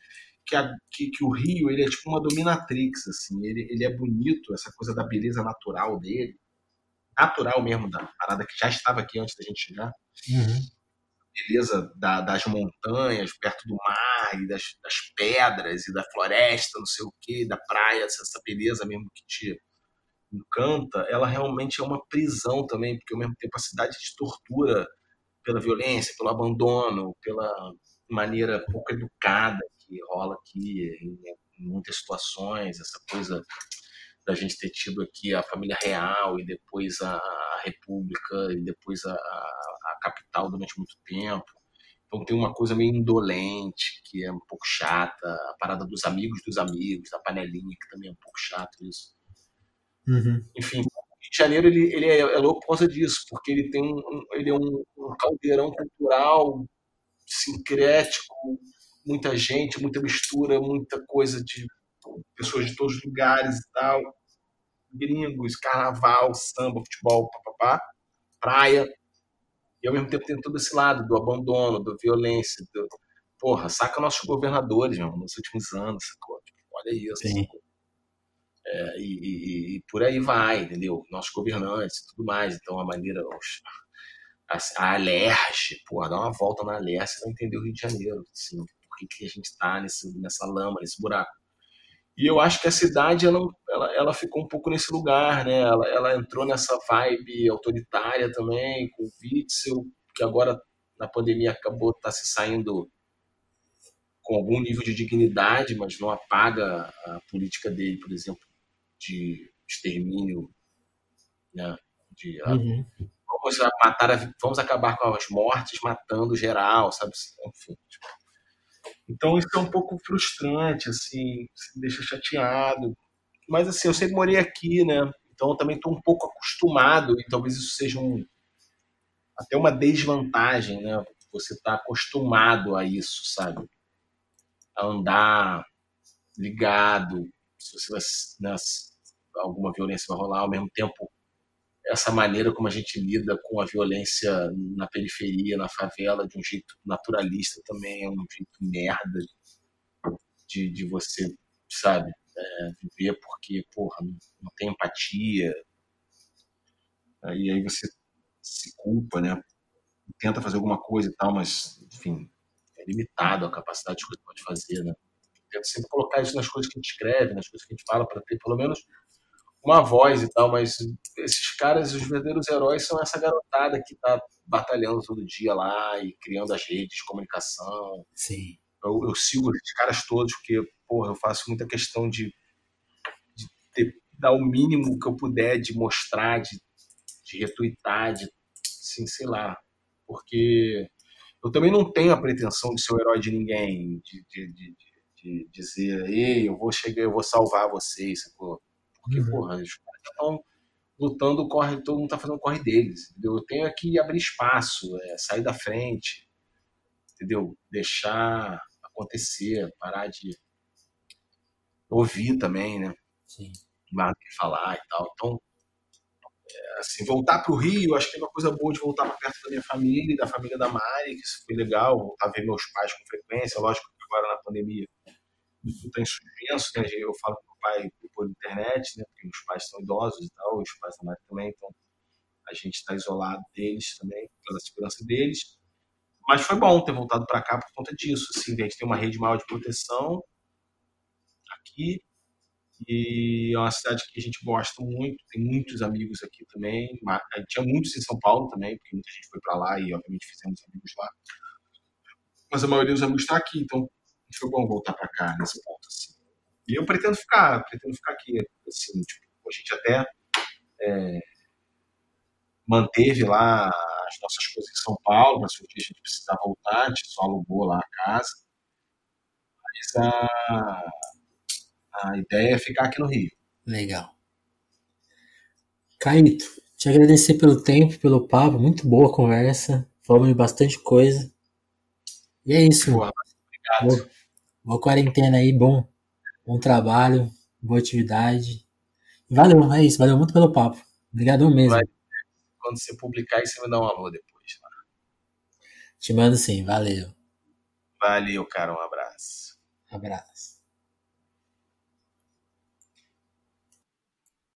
que, a, que, que, o Rio ele é tipo uma dominatrix, assim, ele, ele é bonito, essa coisa da beleza natural dele, natural mesmo, da parada que já estava aqui antes da gente chegar. Uhum. Beleza da, das montanhas, perto do mar, e das, das, pedras, e da floresta, não sei o que, da praia, essa beleza mesmo que te encanta, ela realmente é uma prisão também, porque ao mesmo tempo a cidade te tortura pela violência, pelo abandono, pela maneira pouco educada que rola aqui em, muitas situações, essa coisa da gente ter tido aqui a família real e depois a, república e depois a, a, capital durante muito tempo. Então tem uma coisa meio indolente, que é um pouco chata, a parada dos amigos dos amigos, da panelinha, que também é um pouco chato isso. Uhum. Enfim, o Rio de Janeiro ele, ele é, é, louco por causa disso, porque ele tem um, ele é um, um caldeirão cultural sincrético, muita gente, muita mistura, muita coisa de pessoas de todos os lugares e tal. Gringos, carnaval, samba, futebol, papapá, praia. E ao mesmo tempo tem todo esse lado do abandono, da violência. Do... Porra, saca nossos governadores, meu, nos últimos anos. Sacou? Tipo, olha isso. É, e, e, e, por aí vai, entendeu? Nossos governantes e tudo mais. Então a maneira. A, a Alerj, porra, dá uma volta na Alerj, você vai entender o Rio de Janeiro. Assim, por que, que a gente tá nesse, nessa lama, nesse buraco. E eu acho que a cidade ela, ela, ela ficou um pouco nesse lugar, né? Ela, ela entrou nessa vibe autoritária também, com o Witzel, que agora na pandemia acabou tá se saindo com algum nível de dignidade, mas não apaga a política dele, por exemplo, de extermínio, né? De, ah, uhum. vamos matar, vamos acabar com as mortes matando geral, sabe? Enfim. Tipo, então isso é um pouco frustrante, assim, me deixa chateado. Mas assim, eu sempre morei aqui, né? Então eu também estou um pouco acostumado e talvez isso seja um até uma desvantagem, né? Você está acostumado a isso, sabe? A andar ligado, se você vai, né, alguma violência vai rolar, ao mesmo tempo essa maneira como a gente lida com a violência na periferia, na favela, de um jeito naturalista também, é um jeito merda de, de você, sabe, é, viver porque, porra, não, tem empatia. E aí você se culpa, né? Tenta fazer alguma coisa e tal, mas, enfim, é limitado a capacidade que você pode fazer, né? Tenta sempre colocar isso nas coisas que a gente escreve, nas coisas que a gente fala, para ter pelo menos uma voz e tal, mas esses caras, os verdadeiros heróis, são essa garotada que tá batalhando todo dia lá e criando as redes de comunicação. Sim. Eu, eu sigo esses caras todos porque, porra, eu faço muita questão de, de ter, dar o mínimo que eu puder de mostrar, de, de retweetar, de, assim, sei lá. Porque eu também não tenho a pretensão de ser o herói de ninguém, de, de, de, de dizer, ei, eu vou chegar, eu vou salvar vocês, sacou? Porque, uhum. porra, os caras estão lutando, corre, todo mundo tá fazendo o corre deles. Entendeu? Eu tenho aqui abrir espaço, é, sair da frente, entendeu? Deixar acontecer, parar de ouvir também, né? Sim. Mais do que falar e tal. Então, é, assim, voltar para o Rio, acho que é uma coisa boa de voltar para perto da minha família e da família da Mari, que isso foi legal, voltar a ver meus pais com frequência. Lógico que agora na pandemia isso está em suspenso, né? Eu falo pai por internet, né? Porque os pais são idosos e tal, os pais da Mari também, então a gente está isolado deles também, pela segurança deles. Mas foi bom ter voltado para cá por conta disso, assim, a gente tem uma rede maior de proteção aqui e é uma cidade que a gente gosta muito, tem muitos amigos aqui também, tinha muitos em São Paulo também, porque muita gente foi para lá e obviamente fizemos amigos lá. Mas a maioria dos amigos está aqui, então foi bom voltar para cá nesse ponto. Assim. E eu pretendo ficar, pretendo ficar aqui. Assim, tipo, a gente até é, manteve lá as nossas coisas em São Paulo, mas um dia a gente precisar voltar, a gente só alugou lá a casa. Mas a, a ideia é ficar aqui no Rio. Legal. Caíto, te agradecer pelo tempo, pelo papo, muito boa a conversa, falamos de bastante coisa. E é isso. Boa, obrigado. Boa. Boa quarentena aí, bom, bom trabalho, boa atividade. Valeu, é isso, valeu muito pelo papo. Obrigado mesmo. Vai, quando você publicar, você me dá um alô depois. Tá? Te mando sim, valeu. Valeu, cara, um abraço. Abraço.